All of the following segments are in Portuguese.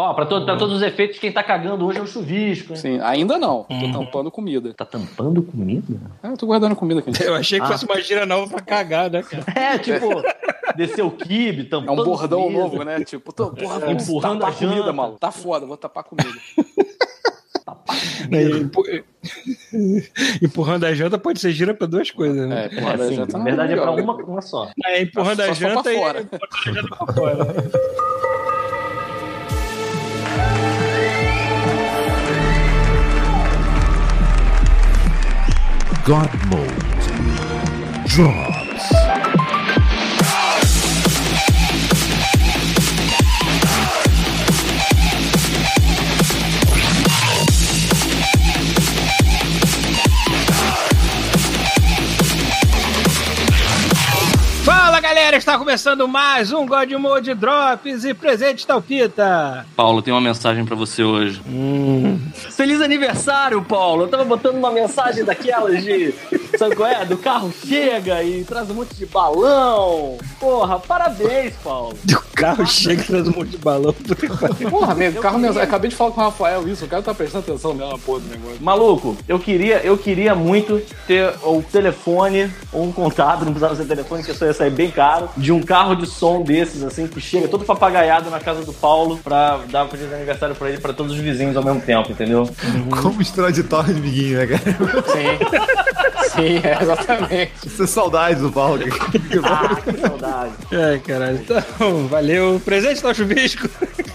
Ó, pra, to- pra todos os efeitos, quem tá cagando hoje é o chuvisco, hein? Sim, ainda não. Tô tampando comida. Tá tampando comida? Ah, eu tô guardando comida aqui. Eu achei que Ah. fosse uma gira nova pra cagar, né, cara? É, tipo, descer o kibe, É tampando um bordão comida. novo, né? Tipo, tô, porra, vamos Empurrando tapar a comida, janta. maluco. Tá foda, vou tapar comida. Empu- Empurrando a janta pode ser gira pra duas coisas, né? É, É, janta na não verdade é pra melhor. uma, uma só. É, empurrando a Só- só pra janta e fora. empurrando a janta pra fora. God Mode drops. Galera, está começando mais um God Mode Drops e presente Talpita. Paulo, tem uma mensagem pra você hoje. Feliz aniversário, Paulo! Eu tava botando uma mensagem daquelas de. Sabe qual é? Do carro chega e traz um monte de balão. Porra, parabéns, Paulo. O carro chega e traz um monte de balão. Porra, amigo, carro mensagem. Acabei de falar com o Rafael isso. O cara tá prestando atenção nela, porra do negócio. Maluco, eu queria, eu queria muito ter o telefone ou um contato, não precisava ser telefone, que isso ia sair bem caro, de um carro de som desses, assim, que chega todo papagaiado na casa do Paulo pra dar feliz de aniversário pra ele, pra todos os vizinhos ao mesmo tempo, entendeu? Como extraditório amiguinho, né, cara? Sim. Sim, é, exatamente. Isso é saudade do Paulo. Ah, que saudade. Ai, caralho. Então, valeu. Presente tá o chuvisco.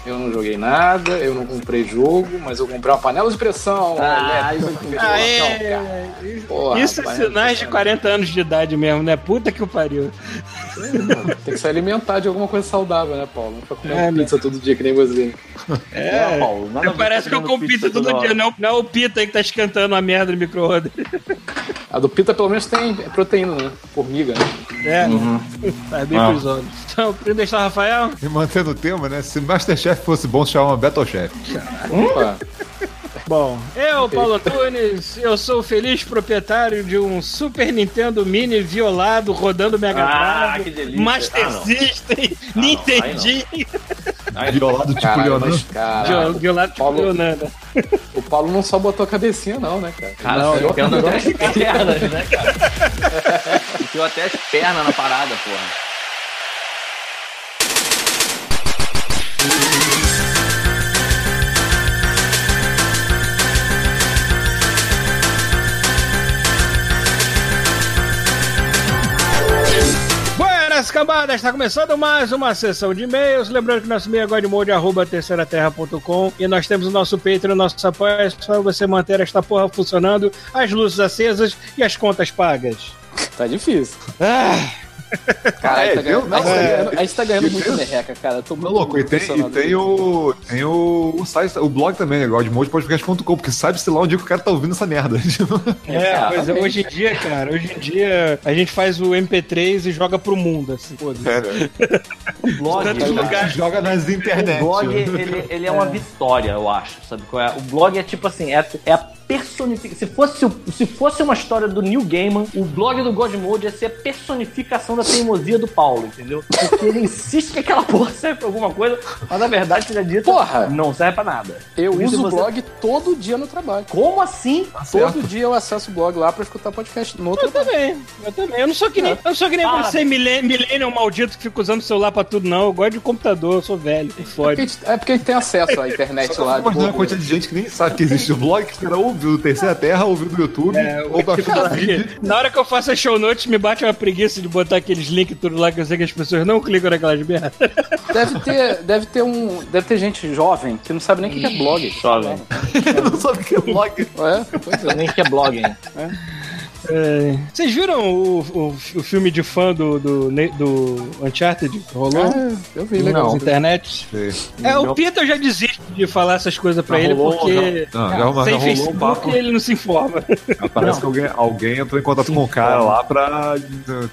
Eu não joguei nada, eu não comprei jogo, mas eu comprei uma panela de pressão. Ah, elétrica, isso- Aê! cara. Porra, Isso é sinais de pressão. 40 anos de idade mesmo, né? Puta que o pariu. Tem que se alimentar de alguma coisa saudável, né, Paulo? Não comer É, pizza todo dia que nem você. É. Paulo, nada Parece que eu como pizza todo toda dia, hora. não, não é o Pita aí que tá esquentando a merda no micro-ondas. A do pita pelo menos tem proteína, né? Formiga, né? É, Uhum. faz bem Ah. pros olhos. Então, primeiro deixar o Rafael. E mantendo o tema, né? Se Masterchef fosse bom, se chama Battle Chef. Opa. Bom, eu, Paulo Antunes, eu sou o feliz proprietário de um Super Nintendo Mini violado rodando Mega Ah, Drive, que delícia. Master Ah, não. System, aí Nintendinho, Violado tipo Caralho, Leonardo. mas, caralho, violado tipo Paulo- Leonardo. o Paulo não só botou a cabecinha, não, né, cara? Cara, não, enfiando até as pernas, né, cara? Enfiou até as pernas na parada, porra. Buenas cambadas, está começando mais uma sessão de e-mails. Lembrando que nosso e-mail é terceiraterra.com e nós temos o nosso Patreon, o nosso apoio, para você manter esta porra funcionando, as luzes acesas e as contas pagas. Tá difícil. Ah, Caralho, é, tá ganhando, viu? Não, a, gente tá é. ganhando, a gente tá ganhando muito tem- merreca, cara. Tô Não, muito louco, e tem, e tem o. Tem o, o site, o blog também, né? Godmodepodcast.com, porque sabe-se lá onde o cara tá ouvindo essa merda. É, pois é, hoje em dia, cara, hoje em dia a gente faz o MP3 e joga pro mundo, assim. foda-se. É, O blog, cara, lugares. Joga nas internet. o blog ele, ele é uma vitória, eu acho. Sabe qual é? O blog é tipo assim, é, é a personificação. Se fosse, se fosse uma história do Neil Gaiman, o blog do God Mode ia ser a personificação da teimosia do Paulo, entendeu? Porque ele insiste que aquela porra serve pra alguma coisa, mas na verdade, seja dito, Porra! não serve pra nada. Eu Por uso o você- blog todo dia no trabalho. Como assim? Todo dia eu acesso o blog lá pra escutar podcast no outro Eu também, eu também. Eu não sou que nem, eu não sou que nem você, millennial maldito que fica usando o celular pra tudo, não. Eu gosto de computador, eu sou velho. Porque a Fode. gente- É porque a gente tem acesso à internet lá. tô imaginando a de quantidade de gente que nem sabe que existe o blog, que caras ouviu do Terceira Terra, ouviu do YouTube, ou baixou do vídeo. Na hora que eu faço as show notes, me bate uma preguiça de botar aqueles links tudo lá que eu sei que as pessoas não clicam naquelas merda. Deve ter, deve ter um. Deve ter gente jovem que não sabe nem o que que é blog. Jovem. não sabe o que é blog. É, pois é. Nem que é blog, hein? É. Vocês viram o, o, o filme de fã do, do, do Uncharted que rolou? Ah, eu vi, Nas legal. internet? É, o Peter já desiste de falar essas coisas pra Já ele rolou, porque Não, já, sem já Facebook papo. ele não se informa. Parece que alguém, alguém entrou em contato com o cara lá pra,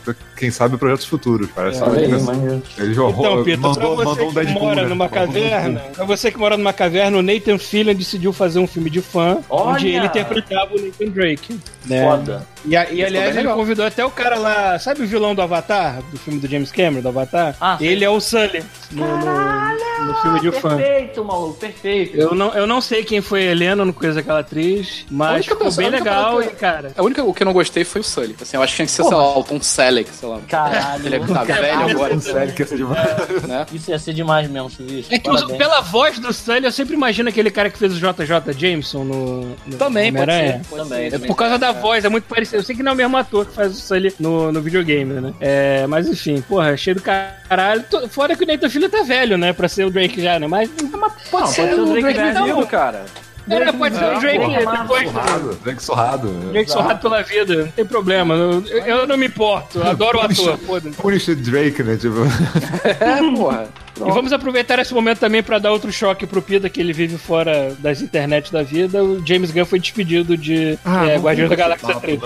pra, quem sabe, projetos futuros. Parece que Olha aí, ele, Mas- ele jogou, Então, Peter, mandou, pra você mandou um que Deadpool. mora né? numa um caverna, pra você que mora numa caverna, o Nathan Fillion decidiu fazer um filme de fã, onde Olha! ele interpretava o Nathan Drake. Né? Foda. E, a- e, aliás, ele legal. convidou até o cara lá, sabe o vilão do Avatar, do filme do James Cameron, do Avatar? Ah, ele é o Sully no, no, no filme de fã. Perfeito, maluco, perfeito. Eu não, eu não sei quem foi a Helena, não conheço aquela atriz, mas ficou pessoa- bem legal e, que- cara. A única o que eu não gostei foi o Sully. Assim, eu acho que tinha que ser, sei lá, o Tom Selleck, sei lá. Caralho. Ele tá velho Caralho. agora, Sério que ia ser demais. né? Isso ia ser demais mesmo. É que os- pela voz do Sully, eu sempre imagino aquele cara que fez o JJ Jameson no, no Também, pode Homem-Aranha. ser. Pode Também, ser. É por causa da voz, é muito parecido. Eu sei que não é o mesmo ator que faz o Sully no, no videogame, né? É, mas enfim, porra, é cheio do caralho. Tô- Fora que o Nathan Filho tá velho, né? Pra ser o Drake já, né? Mas. Pode Não, ser pode ser o o Drake Drake velho. vivo, cara. É, pode ser o Drake depois. Sorrado, Drake sorrado. Drake sorrado pela vida, não tem problema. Eu, eu não me importo, eu adoro o ator, foda-se. Punished Drake, né? Tipo, É, porra. E vamos aproveitar esse momento também pra dar outro choque pro Pita, que ele vive fora das internet da vida. O James Gunn foi despedido de é, Guardiões da Galáxia 3.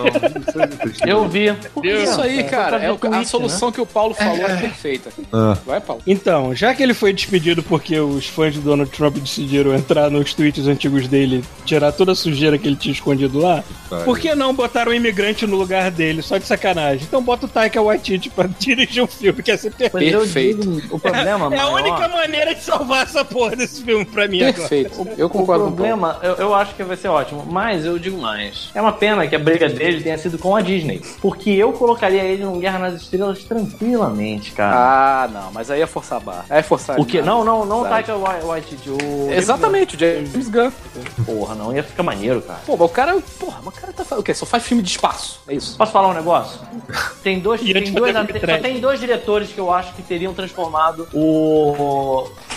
Eu vi. Isso aí, É, cara. É a tweet, solução que o Paulo falou é perfeita. Ah, Vai, Paulo. Então, já que ele foi despedido porque os fãs de Donald Trump decidiram entrar nos tweets antigos dele, tirar toda a sujeira que ele tinha escondido lá, Vai. por que não botar um imigrante no lugar dele, só de sacanagem? Então bota o Taika Waititi pra dirigir um filme, que é ser perfeito. Mas eu Perfeito. digo, o problema, É a maior- única maneira de salvar essa porra desse filme pra mim agora. Perfeito. Eu O concordo com o problema, eu, eu acho que vai ser ótimo, mas eu digo mais. É uma pena que a briga dele tenha sido com a Disney. Porque eu colocaria ele num Guerra nas Estrelas tranquilamente, cara. Ah, não, mas aí é forçar a barra. Aí é forçar o que? Não, não, não o Sabe? Taika Waititi. O... Exatamente, o James Gunn. Porra, não ia ficar maneiro, cara. Pô, mas o cara. Porra, mas o cara tá fazendo. O quê? Só faz filme de espaço. É isso. Posso falar um negócio? Tem dois, tem dois, só tem dois diretores que eu acho que teriam transformado o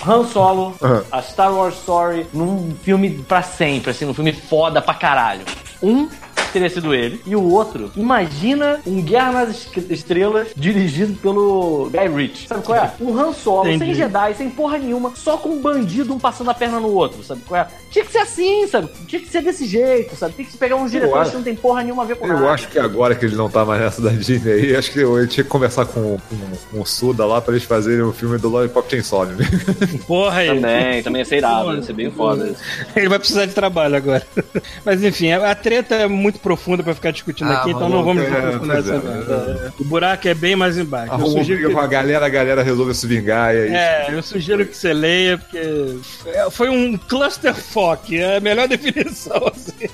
Han Solo, Aham. a Star Wars Story, num filme pra sempre, assim, num filme foda pra caralho. Um teria sido ele, e o outro, imagina um Guerra nas Es- Estrelas dirigido pelo Guy Ritchie. Sabe qual é? Um Han Solo, Entendi. sem Jedi, sem porra nenhuma, só com um bandido um passando a perna no outro, sabe qual é? Tinha que ser assim, sabe? Tinha que ser desse jeito, sabe? Tem que pegar uns diretores acho- que não tem porra nenhuma a ver com nada. Eu acho que agora que ele não tá mais nessa da Disney aí, acho que eu, eu tinha que conversar com, com, com o Suda lá pra eles fazerem o filme do Lollipop Chainsaw, né? Porra aí. Também, também ia ser irado, ia ser bem foda. Ele vai precisar de trabalho agora. Mas enfim, a treta é muito profunda pra ficar discutindo Ah, aqui, então não vamos é, aprofundar pois é, essa merda. O buraco é bem mais embaixo. Eu sugiro, que, com a galera, a galera resolve se vingar é isso. é, eu sugiro que você leia, porque foi um clusterfuck, é a melhor definição. Assim.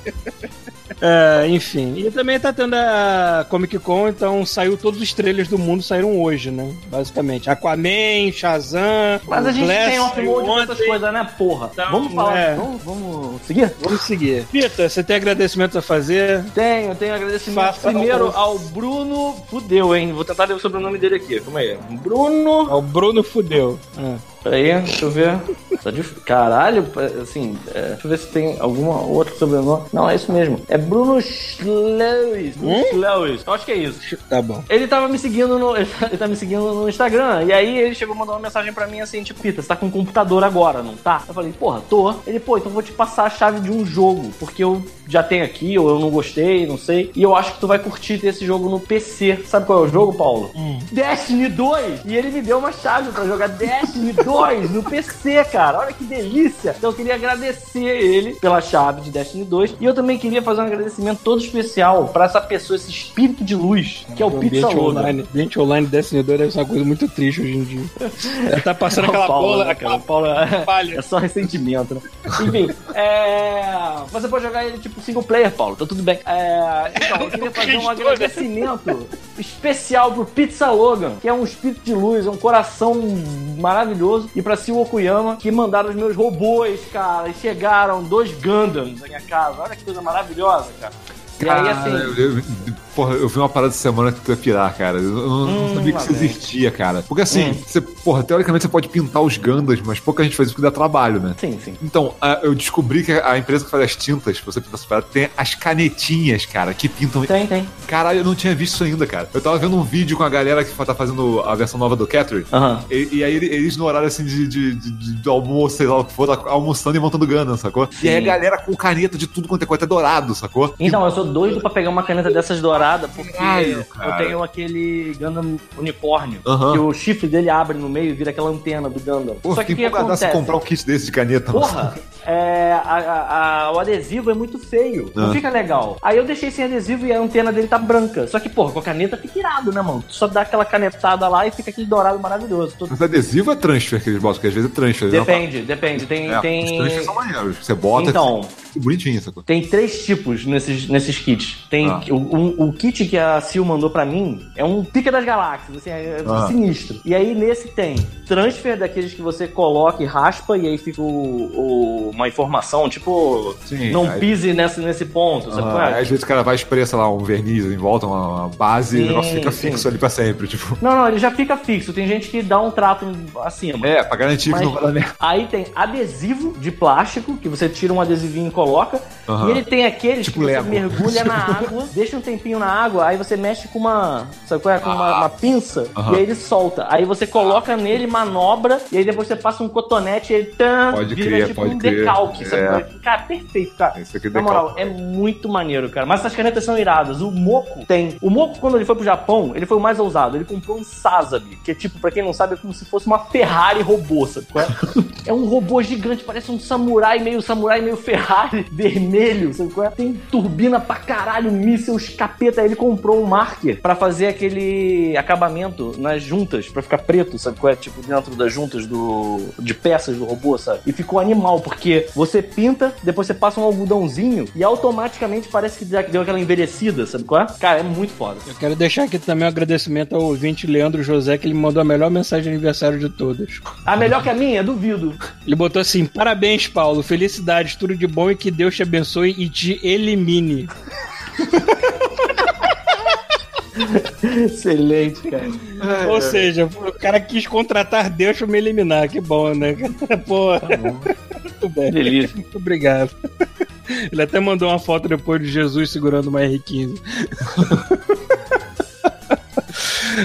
É, enfim, e também tá tendo a Comic Con, então saiu todos os trailers do mundo saíram hoje, né? Basicamente. Aquaman, Shazam, Mas a gente Flash tem com essas ontem. coisas, né, porra? Então, vamos falar, é. vamos, vamos seguir? Vamos seguir. Pita, você tem agradecimentos a fazer? Tenho, tenho agradecimento Faça primeiro ao Bruno Fudeu, hein? Vou tentar ler o sobrenome dele aqui, calma aí. Bruno. O Bruno fudeu. Ah. Peraí, deixa eu ver. Tá dif- Caralho, assim, é, deixa eu ver se tem alguma outro sobrenome. Não, é isso mesmo. É Bruno Schleuis. Bruno Schleuis. Eu acho que é isso. Tá bom. Ele tava me seguindo no. Ele tá, me seguindo no Instagram. E aí ele chegou e mandou uma mensagem pra mim assim, tipo, Pita, você tá com um computador agora, não tá? Eu falei, porra, tô. Ele, pô, então vou te passar a chave de um jogo. Porque eu já tenho aqui, ou eu não gostei, não sei. E eu acho que tu vai curtir ter esse jogo no PC. Sabe qual é o jogo, Paulo? Destiny 2! E ele me deu uma chave pra jogar Destiny 2 no PC, cara. Olha que delícia! Então eu queria agradecer ele pela chave de Destiny 2. E eu também queria fazer um agradecimento todo especial pra essa pessoa, esse espírito de luz, que é o Pizza Logan. online, ambiente online Destiny 2 deve ser uma coisa muito triste hoje em dia. Ele tá passando aquela Paulo, bola, né, aquela é-. É só ressentimento, né? Enfim, é... você pode jogar ele tipo single player, Paulo, tá tudo bem. É... Então, eu queria fazer um agradecimento especial pro Pizza Logan, que é um espírito de luz, é um coração maravilhoso, e pra Sil Okuyama, que mandaram os meus robôs, cara, e chegaram dois Gundams na minha casa. Olha que coisa maravilhosa, cara. E aí, Cara, assim, eu, eu- porra, eu vi uma parada essa semana que tu ia pirar, cara. Eu não, não Hum, sabia que isso existia, cara. Porque assim, Hum. você, porra, teoricamente você pode pintar os Gandas, mas pouca gente faz isso porque dá trabalho, né? sim, sim. Então, a- eu descobri que a empresa que faz as tintas, você pinta essa parada, tem as canetinhas, cara, que pintam. Tem, tem. Caralho, eu não tinha visto isso ainda, cara. Eu tava vendo um vídeo com a galera que tá fazendo a versão nova do Catherine. Aham. E, e aí ele- eles no horário assim de, de, de- de- de almoço, sei lá o que for, tá almoçando e montando Gundam, sacou? E aí a Sim. galera com caneta de tudo quanto é coisa, até dourado, sacou? Então, eu sou doido pra pegar uma caneta dessas douradas parada, porque Caralho, eu tenho aquele Gundam unicórnio, que o chifre dele abre no meio e vira aquela antena do Gundam. Pô, Só que que empolgadaço acontece? comprar um kit desse de caneta. Porra, é, a- a- a- o adesivo é muito feio. Não Ah. fica legal. Aí eu deixei sem adesivo e a antena dele tá branca. Só que, porra, com a caneta fica irado, né, mano? Tu só dá aquela canetada lá e fica aquele dourado maravilhoso. Tu- Mas adesivo é transfer que eles botam, porque às vezes é transfer. né? Depende, depende. Tem. É, Os tem... transfers são maneiros. Você bota, Então, fica bonitinho isso. Tem três tipos nesses, nesses kits. Tem Ah. o, um- o kit que a Sil mandou pra mim é um pica das galáxias, assim, é Ah. sinistro. E aí nesse tem transfer daqueles que você coloca e raspa e aí fica o, o- uma informação, tipo, Sim, não aí- pise nesse, nesse ponto, sabe? qual Ah, é? às vezes o cara vai sei lá, um verniz em volta, uma, uma base, e o Sim, negócio fica sim. fixo ali pra sempre, tipo. Não, não, ele já fica fixo. Tem gente que dá um trato acima. É, pra garantir Mas- que não vai dar merda. Aí tem adesivo de plástico, que você tira um adesivinho e coloca. Aham. E ele tem aqueles Tipo que você Lego. mergulha na água, deixa um tempinho na água, aí você mexe com uma. Sabe qual é? Com uma, uma pinça, Aham. e aí ele solta. Aí você coloca nele, manobra, e aí depois você passa um cotonete e ele tan, Pode vira crer, tipo pode um crer. decalque. É. é? Cara, perfeito, cara. Aqui é Na moral, é muito maneiro, cara. Mas essas canetas são iradas. O Moco tem. O Moco, quando ele foi pro Japão, ele foi o mais ousado. Ele comprou um Sazabi, que é tipo, pra quem não sabe, é como se fosse uma Ferrari robô, sabe é? É um robô gigante, parece um samurai, meio samurai, meio Ferrari, vermelho, sabe qual é? Tem turbina pra caralho, mísseis, capeta. Aí ele comprou um marker pra fazer aquele acabamento nas juntas, pra ficar preto, sabe qual é? Tipo, dentro das juntas do, de peças do robô, sabe? E ficou animal, porque você pinta, depois você passa um algodãozinho e automaticamente parece que deu aquela envelhecida, sabe qual é? Cara, é muito foda. Eu quero deixar aqui também um agradecimento ao ouvinte Leandro José, que ele me mandou a melhor mensagem de aniversário de todas. Ah, melhor que a minha? Duvido. Ele botou assim: parabéns, Paulo, felicidades, tudo de bom e que Deus te abençoe e te elimine. Excelente, cara. Ou seja, o cara quis contratar Deus pra me eliminar. Que bom, né? Pô, muito bem. Delícia. Muito obrigado. Ele até mandou uma foto depois de Jesus segurando uma R15.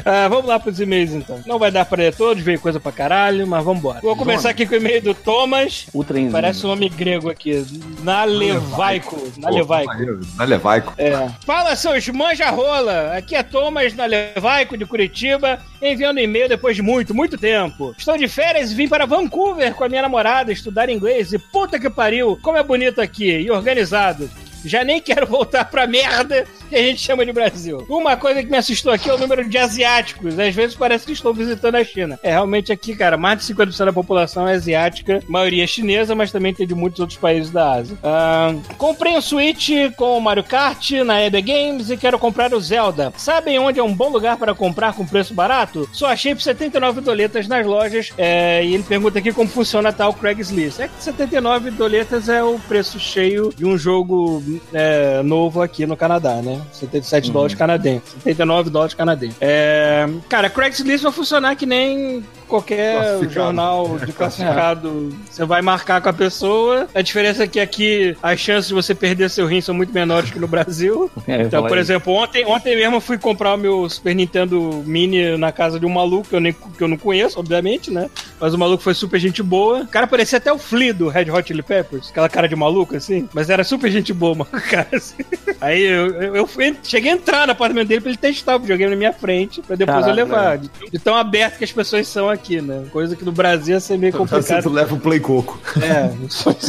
Ah, vamos lá pros e-mails então. Não vai dar pra ler todos, veio coisa pra caralho, mas vamos embora. Vou começar aqui com o e-mail do Thomas. O trenzinho. Parece um nome grego aqui. Nalevaico. Nalevaico. Na Levaico. É. Fala, seus manja-rola! Aqui é Thomas Nalevaico, de Curitiba, enviando e-mail depois de muito, muito tempo. Estou de férias e vim para Vancouver com a minha namorada estudar inglês e puta que pariu, como é bonito aqui e organizado. Já nem quero voltar pra merda que a gente chama de Brasil. Uma coisa que me assustou aqui é o número de asiáticos. Às vezes parece que estou visitando a China. É, realmente aqui, cara, mais de 50% da população é asiática. Maioria é chinesa, mas também tem de muitos outros países da Ásia. Ah, comprei um Switch com o Mario Kart na EB Games e quero comprar o Zelda. Sabem onde é um bom lugar para comprar com preço barato? Só achei por 79 doletas nas lojas. É, e ele pergunta aqui como funciona tal Craigslist. É que 79 doletas é o preço cheio de um jogo é, novo aqui no Canadá, né? 77 dólares canadenses. 79 dólares canadenses. É, cara, Craigslist vai funcionar que nem qualquer jornal de classificado. Você vai marcar com a pessoa. A diferença é que aqui as chances de você perder seu rim são muito menores que no Brasil. É, Então, por exemplo, ontem, ontem mesmo eu fui comprar o meu Super Nintendo Mini na casa de um maluco que eu, nem, que eu não conheço, obviamente, né? Mas o maluco foi super gente boa. O cara parecia até o Flea do Red Hot Chili Peppers, aquela cara de maluco, assim. Mas era super gente boa, cara. assim. Aí eu, eu, eu fui- cheguei a entrar no apartamento dele pra ele testar o videogame na minha frente, pra depois Caraca, eu levar. De, de tão aberto que as pessoas são aqui, né? Coisa que no Brasil ia ser meio complicado. tu leva um Play Coco. É,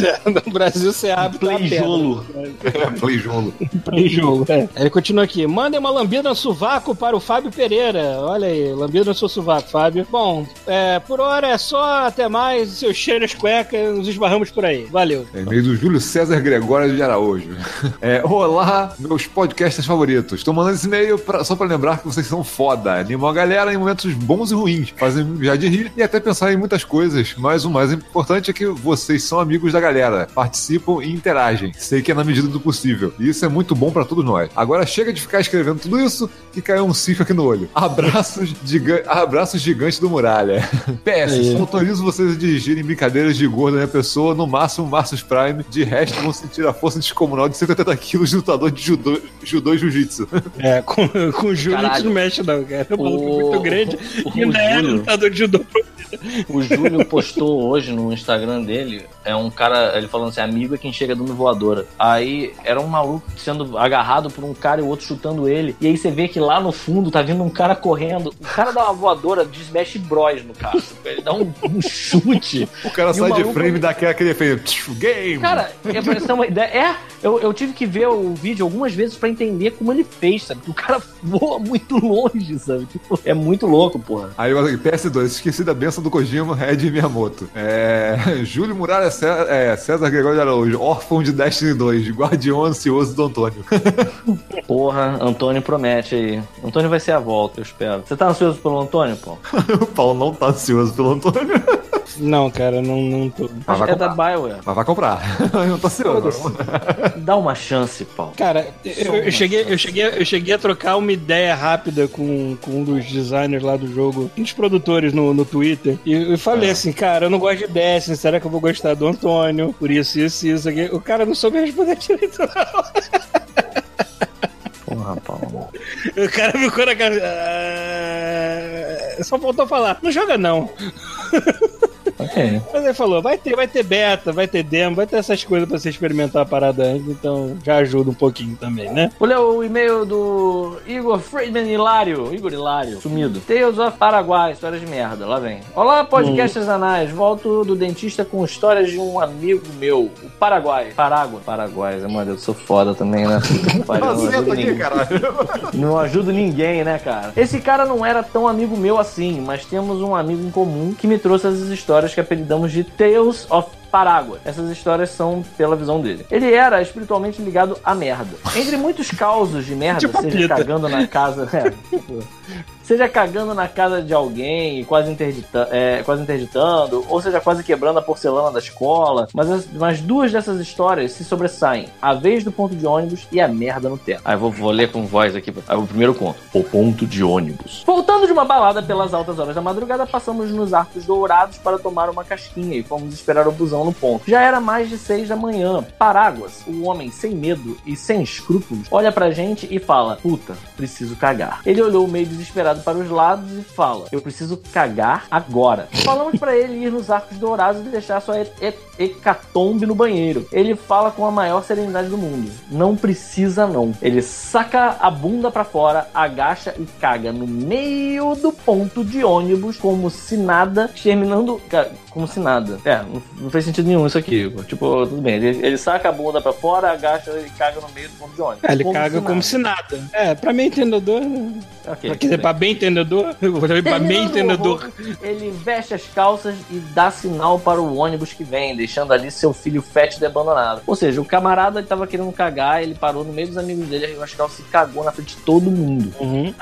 é, no Brasil você abre tá Playjolo. Play Jolo. Play jogo. É. Ele continua aqui. Mandem uma lambida no sovaco para o Fábio Pereira. Olha aí, lambida no seu sovaco, Fábio. Bom, é, por hora é só até mais. Seus cheiros cuecas, nos esbarramos por aí. Valeu. É e-mail do Júlio César Gregório de Araújo. É, Olá, meus podcasters favoritos. Estou mandando esse e-mail pra- só pra lembrar que vocês são foda. Animam a galera em momentos bons e ruins. Fazem já de rir e até pensar em muitas coisas. Mas o mais importante é que vocês são amigos da galera. Participam e interagem. Sei que é na medida do possível. E isso é muito bom pra todos nós. Agora chega de ficar escrevendo tudo isso que caiu um cisco aqui no olho. Abraços, giga abraços gigantes do Muralha. PS, só autorizo vocês a dirigirem brincadeiras de gordo na minha pessoa, no máximo Marcius Prime. De resto, vão sentir a força descomunal de 180 quilos de lutador de judô, judô e jiu-jitsu. É, com, com o Júlio a gente Caralho. não mexe, não, cara. O maluco é O- muito grande o e ainda é Júlio. lutador de judô. O Júlio postou hoje no Instagram dele, é um cara, ele falando assim, amigo é quem chega dando voadora. Aí era um maluco sendo agarrado por um cara e o outro chutando ele. E aí você vê que lá no fundo tá vindo um cara correndo. O cara dá uma voadora de Smash Bros no cara. Ele dá um, um chute. O cara E sai o de frame daquela que ele fez. Game! Cara, é uma ideia. É, eu, eu tive que ver o vídeo algumas vezes pra entender como ele fez, sabe? O cara voa muito longe, sabe? Tipo, é muito louco, porra. Aí eu PS2, esqueci da benção do Kojima, Ed Miyamoto. É, Júlio Muralha César, é, César Gregório de Araújo, órfão de Destiny 2, guardião ansioso do Antônio. Porra, Antônio promete aí. Antônio vai ser a volta, eu espero. Você tá ansioso pelo Antônio, pô? o Paulo não tá ansioso pelo Antônio. Não, cara, não, não tô. Mas vai é da comprar. Bioware. Mas vai comprar. eu não tô ansioso. Dá uma chance, Paulo. Cara, eu, eu cheguei, eu, cheguei, eu cheguei a trocar uma ideia rápida com, com um dos designers lá do jogo, um dos produtores no, no Twitter, e eu falei assim, cara, eu não gosto de Destiny, será que eu vou gostar do Antônio? Por isso, isso, isso. aqui. O cara não soube responder direito, não. O cara ficou na cara. "Ah", Só faltou falar, não joga não. Ok. Mas ele falou, vai ter, vai ter beta, vai ter demo, vai ter essas coisas pra você experimentar a parada antes, então já ajuda um pouquinho também, né? Vou ler o e-mail do Igor Friedman Hilário. Igor Hilário. Sumido. Tales of Paraguai, histórias de merda. Lá vem. Olá, podcasters anais. Volto do dentista com histórias de um amigo meu. O Paraguai. Parágua. Paraguai. Mano, eu sou foda também, né? Não, ajudo ninguém. não ajudo ninguém, né, cara? Esse cara não era tão amigo meu assim, mas temos um amigo em comum que me trouxe essas histórias que apelidamos de Tales of Parágua. Essas histórias são pela visão dele. Ele era espiritualmente ligado à merda. Entre muitos causos de merda, Tipo seja cagando na casa. É, tipo, seja cagando na casa de alguém e quase, interdita, é, quase interditando, ou seja, quase quebrando a porcelana da escola. Mas, as- mas duas dessas histórias se sobressaem: a vez do ponto de ônibus e a merda no teto. Aí eu vou, vou ler com voz aqui. Aí o primeiro conto: O ponto de ônibus. Voltando de uma balada pelas altas horas da madrugada, passamos nos arcos dourados para tomar uma casquinha e fomos esperar o busão no ponto. Já era mais de seis da manhã. Paráguas, o homem sem medo e sem escrúpulos, olha pra gente e fala: Puta, preciso cagar. Ele olhou meio desesperado para os lados e fala: Eu preciso cagar agora. Falamos pra ele ir nos arcos dourados e deixar sua he- he- hecatombe no banheiro. Ele fala com a maior serenidade do mundo: Não precisa, não. Ele saca a bunda pra fora, agacha e caga no meio do ponto de ônibus, como se nada, terminando. Como se nada. É, não, não fez sentido nenhum isso aqui. Tipo, tudo bem. Ele, ele saca a bunda pra fora, agacha e caga no meio do ponto de ônibus. É, ele Como caga se como se nada. É, pra mim entendedor. né? Ok, Quer dizer, pra bem entendedor, eu pra bem entendedor. Ele veste as calças e dá sinal para o ônibus que vem, deixando ali seu filho fétido e abandonado. Ou seja, o camarada ele tava querendo cagar, ele parou no meio dos amigos dele, arregou as calças e cagou na frente de todo mundo. Uhum.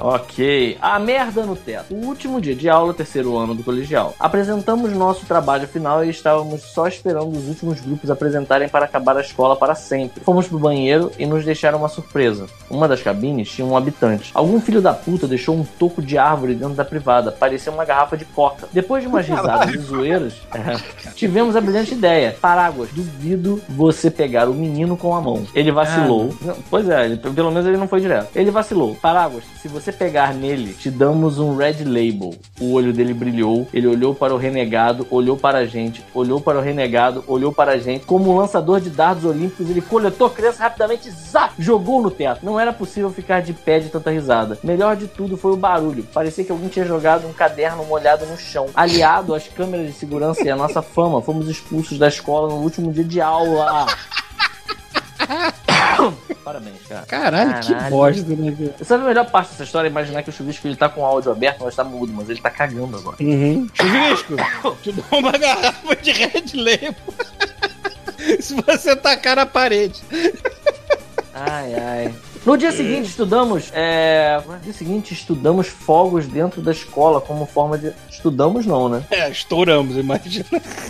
Ok. A merda no teto. O último dia de aula, terceiro ano do colegial. Apresentamos nosso trabalho final e estávamos só esperando os últimos grupos apresentarem para acabar a escola para sempre. Fomos pro banheiro e nos deixaram uma surpresa. Uma das cabines tinha um habitante. Algum filho da puta deixou um toco de árvore dentro da privada. Parecia uma garrafa de coca. Depois de umas risadas e zoeiras, é, tivemos a brilhante ideia. Paráguas, duvido você pegar o menino com a mão. Ele vacilou. Não, pois é, ele- pelo menos ele não foi direto. Ele vacilou. Paráguas, se você pegar nele, te damos um red label. O olho dele brilhou, ele olhou para o renegado, olhou para a gente, olhou para o renegado, olhou para a gente. Como um lançador de dardos olímpicos, ele coletou a criança rapidamente, zap, jogou no teto. Não era possível ficar de pé de tanta risada. Melhor de tudo foi o barulho. Parecia que alguém tinha jogado um caderno molhado no chão. Aliado às câmeras de segurança e à nossa fama, fomos expulsos da escola no último dia de aula. Parabéns, cara. Caralho, que Caralho. bosta, né, cara? Sabe a melhor parte dessa história? Imaginar que o chuvisco ele tá com o áudio aberto, mas tá mudo, mas ele tá cagando agora. Uhum. Chuvisco, te dou uma garrafa de Red Label. Se você tacar na parede. Ai, ai. No dia seguinte estudamos. É... No dia seguinte estudamos fogos dentro da escola como forma de. Estudamos não, né? É, estouramos, imagina.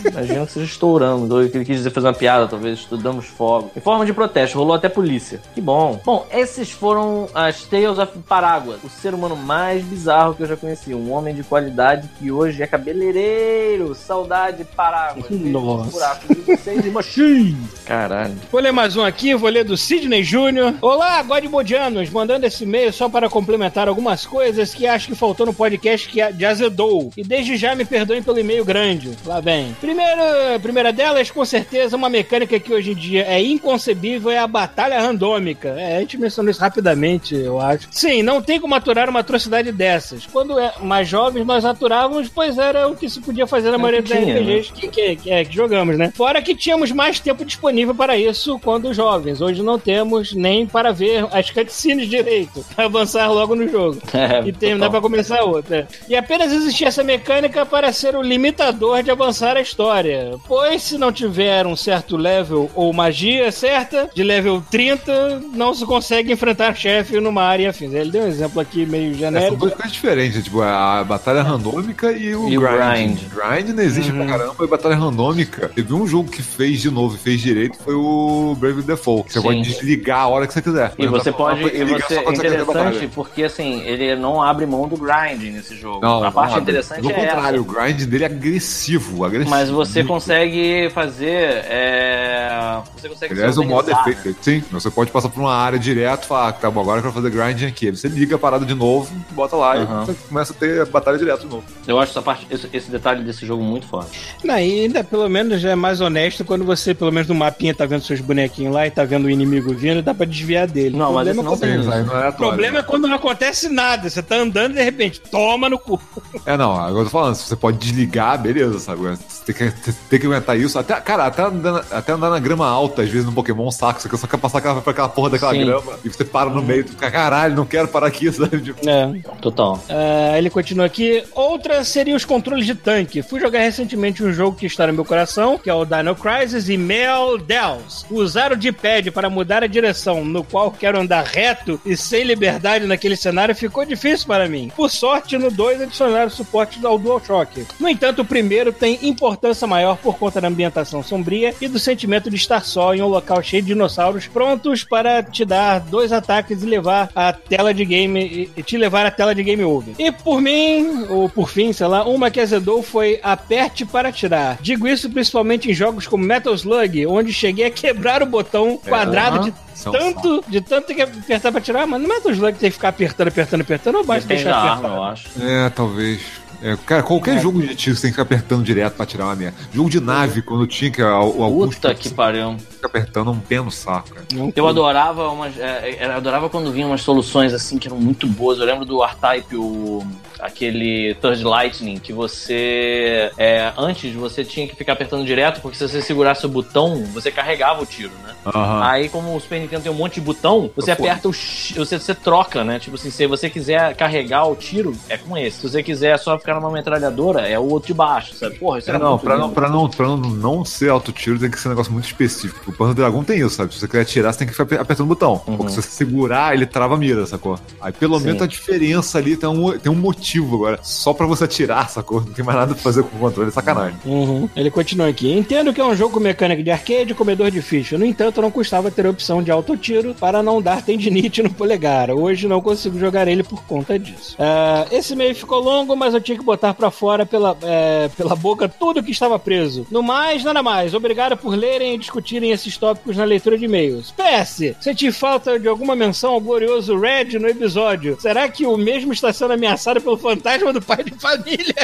Imagino que seja estouramos. Ou que ele quis dizer fazer uma piada, talvez. Estudamos fogos. Em forma de protesto, rolou até polícia. Que bom. Bom, esses foram as Tales of Parágua. O ser humano mais bizarro que eu já conheci. Um homem de qualidade que hoje é cabeleireiro. Saudade, Parágua. Nossa. buraco de vocês e. Caralho. Vou ler mais um aqui, vou ler do Sidney Júnior. Olá, God Godmodianos, mandando esse e-mail só para complementar algumas coisas que acho que faltou no podcast que de azedou. E desde já me perdoem pelo e-mail grande. Lá vem. Primeiro, primeira delas, com certeza, uma mecânica que hoje em dia é inconcebível é a batalha randômica. É, a gente mencionou isso rapidamente, eu acho. Sim, não tem como aturar uma atrocidade dessas. Quando é mais jovens, nós aturávamos, pois era o que se podia fazer na É maioria dos tinha, RPGs que, que, que, é, que jogamos, né? Fora que tínhamos mais tempo disponível para isso quando jovens. Hoje não temos nem para ver as cutscenes direito, para avançar logo no jogo É, e terminar para começar outra. E apenas existia essa mecânica para ser o limitador de avançar a história. Pois se não tiver um certo level ou magia certa, de level 30, não se consegue enfrentar chefe numa área afins. Ele deu um exemplo aqui meio É, são genérico. duas coisas diferentes, tipo, a batalha randômica e o E o grind. grind. Não existe Uhum. pra caramba, e batalha randômica. Teve um jogo que fez de novo e fez direito, foi o Brave Default. Você Sim. pode desligar a hora que você quiser. E Mas você pode. E você é interessante porque assim, ele não abre mão do grind nesse jogo. Não, a parte não, interessante Pelo é contrário, essa. o grind dele é agressivo, agressivo. Mas você muito. consegue fazer. É... Você consegue Aliás, o modo é feito. Sim, você pode passar por uma área direto e falar, tá bom, agora eu quero fazer grinding aqui. Você liga a parada de novo, bota lá Aham. e você começa a ter a batalha direto de novo. Eu acho essa parte, esse, esse detalhe desse jogo muito foda. Não, e ainda pelo menos já é mais honesto quando você, pelo menos no mapinha, tá vendo seus bonequinhos lá e tá vendo o inimigo vindo, dá pra desviar dele. Não, mas é não quando- tem isso. Aí não é o problema é quando não acontece nada. Você tá andando e de repente, toma no cu. É, não, agora eu tô falando, se você pode desligar, beleza, sabe? Você tem que, tem que aguentar isso. Até, cara, até andar, até andar na grama alta, às vezes no Pokémon, saco, você só quer passar aquela, por aquela porra daquela Sim. grama e você para no meio, tu fica, caralho, não quero parar aqui, sabe? Tipo, É. Total. Ah, ele continua aqui. Outra seria os controles de tanque. Fui jogar recentemente um jogo que está no meu coração, que é o Dino Crisis e Mel Dells. Usar o D-pad para mudar a direção no qual quero andar reto e sem liberdade naquele cenário ficou difícil para mim. Por sorte, no 2 adicionaram suporte ao DualShock. No entanto, o primeiro tem importância maior por conta da ambientação sombria e do sentimento de estar só em um local cheio de dinossauros prontos para te dar dois ataques e levar a tela de game e- te levar à tela de game over. E por mim, ou por fim, sei lá, uma que azedou foi aperte para atirar. Digo isso principalmente em jogos como Metal Slug, onde cheguei a quebrar o botão quadrado de É um tanto, de tanto que apertar pra atirar, mas no Metal Slug tem que ficar apertando, apertando, apertando, ou basta Depende da deixar arma, apertar. eu acho. É, talvez. É, cara, qualquer jogo de tiro você tem que ficar apertando direto pra tirar uma merda. Jogo de nave, quando tinha que a- o alguns Puta que pariu. fica apertando um pé no saco, cara. Eu adorava umas. é, é, eu adorava quando vinham umas soluções assim que eram muito boas. Eu lembro do R-Type, o. Aquele Third Lightning, que você. É, antes você tinha que ficar apertando direto, porque se você segurasse o botão, você carregava o tiro, né? Aham. Aí, como o Super Nintendo tem um monte de botão, você Eu fui. aperta o. X- Você, você troca, né? Tipo assim, se você quiser carregar o tiro, é com esse. Se você quiser só ficar numa metralhadora, é o outro de baixo, sabe? Porra, isso É, não, pra não, pra, não, pra não, não ser auto-tiro tem que ser um negócio muito específico. O Panzer Dragon tem isso, sabe? Se você quer atirar, você tem que ficar aper- apertando o botão. Uhum. Porque se você segurar, ele trava a mira, sacou? Aí pelo Sim. menos a diferença ali tem um, tem um motivo agora. Só pra você atirar, sacou? Não tem mais nada pra fazer com o controle, é sacanagem. Uhum. Ele continua aqui. Entendo que é um jogo com mecânica de arcade e comedor de ficha. No entanto, não custava ter a opção de autotiro para não dar tendinite no polegar. Hoje não consigo jogar ele por conta disso. Ah, esse meio ficou longo, mas eu tinha que botar pra fora pela, é, pela boca tudo que estava preso. No mais, nada mais. Obrigado por lerem e discutirem esses tópicos na leitura de e-mails. PS, senti falta de alguma menção ao glorioso Red no episódio. Será que o mesmo está sendo ameaçado pelo fantasma do pai de família?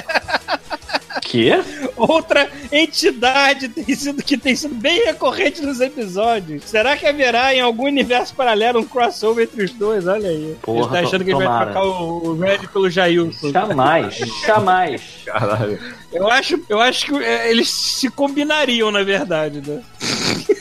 Quê? Outra entidade tem sido, que tem sido bem recorrente nos episódios. Será que haverá em algum universo paralelo um crossover entre os dois? Olha aí. Porra, ele tá achando que ele vai tomara. trocar o, o Red pelo Jailson. Jamais, jamais. Caralho. Eu acho, eu acho que é, eles se combinariam, na verdade, né?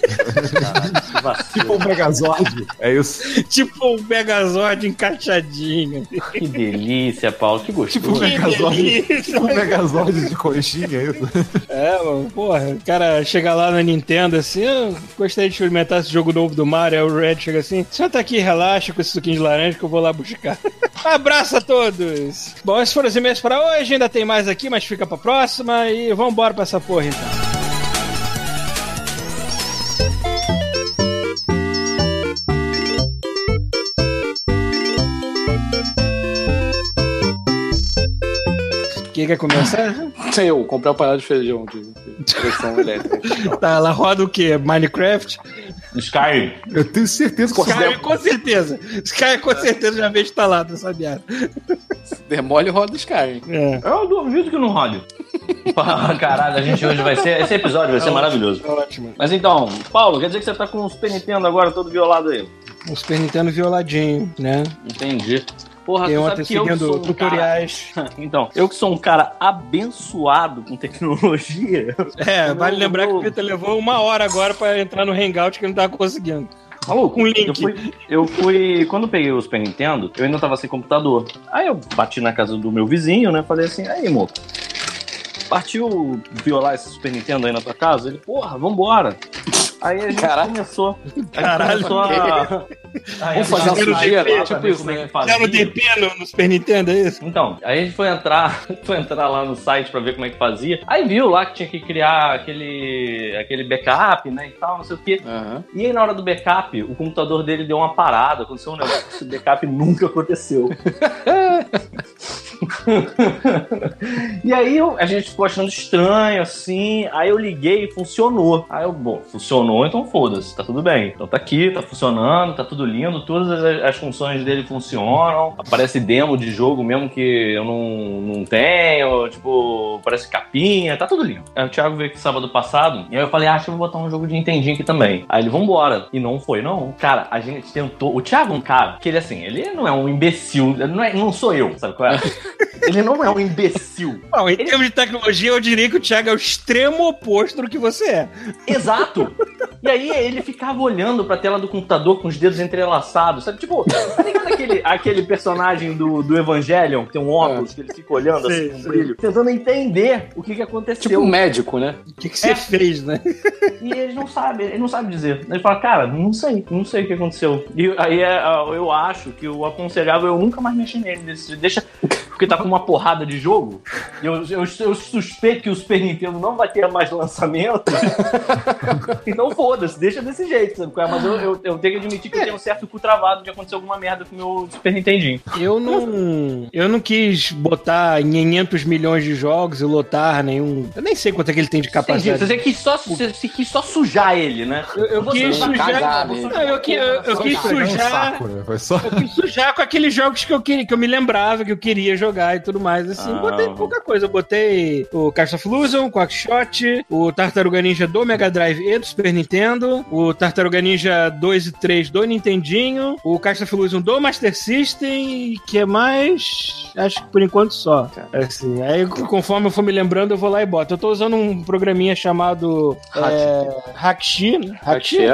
Que vacilo. Tipo o Megazord. É isso. tipo o Megazord encaixadinho. Que delícia, Paulo. Que gostoso. Tipo Que Megazord. Tipo Megazord de conchinha, é isso. É, mano, porra, o cara chega lá na Nintendo assim, eu gostaria de experimentar esse jogo novo do Mario, aí o Red chega assim, senta aqui, relaxa com esse suquinho de laranja que eu vou lá buscar. Abraço a todos! Bom, esses foram os e-mails pra hoje, ainda tem mais aqui, mas fica pra próxima e vambora pra essa porra então. Quem quer começar? Eu comprei uma panela de feijão de, de pressão elétrica. Tá, ela roda o quê? Minecraft? Skyrim. Eu tenho certeza que Sky, com certeza. Sky com certeza já veio instalado essa merda. Demole roda Skyrim. É. Eu duvido que não rode. Ah, Caralho, a gente hoje vai ser. Esse episódio vai ser maravilhoso. Ótimo. Mas então, Paulo, quer dizer que você tá com o Super Nintendo agora todo violado aí? O Super Nintendo violadinho, né? Entendi. Porra, Tem tu sabe que eu sou um tutoriais. cara... Então, eu que sou um cara abençoado com tecnologia. É, vale não- lembrar que o Peter levou uma hora agora pra entrar no Hangout que ele não tava conseguindo. Maluco, Com link. Eu fui, eu fui. Quando eu peguei o Super Nintendo, eu ainda tava sem computador. Aí eu bati na casa do meu vizinho, né? Falei assim, aí, moço. Partiu violar esse Super Nintendo aí na tua casa? Ele, porra, vambora. Aí a gente Caralho. começou. Caralho. começou a. Aí Vamos fazer uma sujeira, tipo ver isso, como é que né? fazia. Era o DP no, no Super Nintendo, é isso? Então, aí a gente foi entrar, foi entrar lá no site pra ver como é que fazia. Aí viu lá que tinha que criar aquele, aquele backup, né, e tal, não sei o quê. Aham. E aí na hora do backup, o computador dele deu uma parada, aconteceu um negócio, esse backup nunca aconteceu. e aí a gente ficou achando estranho, assim, aí eu liguei e funcionou. Aí eu, bom, funcionou, então foda-se, tá tudo bem. Então tá aqui, tá funcionando, tá tudo lindo, todas as, as funções dele funcionam, aparece demo de jogo mesmo que eu não, não tenho, tipo, aparece capinha, tá tudo lindo. Aí o Thiago veio aqui sábado passado, e aí eu falei, ah, acho que eu vou botar um jogo de Nintendinho aqui também. Aí ele, vambora. E não foi, não. Cara, a gente tentou. O Thiago é um cara que ele, assim, ele não é um imbecil, não, é, não sou eu, sabe qual é? ele não é um imbecil. Bom, em termos de tecnologia, eu diria que o Thiago é o extremo oposto do que você é. Exato! E aí ele ficava olhando pra tela do computador com os dedos entrelaçados, sabe? Tipo, tá ligado aquele, aquele personagem do, do Evangelion, que tem um óculos, que ele fica olhando assim Sei, com um brilho, tentando entender o que, que aconteceu. Tipo um médico, né? O que, que você fez, né? E ele não sabe, ele não sabe dizer. Ele fala, cara, não sei, não sei o que aconteceu. E aí é, eu acho que o aconselhável é eu nunca mais mexer nele. Desse, deixa. Porque tá com uma porrada de jogo. Eu, eu, eu suspeito que o Super Nintendo não vai ter mais lançamento. então foda-se, deixa desse jeito, sabe? é? Mas eu, eu, eu tenho que admitir que eu tenho um certo cu travado de acontecer alguma merda com o meu Super Nintendinho. Eu não. Eu não quis botar 500 milhões de jogos e lotar nenhum. Eu nem sei quanto é que ele tem de Entendi. capacidade. Você quis só, você, você quis só sujar ele, né? Eu, eu Você quis sujar. Não, eu, quis um sujar. saco, né? Só. Eu quis sujar com aqueles jogos que eu, queria, que eu me lembrava, que eu queria jogar e tudo mais. Assim, Ah. botei pouca coisa. Eu botei o Cast of Illusion, o Quackshot, o Tartaruga Ninja do Mega Drive e do Super Nintendo, o Tartaruga Ninja 2 e 3 do Nintendinho, o Cast of Illusion do Master System e que é mais? Acho que por enquanto só. Assim, aí conforme eu for me lembrando, eu vou lá e boto. Eu tô usando um programinha chamado é, Hackshi. né?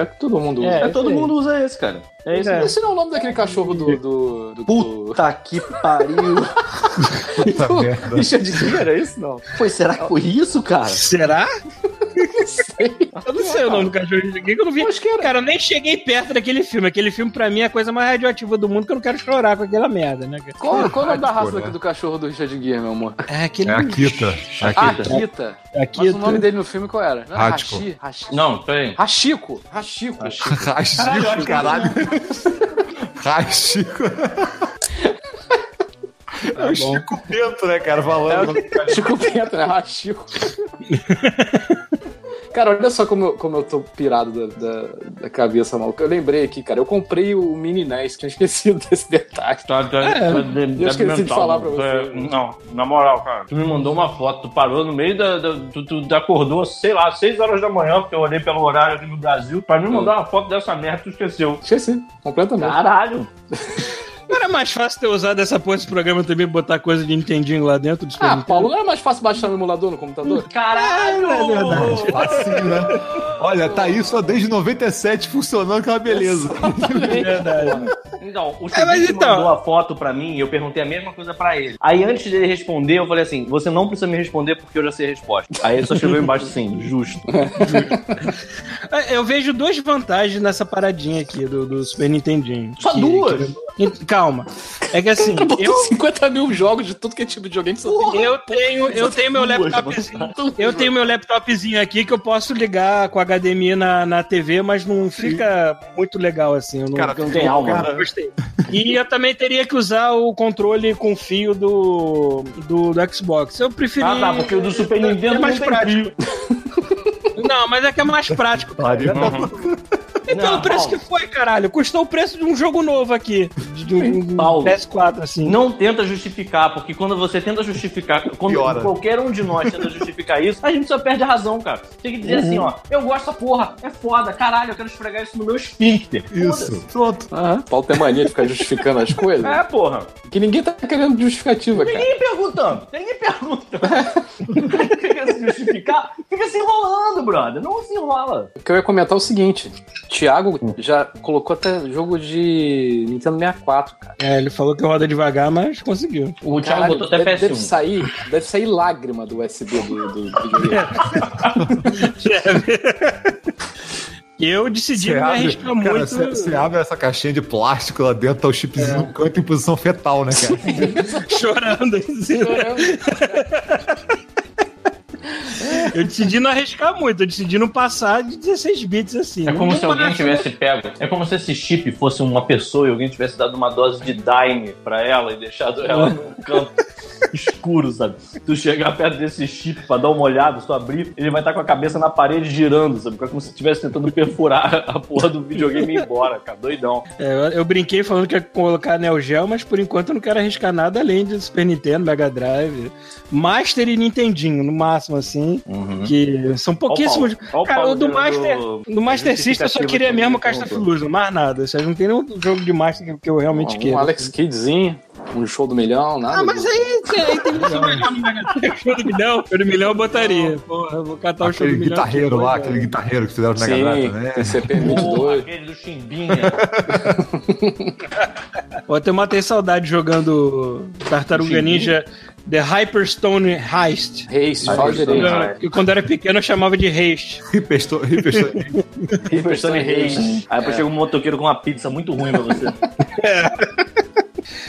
É que todo mundo usa. É, É, todo mundo usa esse, cara. É isso. É. Esse não é o nome daquele cachorro do. do, do, do... Puta que pariu. Puta merda. Richard Gere, era isso? Não. Foi, será que foi isso, cara? Será? Eu não sei o nome do cachorro de que eu não vi. Acho que era. Cara, eu nem cheguei perto daquele filme. Aquele filme, pra mim, é a coisa mais radioativa do mundo que eu não quero chorar com aquela merda, né? cara? Qual, qual é o nome da raça né? do cachorro do Richard Gere, meu amor? É aquele. É a Kita. É a Ah, Kita. Akita. Aqui, Mas o nome dele no filme qual era? Não era Hachiko. Hashi? Hashi- Não, peraí. Hachiko. Hachiko. Rachico, caralho. Rachico. É o Chico Bento, né, cara? Falando. Chico Bento, né? Hachiko. Cara, olha só como eu, como eu tô pirado da, da, da cabeça, maluco. Eu lembrei aqui, cara. Eu comprei o Mini NES, tinha esquecido desse detalhe. Tá, tá, É, tá eu esqueci de falar pra você. É, não, na moral, cara. Tu me mandou uma foto, tu parou no meio da. da tu, tu acordou, sei lá, 6 horas da manhã, porque eu olhei pelo horário aqui no Brasil, pra me mandar uma foto dessa merda, tu esqueceu. Esqueci, completamente. Caralho! Não era mais fácil ter usado essa porra desse programa também, botar coisa de Nintendinho lá dentro Ah, Nintendo? Paulo, não era mais fácil baixar no emulador no computador? Caralho! É verdade. Assim, né? Olha, tá aí só desde 97 funcionando aquela beleza. É verdade. Então, o É, mas Chiquinho então- mandou a foto pra mim e eu perguntei a mesma coisa pra ele. Aí antes dele responder, eu falei assim: você não precisa me responder porque eu já sei a resposta. Aí ele só escreveu embaixo assim, justo. É, Eu vejo duas vantagens nessa paradinha aqui do, do Super Nintendinho. Só Que- duas? que- calma. É que assim, Botou eu, 50 mil jogos de tudo que é tipo de videogame. Tem... eu tenho, eu tenho meu laptopzinho. Eu tenho meu laptopzinho aqui que eu posso ligar com HDMI na, na TV, mas não fica muito legal assim. Eu não, Cara, eu não tem alma. Cara, gostei. E eu também teria que usar o controle com fio do, do, do Xbox. Eu preferi. Ah, tá, porque o do Super Nintendo é mais prático. Não, mas é que é mais prático. cara. Uhum. E pelo Não, preço Paulo. que foi, caralho, custou o preço de um jogo novo aqui. De, de um Paulo. PS4, assim. Não tenta justificar, porque quando você tenta justificar, quando Piora. qualquer um de nós tenta justificar isso, a gente só perde a razão, cara. Tem que dizer assim, ó, eu gosto dessa porra, é foda, caralho, eu quero esfregar isso no meu esfíncter. Isso. Pronto. Aham. Paulo tem mania de ficar justificando as coisas. É, porra. Que ninguém tá querendo justificativa, cara. Ninguém perguntando, ninguém pergunta. Fica se justificar, fica se enrolando, brother. Não se enrola. O que eu ia comentar é o seguinte: Thiago já colocou até jogo de Nintendo 64, cara. É, ele falou que roda devagar, mas conseguiu. O Thiago Caralho, botou até deve, deve PS1. sair, deve sair lágrima do USB do, do videogame. Eu decidi não me arriscar cara, muito. você, abre essa caixinha de plástico lá dentro, tá o chipzinho no canto em posição fetal, né, cara? chorando. assim. Eu decidi não arriscar muito, eu decidi não passar de 16 bits assim. É como Não se alguém parece- tivesse pego. É como se esse chip fosse uma pessoa e alguém tivesse dado uma dose de Dime pra ela e deixado ela num canto escuro, sabe? Tu chegar perto desse chip pra dar uma olhada, se tu abrir, ele vai estar com a cabeça na parede girando, sabe? É como se estivesse tentando perfurar a porra do videogame e ir embora, cara. Doidão. É, eu, eu brinquei falando que ia colocar Neo Geo, mas por enquanto eu não quero arriscar nada além de Super Nintendo, Mega Drive, Master e Nintendinho, no máximo, assim. Que são pouquíssimos. Ó. Ó Cara, o do do- Master, do- do Master System eu só queria que mesmo perguntou. Fluso, mais nada. Não tem nenhum jogo de Master que- eu realmente um quero. Alex Kidzinho, um show do milhão, nada. Ah, mas aí, aí tem melhor no Mega Drive. Show do milhão, show do milhão eu botaria. Porra, eu vou catar o show Aquele do milhão. guitarreiro lá, aquele guitarreiro que fizeram no Mega Sim, Drive também. TCP Porra, 22. aquele do Chimbinha. Pô, eu matei saudade jogando Tartaruga. Ninja The Hyperstone Heist. Reis, Ah, fala Hyperstone direito. Heist. Eu- que quando eu era pequeno eu chamava de Heist. Ripestou, ripestou. Hyperstone Reis. Aí depois chega um motoqueiro com uma pizza muito ruim pra você.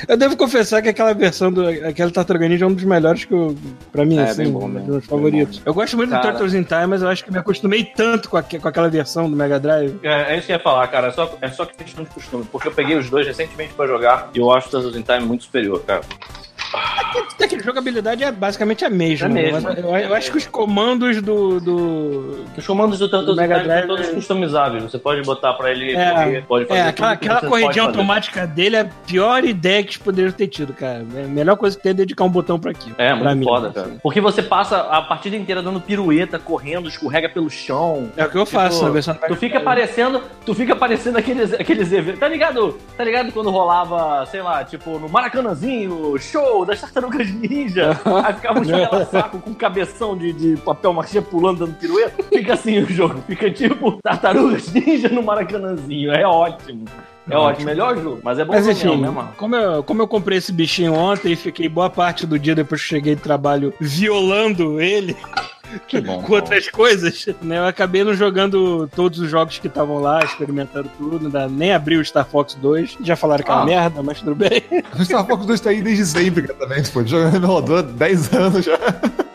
Eu devo confessar que aquela versão do aquela Tartaruga Ninja é um dos melhores que eu, pra mim, É, assim, bem bom um dos meus bem favoritos. Eu gosto muito Cara. do Turtles in Time, mas eu acho que me acostumei tanto com, aque- com aquela versão do Mega Drive. É, é isso que eu ia falar, cara. É só, é só questão de costume. Porque eu peguei os dois recentemente pra jogar e eu acho o Turtles in Time muito superior, cara. Até que a jogabilidade é basicamente a mesma. É né? mesmo. Eu, eu acho que os comandos do. do... Os comandos do in Mega Time são Drive todos é- customizáveis. Você pode botar pra ele É, correr, pode fazer É, aquela, que aquela corridinha pode fazer. automática dele é a pior ideia que eles poderiam ter tido, cara. É A melhor coisa que tem é dedicar um botão pra aquilo. É, pra muito mim, foda, assim. cara. Porque você passa a partida inteira dando pirueta, correndo, escorrega pelo chão. É o que eu faço Tipo, na versão Tu fica Drive. parecendo, tu fica parecendo aqueles, aqueles eventos. Tá ligado? Tá ligado quando rolava, sei lá, tipo, no Maracanãzinho, show das tartarugas ninja. Aí ficava um saco com cabeção de, de papel machê pulando, dando pirueta. Fica assim o jogo. Fica tipo tartarugas ninja no Maracanãzinho. É ótimo. É ótimo. Melhor jogo. Mas é bom Mas enfim, né, mano? como eu, como eu comprei esse bichinho ontem e fiquei boa parte do dia depois que cheguei do trabalho violando ele Que bom. com outras coisas, né? Eu acabei não jogando todos os jogos que estavam lá, experimentando tudo, ainda nem abri o Star Fox 2. Já falaram que é uma Ah. merda, mas tudo bem. O Star Fox 2 tá aí desde sempre, cara, também. Pô, jogando rodou há 10 anos já.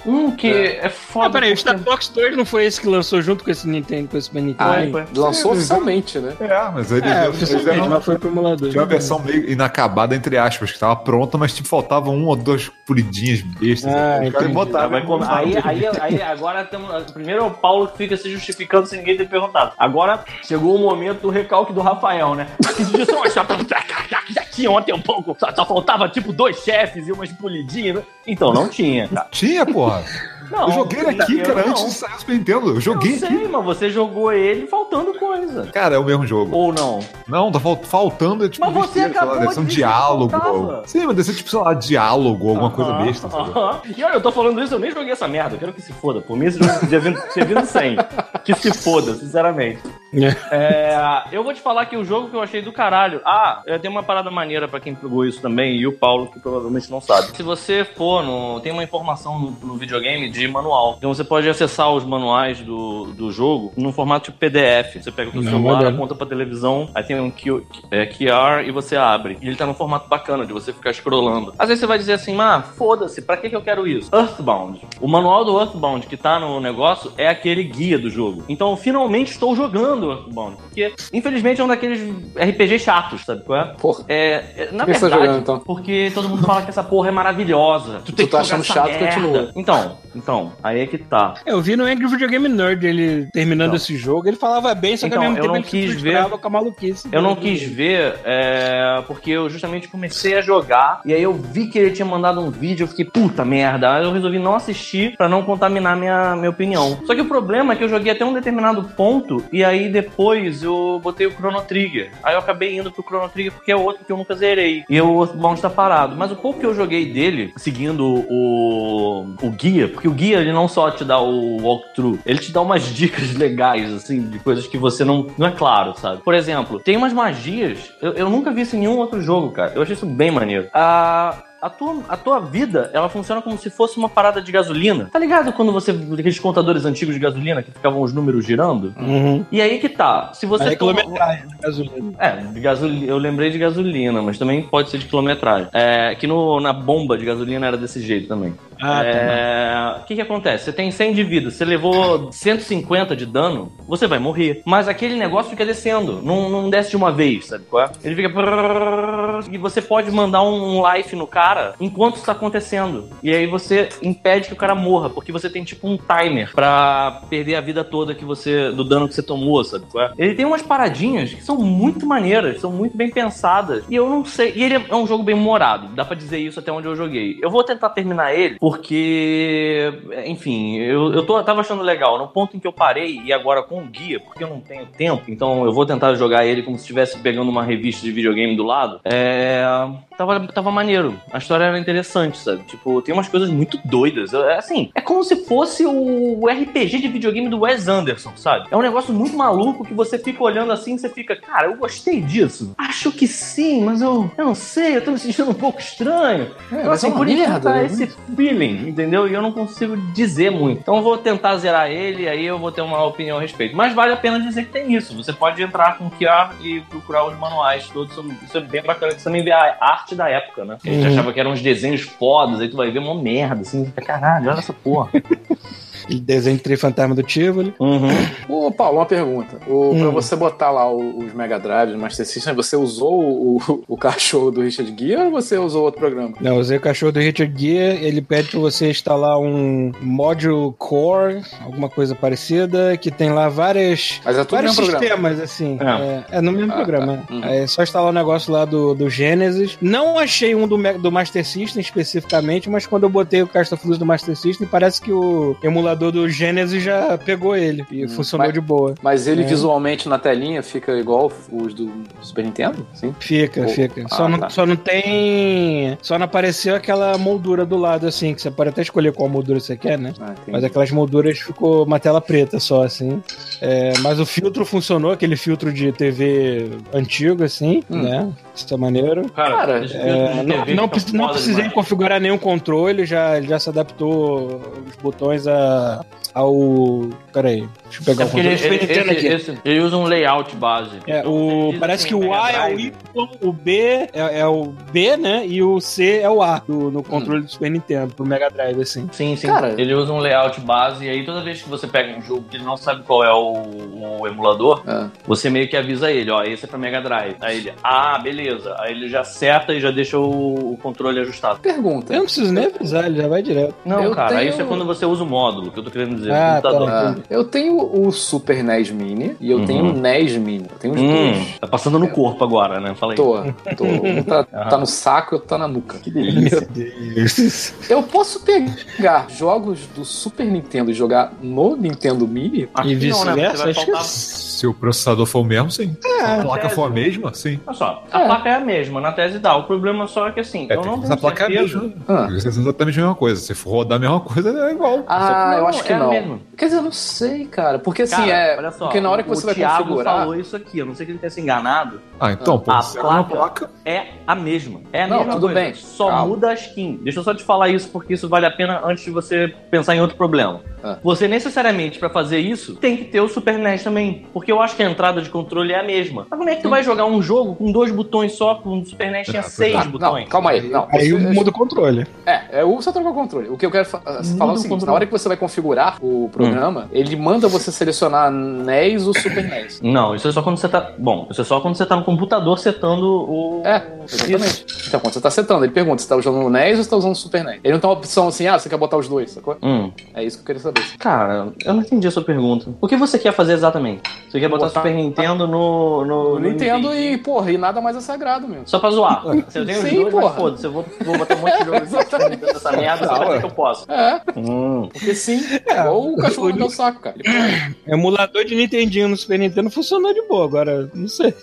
Um que é, foda. Ah, peraí, o porque- Star Fox 2 não foi esse que lançou junto com esse Nintendo, com esse Nintendo? Ah, lançou oficialmente, né? É, mas eles, É, oficialmente, mas foi pro emulador. Tinha uma versão meio inacabada, entre aspas, que tava pronta, mas tipo, faltavam uma ou duas polidinhas bestas. Ah, caras entendi. botaram. Comer- aí, aí, aí agora tamo, primeiro é o Paulo que fica se justificando sem ninguém ter perguntado. Agora chegou o momento do recalque do Rafael, né? Que diz, "Ó, já, já, já tinha ontem um pouco, só, só faltava tipo dois chefes e umas polidinhas. Então não tinha. cara. Tinha, porra. Não, eu joguei ele aqui, cara, não. antes de sair o Super Nintendo. Eu joguei Eu aqui. sei, mas você jogou ele faltando coisa. Cara, é o mesmo jogo. Ou não? Não, tá fal- faltando, é tipo, Mas você besteira, sei lá, acabou deve ser um diálogo. faltava. Sim, mas deve ser tipo, sei lá, diálogo, alguma coisa Aham, besta. sabe? aham. E olha, eu tô falando isso, eu nem joguei essa merda. Eu quero que se foda. Por mim, esse jogo podia vir, ter vindo sem. Que se foda, sinceramente. É, eu vou te falar que o jogo que eu achei do caralho. Ah, é, tem uma parada maneira pra quem pegou isso também, e o Paulo, que provavelmente não sabe. Se você for no. Tem uma informação no, no videogame de manual. Então você pode acessar os manuais do, do jogo no formato tipo PDF. Você pega o Não, celular, maneiro. aponta pra televisão, aí tem um Q, é, QR e você abre. E ele tá num formato bacana de você ficar scrollando. Às vezes você vai dizer assim, ah, foda-se, pra que, que eu quero isso? Earthbound. O manual do Earthbound que tá no negócio é aquele guia do jogo. Então finalmente estou jogando jogando Earthbound, porque infelizmente é um daqueles RPG chatos, sabe qual é? Porra. É, é, na Por que você tá verdade, jogando, então? porque todo mundo fala que essa porra é maravilhosa. Tu tem Tu tá que jogar achando chato, merda. continua. Então, então, aí é que tá. Eu vi no Angry Video Game Nerd ele terminando Então. esse jogo, ele falava bem, só que Então, ao mesmo eu não quis ver- com a maluquice. Eu não quis ver, é, porque eu justamente comecei a jogar e aí eu vi que ele tinha mandado um vídeo, eu fiquei, puta merda, aí eu resolvi não assistir pra não contaminar minha, minha opinião. Só que o problema é que eu joguei até um determinado ponto e aí depois eu botei o Chrono Trigger. Aí eu acabei indo pro Chrono Trigger porque é outro que eu nunca zerei. E o Earthbound tá parado. Mas o pouco que eu joguei dele, seguindo o, o guia, porque o guia ele não só te dá o walkthrough, ele te dá umas dicas legais, assim, de coisas que você não, não é claro, sabe? Por exemplo, tem umas magias, eu, eu nunca vi isso em nenhum outro jogo, cara. Eu achei isso bem maneiro. A. A tua, a tua vida, ela funciona como se fosse uma parada de gasolina. Tá ligado quando você. aqueles contadores antigos de gasolina que ficavam os números girando? Uhum. E aí que tá. Se você. É toma- quilometragem de gasolina. é, de gasolina, eu lembrei de gasolina, mas também pode ser de quilometragem. É, que no, na bomba de gasolina era desse jeito também. Ah, tá. É, O que que acontece? Você tem 100 de vida, você levou 150 de dano, você vai morrer. Mas aquele negócio fica descendo, não, não desce de uma vez, sabe qual é? Ele fica... E você pode mandar um life no cara enquanto isso tá acontecendo. E aí você impede que o cara morra, porque você tem tipo um timer pra perder a vida toda que você do dano que você tomou, sabe qual é? Ele tem umas paradinhas que são muito maneiras, são muito bem pensadas. E eu não sei. E ele é um jogo bem humorado, dá pra dizer isso até onde eu joguei. Eu vou tentar terminar ele, porque. Enfim, eu, eu tô, tava achando legal. No ponto em que eu parei, e agora com o guia, porque eu não tenho tempo, então eu vou tentar jogar ele como se estivesse pegando uma revista de videogame do lado. É. Tava, tava maneiro. A história era interessante, sabe? Tipo, tem umas coisas muito doidas. É, Assim, é como se fosse o RPG de videogame do Wes Anderson, sabe? É um negócio muito maluco que você fica olhando assim e você fica, cara, eu gostei disso. Acho que sim, mas eu, eu não sei, eu tô me sentindo um pouco estranho. É, Então, assim, é por isso tá né? esse feeling, entendeu? E eu não consigo dizer muito. Então eu vou tentar zerar ele, aí eu vou ter uma opinião a respeito. Mas vale a pena dizer que tem isso. Você pode entrar com o QR e procurar os manuais todos. Isso é bem bacana. Você também vê a arte da época, né? A gente Uhum. achava que eram uns desenhos fodas, aí tu vai ver uma merda, assim. Caralho, olha essa porra. Desenho de Fantasma do Tivoli. Uhum. Ô, Paulo, uma pergunta. O, Pra Hum. você botar lá os Mega Drives, Master System, você usou o, o cachorro do Richard Gere ou você usou outro programa? Não, eu usei o cachorro do Richard Gere, ele pede pra você instalar um Module Core, alguma coisa parecida, que tem lá várias, Mas é tudo vários mesmo programa. sistemas, assim. É. É, é no mesmo Ah, programa. tá. Uhum. É só instalar o negócio lá do, do Genesis. Não achei um do, do Master System especificamente, mas quando eu botei o Cast of Luz do Master System, parece que o emulador do Genesis já pegou ele e funcionou mas- de boa. Mas ele É. visualmente na telinha fica igual os do Super Nintendo? Sim. Fica, Oh, fica. ah, Só, não, tá. só não tem. Só não apareceu aquela moldura do lado, assim, que você pode até escolher qual moldura você quer, né? Ah. Mas aquelas molduras ficou uma tela preta só, assim. É, mas o filtro funcionou, aquele filtro de TV antigo, assim, Hum. né? Isso é maneiro. Cara, Cara, É, não, não, não precisei configurar nenhum controle, já, ele já se adaptou os botões a, ao. Peraí, deixa eu pegar É o ele, Super ele- aqui. esse- ele usa um layout base. É, Então, o, diz parece assim, que o A é o. Y, o B é, é o B, né? E o C é o A do- no controle do Super Nintendo, pro Mega Drive, assim. Sim, sim. Cara- ele usa um layout base e aí toda vez que você pega um jogo que ele não sabe qual é o, o emulador, Ah. você meio que avisa ele, ó, esse é pra Mega Drive. Aí ele, ah, beleza. Aí ele já seta e já deixa o, o controle ajustado. Pergunta. Eu não preciso nem avisar, ele já vai direto. Não, Eu cara, tenho- isso é quando você usa o módulo, que eu tô querendo dizer, Ah, computador. tá. Eu tenho o Super NES Mini e eu Uhum. tenho o NES Mini. Eu tenho os Hum, dois. tá passando no corpo agora, né? Fala aí. Tô, tô. Um tá, tá no saco e outro tá na nuca. Que delícia. Deus. Eu posso pegar jogos do Super Nintendo e jogar no Nintendo Mini? Acho E né? Vice-versa, que faltar- Se o processador for o mesmo, sim. Se a placa tese. for a mesma, sim. Olha só, a É. placa é a mesma, na tese dá. O problema só é que assim, É, eu não tenho essa placa é a certeza. mesma. Ah. Exatamente a mesma coisa. Se for rodar a mesma coisa, é igual. Ah, eu acho que é a não. mesma. Quer dizer, eu não sei, cara. Porque assim, Cara, é. olha só, porque na hora que você o vai Thiago configurar. falou isso aqui, eu não sei que ele tenha se enganado. Ah, então, pô, A é placa- placa. É a mesma. É a Não, mesma tudo coisa. bem. Só Calma. muda a skin. Deixa eu só te falar isso, porque isso vale a pena antes de você pensar em outro problema. Ah. Você necessariamente, pra fazer isso, tem que ter o Super NES também. Porque eu acho que a entrada de controle é a mesma. Mas como é que tu vai jogar um jogo com dois botões só? Com o Super NES tinha Ah, seis Ah, botões. não, calma aí. Não, Aí muda o controle. É, é o só trocar o controle. O que eu quero fa- falar é o seguinte: controle. na hora que você vai configurar o programa programa, ele manda você selecionar NES ou Super NES. Não, isso é só quando você tá. Bom, isso é só quando você tá no computador setando o. É, exatamente. Então, quando você tá setando, ele pergunta se tá usando o NES ou se tá usando o Super NES. Ele não tem uma opção assim, ah, você quer botar os dois, sacou? Hum. É isso que eu queria saber. Cara, eu não entendi a sua pergunta. O que você quer fazer exatamente? Você quer botar Botar- Super Nintendo no. no não entendo Nintendinho? e, porra, e nada mais é sagrado mesmo. Só pra zoar. Se eu tenho os Sim, dois, mas porra. foda-se. Eu vou, vou botar um monte de jogo de Super Nintendo nessa merda, só pra que eu posso. É, Hum. porque sim. É, igual o cachorro do meu saco, cara. Ele- Emulador de Nintendinho no Super Nintendo funcionou de boa, agora não sei.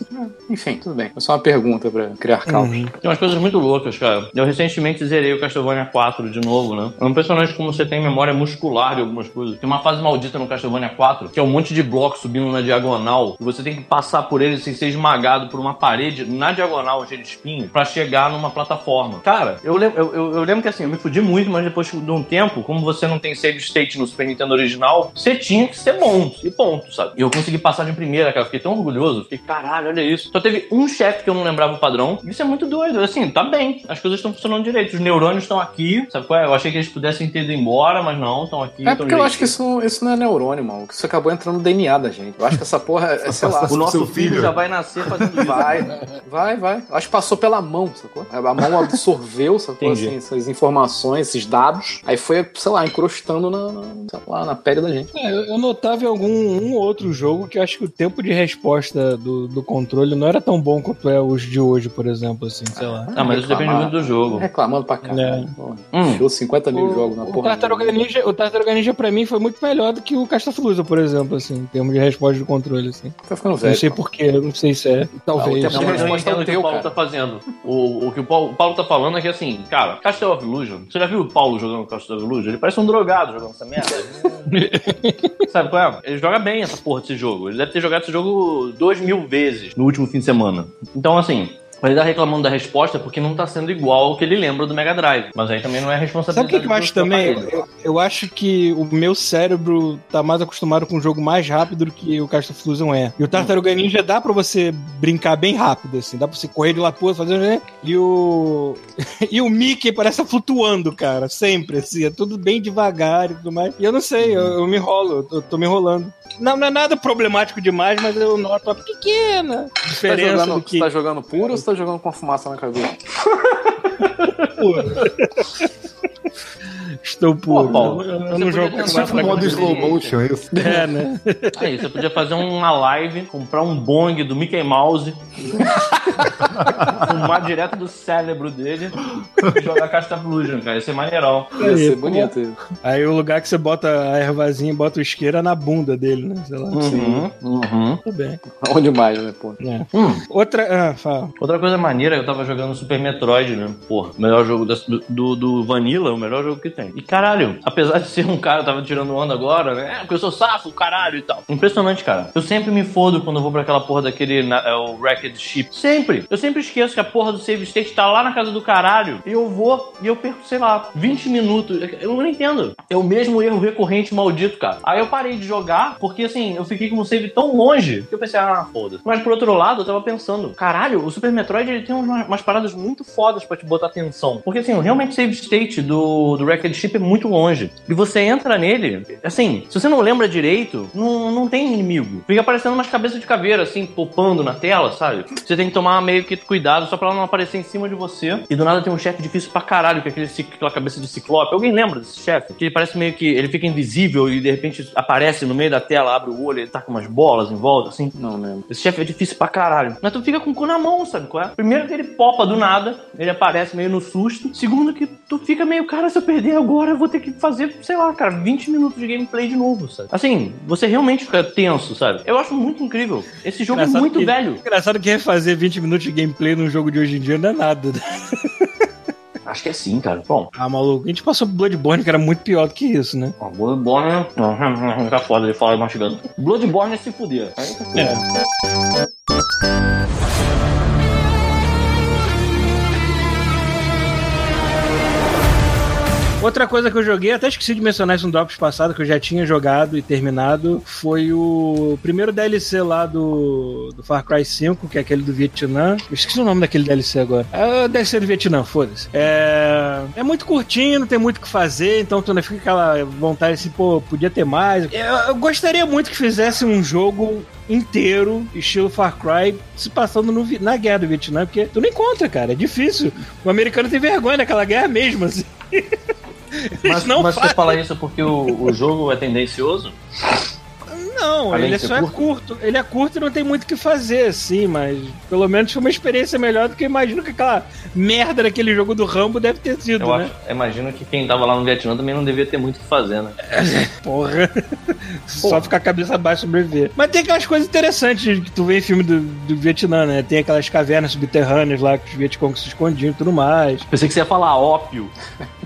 Enfim, tudo bem. É só uma pergunta pra criar caos. Uhum. Tem umas coisas muito loucas, cara. Eu recentemente zerei o Castlevania 4 de novo, né? É impressionante como você tem memória muscular de algumas coisas. Tem uma fase maldita no Castlevania 4, que é um monte de blocos subindo na diagonal, e você tem que passar por eles sem ser esmagado por uma parede na diagonal cheia de espinho pra chegar numa plataforma. Cara, eu, lem- eu, eu, eu lembro que assim, eu me fudi muito, mas depois de um tempo, como você não tem save state no Super Nintendo original, você tinha que ser bom, e ponto, sabe? E eu consegui passar de primeira, cara. Eu Fiquei tão orgulhoso. Fiquei, caralho, olha isso. Só teve um chefe que eu não lembrava o padrão. Isso é muito doido. Assim, tá bem. As coisas estão funcionando direito. Os neurônios estão aqui. Sabe qual é? Eu achei que eles pudessem ter ido embora, mas não, estão aqui. É porque eu acho que isso, isso não é neurônio, mano. Isso acabou entrando no DNA da gente. Eu acho que essa porra é, sei lá. O nosso filho. filho. já vai nascer fazendo isso. Vai, vai, vai. Acho que passou pela mão, sacou? A mão absorveu, sacou? Assim, essas informações, esses dados. Aí foi, sei lá, encrostando na, na- sei lá, na pele da gente. É, eu, eu notava em algum um outro jogo que eu acho que o tempo de resposta do, do controle não era tão bom quanto é os de hoje, por exemplo, assim, sei lá. Ah, mas isso depende muito do jogo. Reclamando pra cá. É. Hum. Enfiou 50 mil O, jogos na o porra. Tartaruga Ninja, o Tartaruga Ninja pra mim foi muito melhor do que o Castaflusa, por exemplo, assim, em termos de resposta de controle, assim. Tá ficando velho. não sei porquê, não sei se é. Talvez. Ah, o tempo Não, de mas eu resposta é entendo o que teu, o Paulo cara. tá fazendo. O, o que o Paulo, o Paulo tá falando é que assim, cara, Castle of Illusion. Você já viu o Paulo jogando Castle of Illusion? Ele parece um drogado jogando essa merda. Sabe qual é? Ele joga bem essa porra desse jogo. Ele deve ter jogado esse jogo dois mil vezes no último fim de semana. Então, assim. Ele tá reclamando da resposta porque não tá sendo igual ao que ele lembra do Mega Drive. Mas aí também não é Sabe responsabilidade o que, que eu acho também? Eu, eu acho que o meu cérebro tá mais acostumado com um jogo mais rápido do que o Cast of Illusion é. E o Tartaruga Ninja dá pra você brincar bem rápido, assim. Dá pra você correr de lá pro outro, fazer... né? E o... e o Mickey parece flutuando, cara. Sempre, assim. É tudo bem devagar e tudo mais. E eu não sei, eu, eu me enrolo. Eu tô me enrolando. Não, não é nada problemático demais, mas eu noto uma pequena Você tá, diferença jogando, do que... você tá jogando puro ou você tá jogando com a fumaça na cabeça? Estou puro. Pô, Paulo, eu, eu não jogo com fumaça na Modo slow motion, é isso? É, né? Aí, você podia fazer uma live, comprar um bong do Mickey Mouse, fumar direto do cérebro dele e jogar Casta Illusion, cara. Ia ser maneirão. Ia Aí, ser bonito. Aí o lugar que você bota a ervazinha, bota o isqueiro é na bunda dele, né? Sei lá. Uhum, uhum. Tudo bem. Onde mais, né, pô? É. Hum. Outra. Ah, fala. Outra coisa maneira, eu tava jogando Super Metroid, né? Porra, melhor jogo das- do, do, Vanilla, o melhor jogo que tem. E caralho, apesar de ser um cara, tava tirando onda agora, né? É, porque eu sou safo, caralho e tal. Impressionante, cara. Eu sempre me fodo quando eu vou pra aquela porra daquele na- é, o Wrecked Ship. Sempre. Eu sempre esqueço que a porra do save state tá lá na casa do caralho. E eu vou e eu perco, sei lá, 20 minutos. Eu não entendo. É o mesmo erro recorrente maldito, cara. Aí eu parei de jogar porque assim, eu fiquei com o save tão longe que eu pensei, ah, foda-se. Mas por outro lado, eu tava pensando, caralho, o Super Metroid ele tem umas, umas paradas muito fodas pra te botar atenção. Porque assim, realmente o save state do, do Wrecked Ship é muito longe. E você entra nele, assim, se você não lembra direito, não, não tem inimigo. Fica aparecendo umas cabeças de caveira, assim, popando na tela, sabe? Você tem que tomar meio que cuidado só pra ela não aparecer em cima de você. E do nada tem um chefe difícil pra caralho, que é aquele, aquela cabeça de ciclope. Alguém lembra desse chefe? Que ele parece meio que ele fica invisível e de repente aparece no meio da tela, abre o olho, ele tá com umas bolas em volta, assim. Não lembro. Esse chefe é difícil pra caralho. Mas tu fica com o cu na mão, sabe é? Primeiro que ele popa do nada, ele aparece meio no susto. Segundo que tu fica meio, cara, se eu perder agora, eu vou ter que fazer, sei lá, cara, 20 minutos de gameplay de novo, sabe? Assim, você realmente fica tenso, sabe? Eu acho muito incrível. Esse jogo é Engraçado muito que- velho. Engraçado que refazer 20 minutos de gameplay num jogo de hoje em dia não é nada. né? Acho que é sim, cara. Bom, Ah, maluco. A gente passou por Bloodborne, que era muito pior do que isso, né? ó, Bloodborne. Tá foda ele fala mastigando. Bloodborne é se fuder. Tá foda. É. Outra coisa que eu joguei, até esqueci de mencionar isso no Drops passado, que eu já tinha jogado e terminado, foi o primeiro DLC lá do, do Far Cry 5, que é aquele do Vietnã. Eu esqueci o nome daquele DLC agora. É o DLC do Vietnã, foda-se. É, é muito curtinho, não tem muito o que fazer, então tu não fica aquela vontade assim, pô, podia ter mais. Eu, eu gostaria muito que fizesse um jogo inteiro, estilo Far Cry, se passando no na guerra do Vietnã, porque tu não encontra, cara, é difícil. O americano tem vergonha daquela guerra mesmo, assim. Mas, não mas você fala isso porque o, o jogo é tendencioso? Não, Além ele é só curto? é curto. Ele é curto e não tem muito o que fazer, assim, mas pelo menos foi uma experiência melhor do que eu imagino que aquela merda daquele jogo do Rambo deve ter sido, Eu né? acho, imagino que quem tava lá no Vietnã também não devia ter muito o que fazer, né? Porra. Só ficar a cabeça baixa e sobreviver. Mas tem aquelas coisas interessantes que tu vê em filme do, do Vietnã, né? Tem aquelas cavernas subterrâneas lá que os Vietcong se escondiam e tudo mais. Pensei que você ia falar ópio.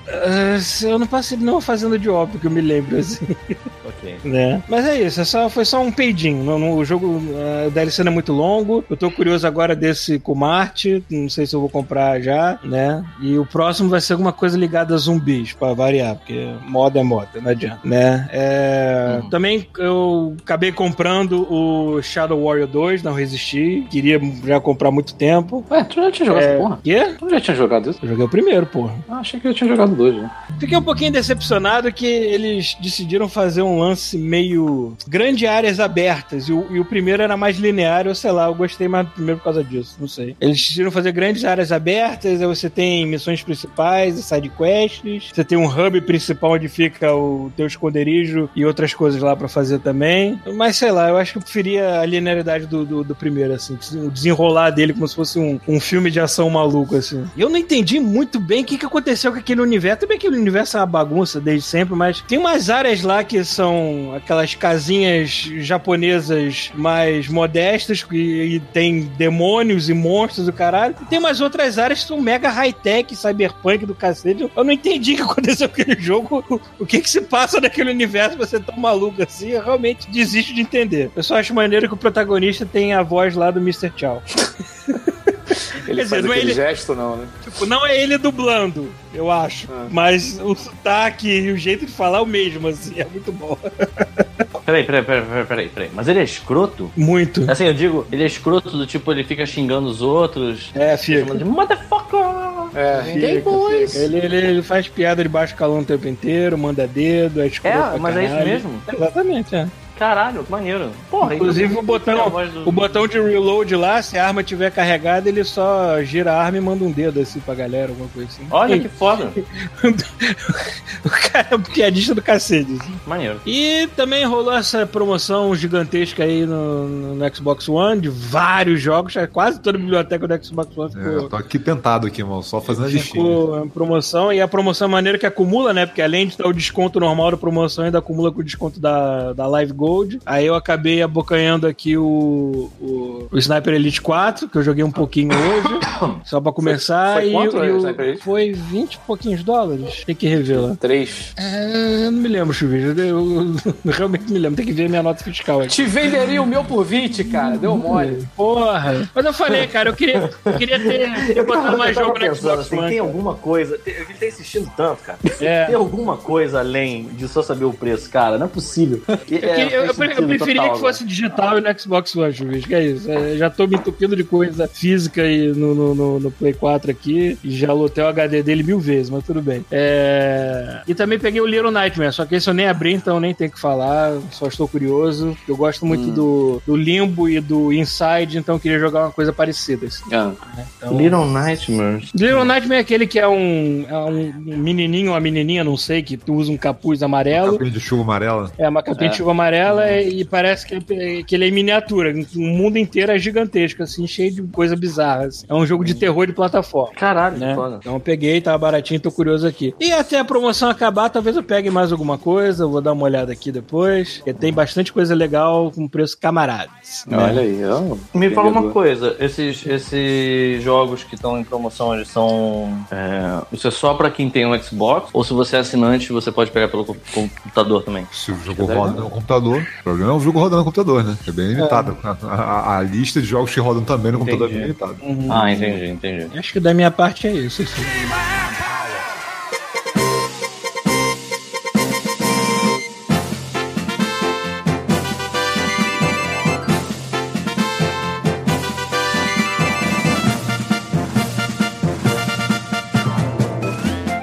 Ah, eu não passei nenhuma fazenda de ópio que eu me lembro, assim. Né? Mas é isso, é só, foi só um peidinho. Não, não- o jogo, uh, o DLC não é muito longo. Eu tô curioso agora desse com Marte, não sei se eu vou comprar já, né? E o próximo vai ser alguma coisa ligada a zumbis, pra variar, porque moda é moda, não adianta, né? É, Uhum. Também eu acabei comprando o Shadow Warrior 2, não resisti, queria já comprar há muito tempo. Ué, tu já tinha jogado essa porra? Quê? Tu já tinha jogado isso? Eu joguei o primeiro, porra. Ah, achei que eu tinha jogado dois, né? Fiquei um pouquinho decepcionado que eles decidiram fazer um lance meio grande áreas abertas e o, e o primeiro era mais linear, ou sei lá, eu gostei mais do primeiro por causa disso, não sei. Eles decidiram fazer grandes áreas abertas, aí você tem missões principais e side quests, você tem um hub principal onde fica o teu esconderijo e outras coisas lá pra fazer também. Mas sei lá, eu acho que eu preferia a linearidade do, do, do primeiro, assim, o desenrolar dele como se fosse um, um filme de ação maluco, assim. Eu não entendi muito bem o que, que aconteceu com aquele universo. Também que o universo é uma bagunça desde sempre, mas tem umas áreas lá que são aquelas casinhas japonesas mais modestas e, e tem demônios e monstros do caralho. E tem umas outras áreas que são mega high-tech, cyberpunk do cacete. Eu não entendi o que aconteceu com aquele jogo, o, o que que se passa naquele universo pra ser tão maluco assim. Eu realmente desisto de entender. Eu só acho maneiro que o protagonista tem a voz lá do Mr. Chow. Ele Quer faz não é aquele ele- gesto, não, né? Tipo, não é ele dublando, eu acho. Ah. Mas o sotaque e o jeito de falar é o mesmo, assim, é muito bom. Peraí, peraí, peraí, peraí, peraí, peraí. Mas ele é escroto? Muito. Assim, eu digo, ele é escroto do tipo, ele fica xingando os outros. É, fica. De motherfucker! É, Fica, fica. Ele, ele, ele faz piada de baixo calão o tempo inteiro, manda dedo, é escroto É, pra mas é isso caralho. mesmo? Exatamente, é. Maneiro, maneiro. Porra, Inclusive o botão, do- o botão de reload lá, se a arma tiver carregada, ele só gira a arma e manda um dedo assim pra galera, alguma coisa assim. Olha que foda. o cara é um piadista do cacete. assim. Maneiro. E também rolou essa promoção gigantesca aí no, no Xbox One, de vários jogos, quase toda a biblioteca do Xbox One É, ficou, eu tô aqui tentado aqui, irmão, só fazendo a listinha. promoção. E a promoção é maneira que acumula, né? Porque além de ter o desconto normal da promoção, ainda acumula com o desconto da, da Live Gold. Aí eu acabei abocanhando aqui o, o, o Sniper Elite 4, que eu joguei um pouquinho hoje, só pra começar. Foi e, quanto, e o o- Sniper Elite? Foi 20 e pouquinhos dólares. Tem que rever lá. Três. É, eu não me lembro, Chuveiro. Eu, eu realmente não me lembro. Tem que ver minha nota fiscal aqui. Te venderia o meu por 20, cara. Deu mole. Porra! Mas eu falei, cara, eu queria, eu queria ter. Eu queria botar mais jogo pensando Xbox assim, One. tem alguma coisa. Ele tá insistindo tanto, cara. É. Tem alguma coisa além de só saber o preço, cara. Não é possível. Eu, queria- eu- eu eu preferia que fosse digital e no Xbox One, Chuveiro. Que é isso. É, já tô me entupindo de coisa física aí no, no, no- no Play 4 aqui. E já lotei o HD dele mil vezes, mas tudo bem. É, E também peguei o Little Nightmare, só que esse eu nem abri, então nem tenho que falar. Só estou curioso. Eu gosto muito do, do Limbo e do Inside, então eu queria jogar uma coisa parecida. Assim, Ah, né? Então- Little Nightmares. Little Nightmare é aquele que é um, é um menininho ou uma menininha, não sei, que tu usa um capuz amarelo. Capinha de chuva amarela. É uma capinha de chuva amarela e parece que, que ele é em miniatura. O mundo inteiro é gigantesco, assim, cheio de coisa bizarra. assim. É um jogo de terror de plataforma. Caralho, Né? foda. Então eu peguei, tava baratinho, tô curioso aqui. E até a promoção acabar, talvez eu pegue mais alguma coisa, eu vou dar uma olhada aqui depois. Porque tem bastante coisa legal com preço camaradas. né? olha aí. ó, Me fala uma coisa, esses, esses jogos que estão em promoção, eles são. É, isso é só pra quem tem um Xbox? Ou se você é assinante, você pode pegar pelo co- computador também? Se o jogo roda no computador, o problema é o jogo rodando no computador, né? É bem limitado. A, a- a lista de jogos que rodam também no computador é bem Entendi. limitada. Ah, entendi, entendi. Acho que da minha parte é isso. Assim.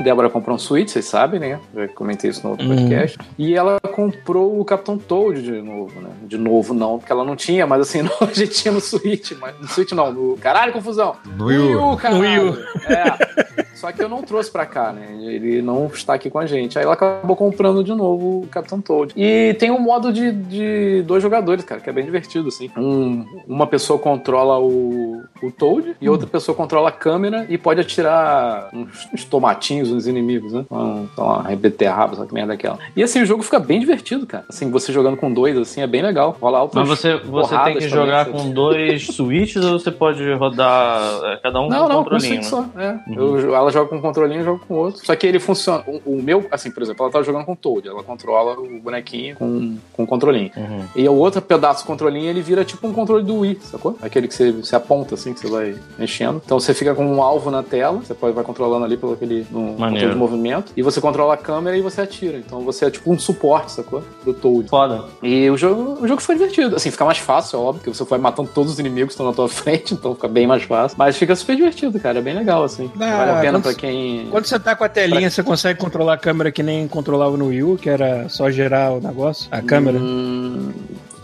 Débora comprou um Switch, vocês sabem, né? Já comentei isso no outro Hum. podcast. E ela comprou o Capitão Toad de novo, né? De novo, não, porque ela não tinha, mas assim, não, a gente tinha no Switch. Mas, no Switch não, no. Caralho, confusão! No Wii U. caralho! No Wii U. É. Só que eu não trouxe pra cá, né? Ele não está aqui com a gente. Aí ela acabou comprando de novo o Capitão Toad. E tem um modo de, de dois jogadores, cara, que é bem divertido, assim. Um- uma pessoa controla o, o Toad e outra pessoa controla a câmera e pode atirar uns, uns tomatinhos nos inimigos, né? Um, sei lá, beterraba, sabe que merda é aquela. E assim, o jogo fica bem divertido, cara. Assim, você jogando com dois, assim, é bem legal. Rola altas Mas você, você tem que também, jogar você- com dois switches ou você pode rodar é, cada um Não, com um não, controlinho? switch né? só. É. Eu- ela joga com um controlinho, eu jogo com outro. Só que ele funciona. O, o meu, assim, por exemplo, ela tá jogando com o Toad. Ela controla o bonequinho com, com o controlinho. Uhum. E o outro pedaço do controlinho, ele vira tipo um controle do Wii, sacou? Aquele que você, você aponta, assim, que você vai mexendo. Então você fica com um alvo na tela, você pode vai controlando ali pelo aquele no controle de movimento. E você controla a câmera e você atira. Então você é tipo um suporte, sacou? Do Toad. Foda. E o jogo, o jogo fica divertido. Assim, fica mais fácil, é óbvio, que você vai matando todos os inimigos que estão na tua frente, então fica bem mais fácil. Mas fica super divertido, cara. É bem legal, assim. Ah, vale a pena quando- pra quem. Quando você tá com a telinha, você consegue controlar a câmera que nem controlava no Wii U, que era só girar o negócio, a câmera. Hum,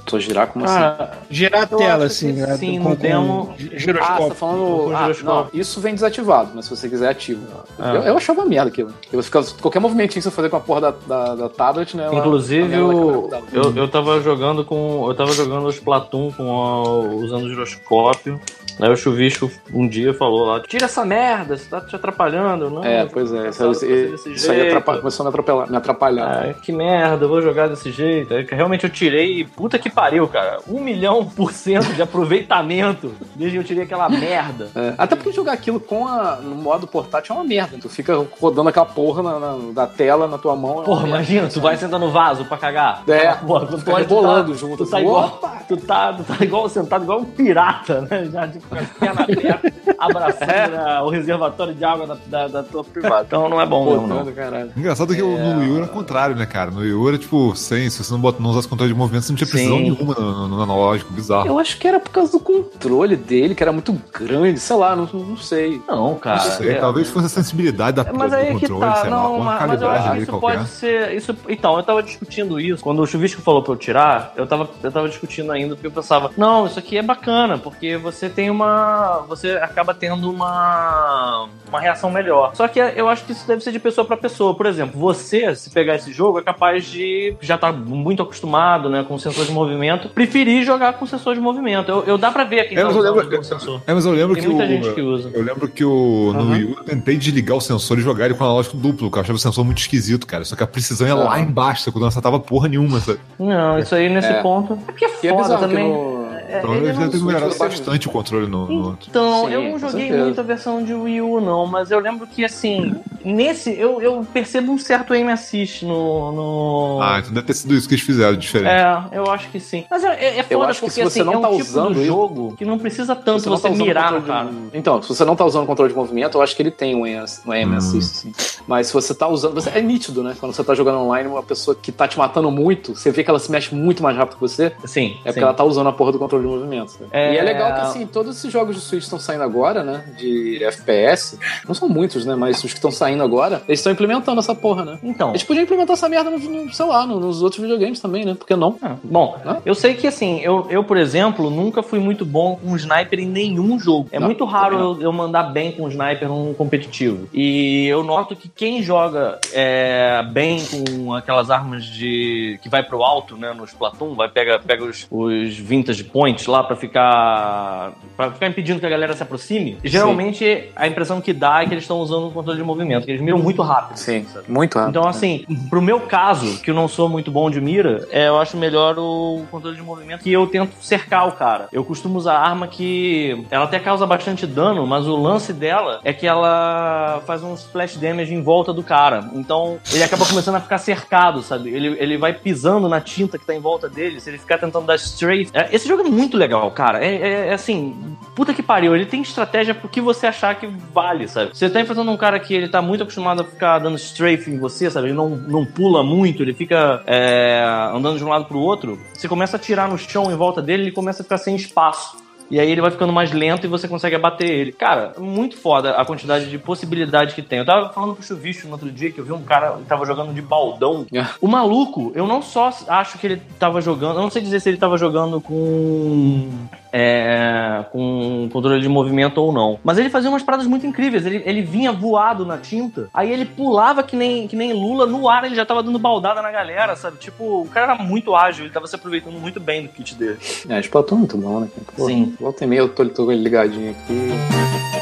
tô girar como assim? Cara, Girar a eu tela, assim, né, sim, com, no com demo- Ah, você giroscópio. tá falando. Ah, não, isso vem desativado, mas se você quiser ativo. Ah. Eu, eu achava uma merda aquilo. Eu ficava, qualquer movimentinho que você fazer com a porra da, da, da tablet, né? Inclusive, ela- ela- eu, eu tava jogando com. Eu tava jogando os Platum com a- usando o giroscópio. Aí o chuvisco um dia falou lá: tira essa merda, você tá te atrapalhando. Não, É, pois é. Isso, isso, aí atrapalha- começou a me atrapalhar. Me atrapalhar. Ah, que merda, eu vou jogar desse jeito. Aí, realmente eu tirei, puta que pariu, cara. Um milhão por cento de aproveitamento desde que eu tirei aquela merda. É, Até porque jogar aquilo com a, no modo portátil é uma merda. Tu fica rodando aquela porra na, na- da tela na tua mão. é Porra, merda. imagina, tu vai sentar no vaso pra cagar. É, porra, tu rebolando tu tá, junto, Tu tá, assim, igual, tu, tá, tu tá igual sentado igual um pirata, né? Já com as pernas abertas, abraçando É. o reservatório de água da, da, da tua privada. Então não é bom mesmo, não. Caralho. Engraçado que o- no Wii U era o contrário, né, cara? No Wii U era tipo, sem, se você não, bota, não usasse controle de movimento, você não tinha precisão Sim. nenhuma no, no analógico, bizarro. Eu acho que era por causa do controle dele, que era muito grande, sei lá, não, não sei. Não, cara. Não sei, é- talvez fosse a sensibilidade da, É, Mas do aí é que controle, tá, sei lá, não, uma mas, mas eu acho que isso qualquer. pode ser. Isso, então, eu tava discutindo isso. Quando o Chuvisco falou pra eu tirar, eu tava, eu tava discutindo ainda, porque eu pensava, não, isso aqui é bacana, porque você tem uma. Você acaba tendo uma. uma reação melhor. Só que eu acho que isso deve ser de pessoa pra pessoa. Por exemplo, você, se pegar esse jogo, é capaz de já tá muito acostumado, né, com sensor de movimento, preferir jogar com sensor de movimento. Eu, eu dá pra ver quem É, tá mas eu usando lembro- com sensor. É, mas eu lembro Tem que muita o. gente que usa. Eu lembro que o, no Uhum. Wii U eu tentei desligar o sensor e jogar ele com analógico duplo, cara. Eu achava o sensor muito esquisito, cara. Só que a precisão ia lá Ah. embaixo, quando não acertava porra nenhuma, sabe? Não, isso aí nesse É. ponto. É porque é é foda bizarro também. que no... É, Então ele eles não- devem ter Switch melhorado você- bastante o controle no, no outro. Então, Sim, eu não joguei muito a versão de Wii U, não, mas eu lembro que, assim, nesse, eu, eu percebo um certo aim assist no. no... Ah, então deve ter sido isso que eles fizeram diferente. É, eu acho que sim. Mas é, é, é Eu foda acho que porque, se você assim, não é um tá tipo usando de isso- jogo que não precisa tanto Você você, tá mirar cara. de- Então, se você não tá usando controle de movimento, eu acho que ele tem um aim, um aim Hum. assist, sim. Mas se você tá usando. Você, é nítido, né? Quando você tá jogando online, uma pessoa que tá te matando muito, você vê que ela se mexe muito mais rápido que você, Sim, é sim. porque ela tá usando a porra do controle de movimento. sabe? É- E é legal que, assim, todos esses jogos de Switch estão saindo agora, né? De FPS. Não são muitos, né? Mas os que estão saindo agora, eles estão implementando essa porra, né? Então. Eles podiam implementar essa merda, no, no, sei lá, no- nos outros videogames também, né? Por que não? Ah, Bom, Hã? eu sei que assim, eu, eu, por exemplo, nunca fui muito bom com sniper em nenhum jogo. É Não, muito raro eu, eu mandar bem com sniper num competitivo. E eu noto que quem joga é, bem com aquelas armas de que vai pro alto, né, nos Platum, vai pega, pega os, os vintage points lá pra ficar para ficar impedindo que a galera se aproxime. Geralmente a impressão que dá é que eles estão usando o controle de movimento, que eles miram muito rápido. Sim, sabe? muito rápido. Então, assim, pro meu caso, que eu não sou muito bom de mira, é, eu acho melhor o controle de movimento que eu tento cercar o cara. Eu costumo usar arma que ela até causa bastante dano, mas o lance dela é que ela faz um splash damage em volta do cara. Então, ele acaba começando a ficar cercado, sabe? Ele, ele vai pisando na tinta que tá em volta dele, se ele ficar tentando dar strafe. É, esse jogo é muito legal, cara. É, é- é assim, puta que pariu. Ele tem estratégia pro que você achar que vale, sabe? Você tá enfrentando um cara que ele tá muito acostumado a ficar dando strafe em você, sabe? Ele não, não pula muito, ele fica é, andando de um lado pro outro. Você começa a tirar no chão em volta dele, ele começa a ficar sem espaço. E aí ele vai ficando mais lento e você consegue abater ele. Cara, muito foda a quantidade de possibilidades que tem. Eu tava falando pro Chuvicho no outro dia que eu vi um cara que tava jogando de baldão. O maluco, eu não só acho que ele tava jogando, eu não sei dizer se ele tava jogando com é, com controle de movimento ou não. Mas ele fazia umas paradas muito incríveis. Ele, ele vinha voado na tinta, aí ele pulava que nem, que nem Lula no ar, ele já tava dando baldada na galera, sabe? Tipo, o cara era muito ágil, ele tava se aproveitando muito bem do kit dele. É, Splatoon é muito bom, né? Pô, Sim. Volta e meia eu tô, tô ligadinho aqui.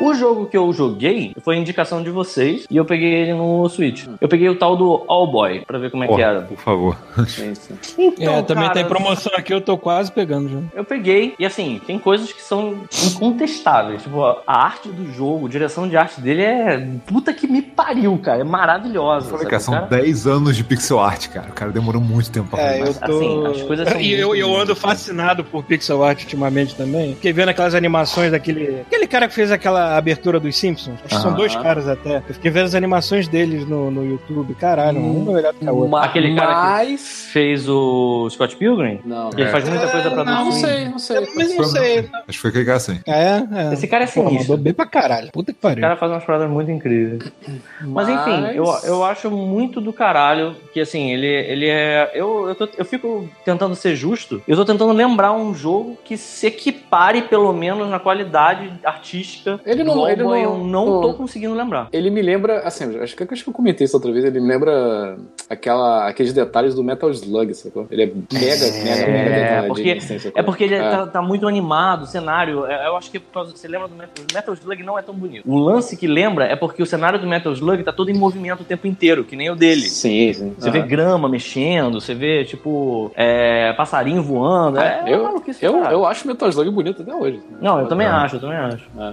O jogo que eu joguei foi indicação de vocês e eu peguei ele no Switch. Eu peguei o tal do All Boy pra ver como é que Porra, era. por favor. Sim. Então, é, também cara, tem promoção aqui, eu tô quase pegando já. Eu peguei, e assim, tem coisas que são incontestáveis. Tipo, a arte do jogo, a direção de arte dele é. Puta que me pariu, cara. É maravilhosa. Falei, sabe? cara, são Cara, 10 anos de pixel art, cara. O cara demorou muito tempo pra É, fazer. eu tô. assim, as coisas são e eu, eu ando fascinado por pixel art ultimamente também. Fiquei vendo aquelas animações daquele. Aquele cara que fez aquela abertura dos Simpsons. Acho que são dois caras até. Eu fiquei vendo as animações deles no, no YouTube. Caralho, Hum. um é melhor do que a outra. Ma- Aquele cara que- Mas... Fez o Scott Pilgrim. Não, Ele É. faz muita coisa pra não, não você. sei, não sei. Mas não sei. Acho que foi aquele cara assim. É, é. Esse cara é Porra, sinistro. mandou bem pra caralho. Puta que O pariu. cara faz umas paradas muito incríveis. Mas enfim, eu, eu acho muito do caralho que assim, ele, ele é. Eu, eu, tô- eu fico tentando ser justo. Eu tô tentando lembrar um jogo que se equipare, pelo menos, na qualidade artística. Ele não- do All ele não- Eu não não- tô conseguindo lembrar. Ele me lembra, assim, acho que, acho que eu comentei isso outra vez, ele me lembra aquela, aqueles detalhes do Metal Slug, sacou? Ele é mega, mega, mega detalhadinho, porque- assim? É porque ele É. Tá, tá muito animado, o cenário. é- Eu acho que por causa que você lembra do Metal, Metal Slug não é tão bonito. O lance que lembra é porque o cenário do Metal Slug tá todo em movimento o tempo inteiro, que nem o dele. Sim, sim. Você Ah. vê grama mexendo, você vê, tipo, é, passarinho voando. É, eu, eu, eu acho o Metal Slug bonito até hoje. Não, eu também É. acho, eu também acho. É.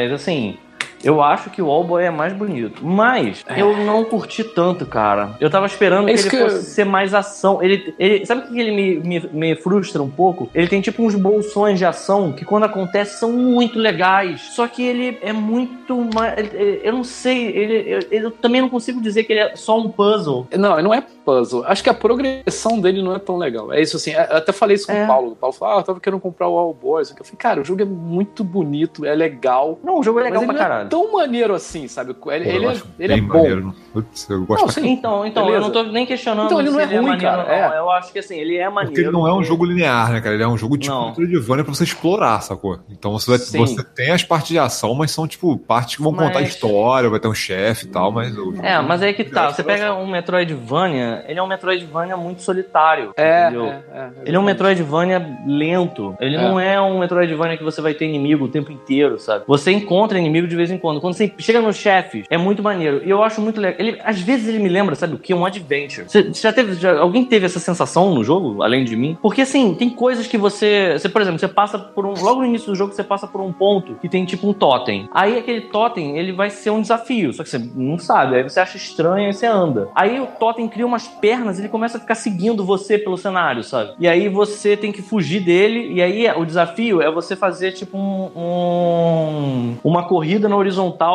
Mas, assim, eu acho que o All Boy é mais bonito. Mas eu não curti tanto, cara. Eu tava esperando É que ele que fosse ser mais ação. Ele, ele, sabe o que ele me, me, me frustra um pouco? Ele tem, tipo, uns bolsões de ação que, quando acontece, são muito legais. Só que ele é muito mais... eu não sei, ele, eu, eu também não consigo dizer que ele é só um puzzle. Não, não é puzzle. Acho que a progressão dele não é tão legal. É isso assim. Eu até falei isso com É. o Paulo. O Paulo falou: Ah, eu tava querendo comprar o All Boys. Eu falei, cara, o jogo é muito bonito, é legal. Não, o jogo é legal pra não caralho. é tão maneiro assim, sabe? Ele, Pô, ele é, ele é bem bom. maneiro. Putz, eu gosto Não, sim. Então, então eu não tô nem questionando Então, ele não é se ele ruim, maneiro cara, não. é. Eu acho que assim, ele é maneiro. Porque ele não é um porque- jogo linear, né, cara? Ele é um jogo tipo Não. Metroidvania pra você explorar, sacou? Então você, Sim. você tem as partes de ação, mas são tipo partes que vão contar a Mas- história, vai ter um chefe e tal, mas. É, mas aí que tá. É, Você pega um Metroidvania, ele é um Metroidvania muito solitário. É, entendeu? é, é, Ele é um Metroidvania lento. Ele É. não é um Metroidvania que você vai ter inimigo o tempo inteiro, sabe? Você encontra inimigo de vez em quando. Quando você chega nos chefes, é muito maneiro. E eu acho muito legal. Ele, às vezes ele me lembra, sabe o que? Um adventure. Você já teve. já- alguém teve essa sensação no jogo, além de mim? Porque assim, tem coisas que você. Você, por exemplo, você passa por um. Logo no início do jogo, você passa por um ponto que tem tipo um totem. Aí aquele totem, ele vai ser um desafio. Só que você não sabe. Aí você acha estranho e você anda. Aí o totem cria umas pernas ele começa a ficar seguindo você pelo cenário, sabe? E aí você tem que fugir dele. E aí o desafio é você fazer tipo um, um- uma corrida na horizontal,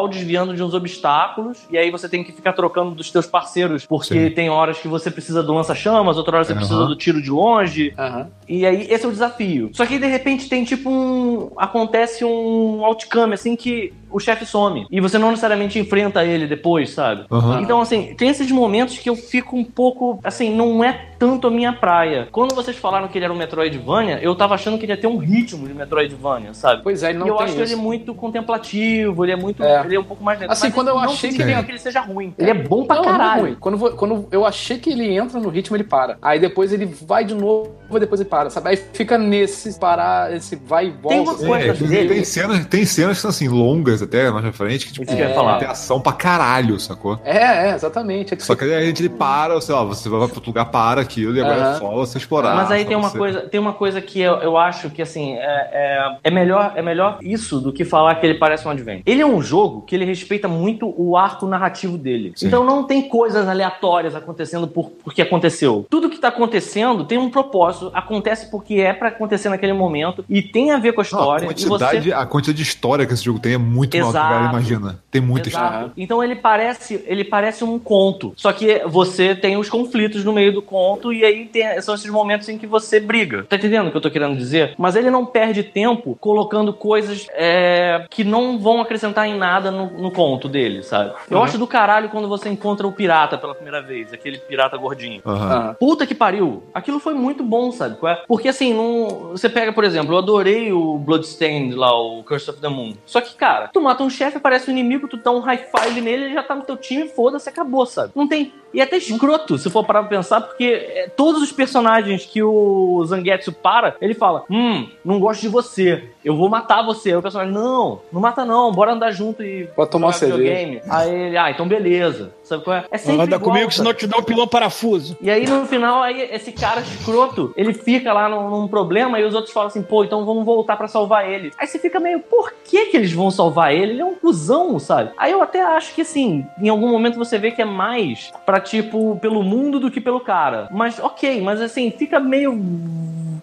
desviando de uns obstáculos. E aí você tem que ficar trocando dos teus parceiros, porque Sim. tem horas que você precisa do lança-chamas, outra hora você Aham. precisa do tiro de longe. Aham. E aí, esse é o desafio. Só que de repente tem tipo um. Acontece um outcome, assim, que o chefe some. E você não necessariamente enfrenta ele depois, sabe? Aham. Então, assim, tem esses momentos que eu fico um pouco. Assim, não é tanto a minha praia. Quando vocês falaram que ele era um Metroidvania, eu tava achando que ele ia ter um ritmo de Metroidvania, sabe? Pois é, ele não e eu tem acho que isso. ele é muito contemplativo, ele é muito. É. Ele é um pouco mais lento. Assim, Mas quando eu não achei que ele- que ele seja ruim. Ele é bom pra Não, não é caralho. ruim. Quando, quando eu achei que ele entra no ritmo, ele para. Aí depois ele vai de novo, depois ele para, sabe? Aí fica nesse parar, esse vai e volta. Tem uma coisa É, tem- dele- tem, cenas, tem cenas que são assim, longas até mais pra frente, que tipo, que ia falar. tem ação pra caralho, sacou? É, é, exatamente. É que Só que aí a gente ele para, sei lá, você vai pro outro lugar, para, e agora Aham. é só você explorar. Mas aí tem uma você- coisa, tem uma coisa que eu, eu acho que assim é, é, é melhor é melhor isso do que falar que ele parece um advent. Ele é um jogo que ele respeita muito o arco narrativo dele. Sim. Então não tem coisas aleatórias acontecendo por porque aconteceu. Tudo que tá acontecendo tem um propósito, acontece porque é pra acontecer naquele momento e tem a ver com a Não, a, história. quantidade, você a quantidade de história que esse jogo tem é muito maior do que a Exato. imagina. Tem muita Exato. história. Então ele parece, ele parece um conto. Só que você tem os conflitos no meio do conto e aí tem- são esses momentos em que você briga. Tá entendendo o que eu tô querendo dizer? Mas ele não perde tempo colocando coisas é, que não vão acrescentar em nada no, no conto dele, sabe? Eu acho do caralho quando você encontra o pirata pela primeira vez, aquele pirata gordinho. Aham. Puta que pariu. Aquilo foi muito bom, sabe? é? Porque assim, não... você pega, por exemplo, eu adorei o Bloodstained lá, o Curse of the Moon. Só que, cara, tu mata um chefe, aparece um inimigo, tu dá um high five nele, ele já tá no teu time, foda-se, acabou, sabe? Não tem. E é até escroto, se for parar pra pensar, porque é, todos os personagens que o Zangetsu para, ele fala: Hum, não gosto de você, eu vou matar você. Aí o personagem, não, não mata não, bora andar junto e. Pode tomar videogame. Aí ele, ah, então beleza. Sabe qual é? É sempre Anda igual, comigo, sabe? senão eu te dou um pilão parafuso. E aí, no final, aí, esse cara escroto, ele fica lá num, num problema e os outros falam assim, pô, então vamos voltar pra salvar ele. Aí você fica meio, por que que eles vão salvar ele? Ele é um cuzão, sabe? Aí eu até acho que, assim, em algum momento você vê que é mais pra, tipo, pelo mundo do que pelo cara. Mas, ok, mas assim, fica meio...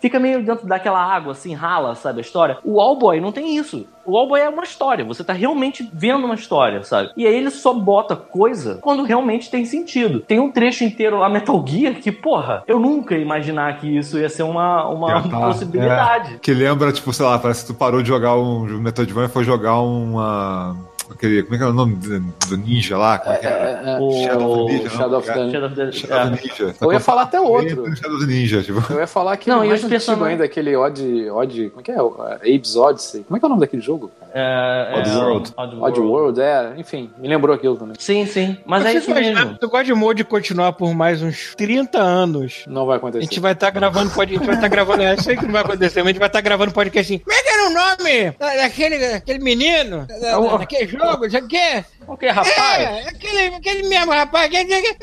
Fica meio dentro daquela água, assim, rala, sabe, a história. O Allboy não tem isso. O Allboy é uma história, você tá realmente vendo uma história, sabe? E aí ele só bota coisa quando realmente tem sentido. Tem um trecho inteiro lá, Metal Gear, que, porra, eu nunca ia imaginar que isso ia ser uma, uma tá, possibilidade. é. Que lembra, tipo, sei lá, parece que tu parou de jogar um Metroidvania e foi jogar uma. Aquele, como é que era o nome do do ninja lá? Como é que era? É, é, O Shadow of the Ninja? Shadow of the- Shadow the- Shadow é. Ninja. Eu ia falar até outro. Shadow of the Ninja, tipo. Eu ia falar que Não, não, e mais os personagens- ainda, aquele Odd, Odd. Como é que é? O, é, Abe's Odyssey. Como é que é o nome daquele jogo? É, é, Oddworld. Odd World, é. Enfim, me lembrou aquilo também. Sim, sim. Mas é Você isso imagina, mesmo. Se o Godmode continuar por mais uns 30 anos, Não vai a acontecer. gente vai estar gravando podcast. A gente vai estar gravando. Eu sei que não vai acontecer, mas a gente vai estar gravando podcast assim. Como é que era o nome da- daquele, daquele menino? Da, da, daquele jogo? Já que é? Ok, rapaz. É, aquele, aquele mesmo rapaz. O que, que, que,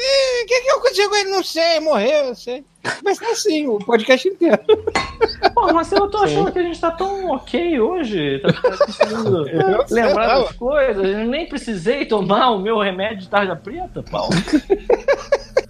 que que eu consigo? Ele não sei, morreu, eu sei. Vai ser assim, o podcast inteiro. Pô, mas eu tô achando que a gente tá tão ok hoje. Tá tá conseguindo lembrar das coisas. Eu nem precisei tomar o meu remédio de tarja preta, Paulo.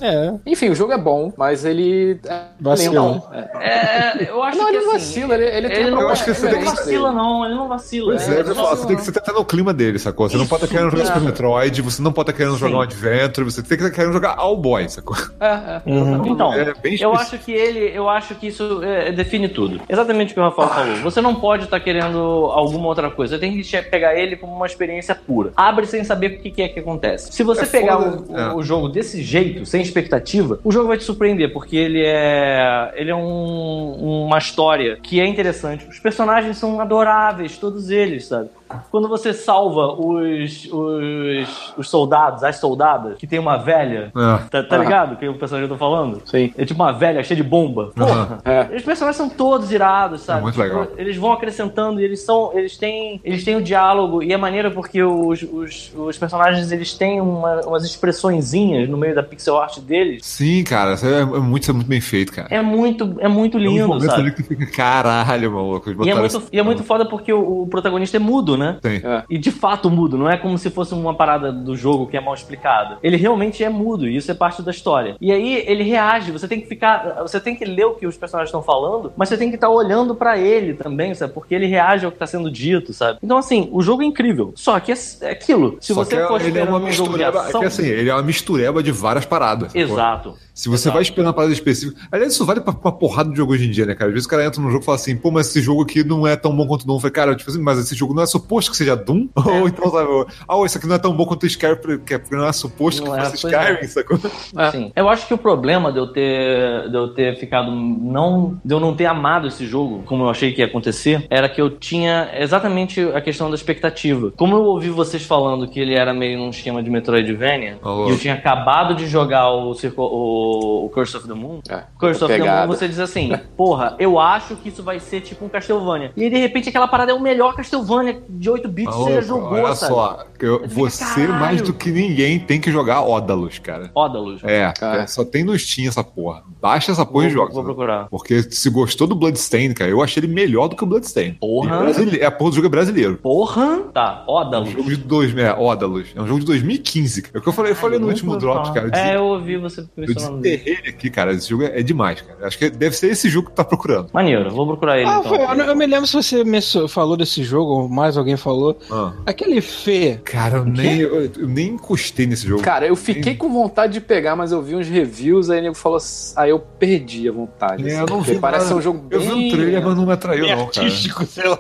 É. Enfim, o jogo é bom, mas ele. É Vacila. lento. É. É, eu acho Não, que ele não assim, vacila, ele, ele tem Ele não, Eu acho que você ele tem não que- vacila, não. Ele não vacila. Pois é, falo, você tem que estar no clima dele, sacou? Você não pode estar querendo jogar Super Metroid, você não pode estar querendo jogar um Adventure, você tem que estar querendo jogar All Boy, sacou? É, é. Então, É bem eu acho que ele, eu acho que isso é, define tudo. Exatamente o que o Rafael falou. Você não pode estar querendo alguma outra coisa. Você tem que pegar ele como uma experiência pura. Abre sem saber o que que é que acontece. Se você É pegar foda, o, é. o jogo desse jeito, sem expectativa, o jogo vai te surpreender, porque ele é, ele é um- uma história que é interessante. Os personagens são adoráveis, todos eles, sabe? Quando você salva os, os, os soldados, as soldadas, que tem uma velha, É. tá, tá Aham. ligado? Que o personagem que eu tô falando? Sim. É tipo uma velha cheia de bomba. Porra. É. Os personagens são todos irados, sabe? É muito Tipo, legal. Eles vão acrescentando e eles são. Eles têm. Eles têm o diálogo e é maneiro porque os, os, os personagens eles têm uma- umas expressõezinhas no meio da pixel art deles. Sim, cara, isso é, é muito, isso é muito bem feito, cara. É muito, é muito lindo, momentos ali sabe? que tu fica, caralho, maluco. E é, muito, esse- e é muito foda porque o, o protagonista é mudo, né? Tem. É. E de fato mudo, não é como se fosse uma parada do jogo que é mal explicada. Ele realmente é mudo, e isso é parte da história. E aí ele reage, você tem que ficar. Você tem que ler o que os personagens estão falando, mas você tem que estar olhando pra ele também, sabe? Porque ele reage ao que tá sendo dito, sabe? Então, assim, o jogo é incrível. Só que é, é aquilo. Se Só você que for ele é uma um jogo de mistureba. É ação. que assim, ele é uma mistureba de várias paradas. Exato. Se você Exato. vai esperando uma parada específica. Aliás, isso vale pra, pra porrada de jogo hoje em dia, né, cara? Às vezes o cara entra num jogo e fala assim, pô, mas esse jogo aqui não é tão bom quanto o Doom. Eu falei, cara, tipo assim, mas esse jogo não é suposto que seja Doom? Ou então, sabe, ah, ô, isso aqui não é tão bom quanto o Skyrim, porque não é suposto Não que é, fosse pois Skyrim, é. sacou? É. Sim. Eu acho que o problema de eu ter, de eu ter ficado não, de eu não ter amado esse jogo, como eu achei que ia acontecer, era que eu tinha exatamente a questão da expectativa. Como eu ouvi vocês falando que ele era meio num esquema de Metroidvania, Alô. e eu tinha acabado de jogar o, Circo, o, o Curse of the Moon, É, Curse of the. Moon, você diz assim, porra, eu acho que isso vai ser tipo um Castlevania. E aí, de repente, aquela parada é o melhor Castlevania de 8 bits que você já Olha jogou, sabe? só, eu- você "Caralho." mais do que ninguém tem que jogar Ódalos, cara. Ódalos. É, Cara. é, só tem no Steam essa porra. Baixa essa porra e Vou, joga. vou procurar. Porque se gostou do Bloodstain, cara, eu achei ele melhor do que o Bloodstain. Porra. E brasile- É, a porra do jogo é brasileiro. Porra! Tá, É um jogo de dois, é, Ódalos. É um jogo de 2015. cara. É o que eu falei, eu falei no último Drops, falar. cara. Eu, É, eu ouvi você mencionando. Ele aqui, cara. Esse jogo é, é demais, cara. Acho que deve ser esse jogo que tu tá procurando. Maneiro, vou procurar ele Ah, então. foi- eu, me lembro se você falou desse jogo, ou mais alguém falou. Ah. Aquele Fê. Cara, eu nem, eu, eu nem encostei nesse jogo. Cara, eu fiquei com vontade de pegar, mas eu vi uns reviews, aí o nego falou assim, aí eu perdi a vontade. É, assim, eu não vi parece nada. ser um jogo bem... Eu vi um trailer, mas não me atraiu, não, cara. artístico, sei lá.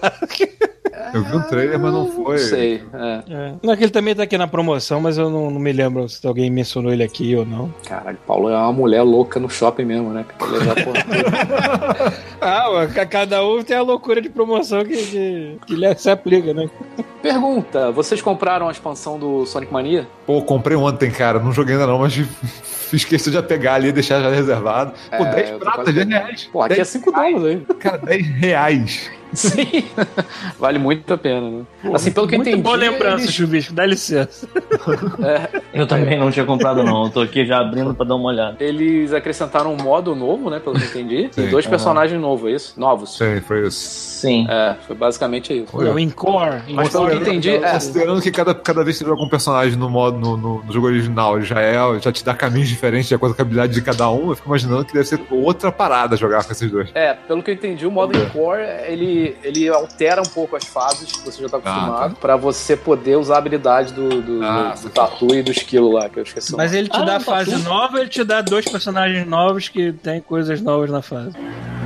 Eu vi um trailer, mas não foi. Não sei, é. É. Não, que ele também tá aqui na promoção, mas eu não, não me lembro se alguém mencionou ele aqui ou não. Caralho, Paulo é uma mulher louca no shopping mesmo, né? Ah, cada um tem a loucura de promoção que, que, que se aplica, né? Pergunta, vocês compraram a expansão do Sonic Mania? Pô, comprei ontem, cara. Não joguei ainda não, mas questão de pegar ali e deixar já reservado. Pô, É, 10 eu tô pratas, quase 10 pegando. reais. Pô, aqui é 10 5 dólares aí. Cara, 10 reais. Sim. vale muito a pena, né? assim, pelo que eu Muito entendi. boa lembrança, eles- Chubisco, dá licença. Eu também não tinha comprado, não. Eu tô aqui já abrindo pra dar uma olhada. Eles acrescentaram um modo novo, né? Pelo que eu entendi. Sim. e dois personagens novos, é isso? Novos. Sim, foi isso. Sim. É, foi basicamente isso. Olha. É o Encore. Mas pelo que eu entendi, é, Considerando que cada, cada vez que você joga um personagem no modo no, no- no jogo original ele já é, já te dá caminhos diferentes de acordo com a habilidade de cada um, eu fico imaginando que deve ser outra parada jogar com esses dois. É, pelo que eu entendi, o modo Encore, ele, ele altera um pouco as fases que você já tá acostumado, pra você poder usar a habilidade do, do, Ah, do, do Tatu e do esquilo lá, que eu esqueci. o Mas ele te Ah, dá não, fase tá tudo. nova, ele te dá dois personagens novos que tem coisas novas na fase.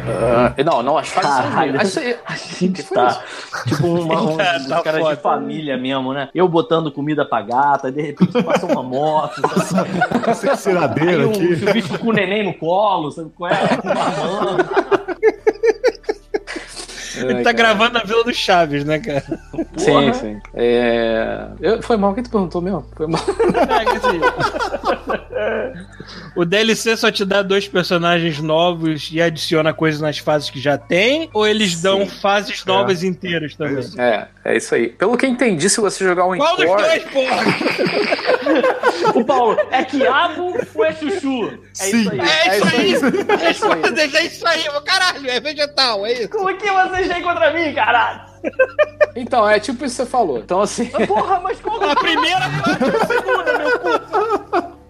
Ah, não, não, as fases são A gente Que foi tá tipo uma, um, Tá- dos tá caras foda. de família mesmo, né? Eu botando comida pra gata, de repente passa uma moto? Essa aí enceradeira um aqui. bicho com o neném no colo, sabe qual é? Mamando. Ele tá cara. gravando na Vila do Chaves, né, cara? Sim, Porra. sim. É... eu- Foi mal, quem tu perguntou mesmo? Foi mal. É, que assim, o DLC só te dá dois personagens novos e adiciona coisas nas fases que já tem? Ou eles dão fases novas inteiras também? É, é isso aí. Pelo que eu entendi, se você jogar um Qual dos Encore... dois, porra? O Paulo, é quiabo ou é chuchu? É Sim. isso aí. É isso aí! É isso aí. É isso aí, caralho, é vegetal, é isso. Como que você tem contra mim, caralho? Então, é tipo isso que você falou. Então, assim... Porra, mas como A primeira parte a segunda, meu cu.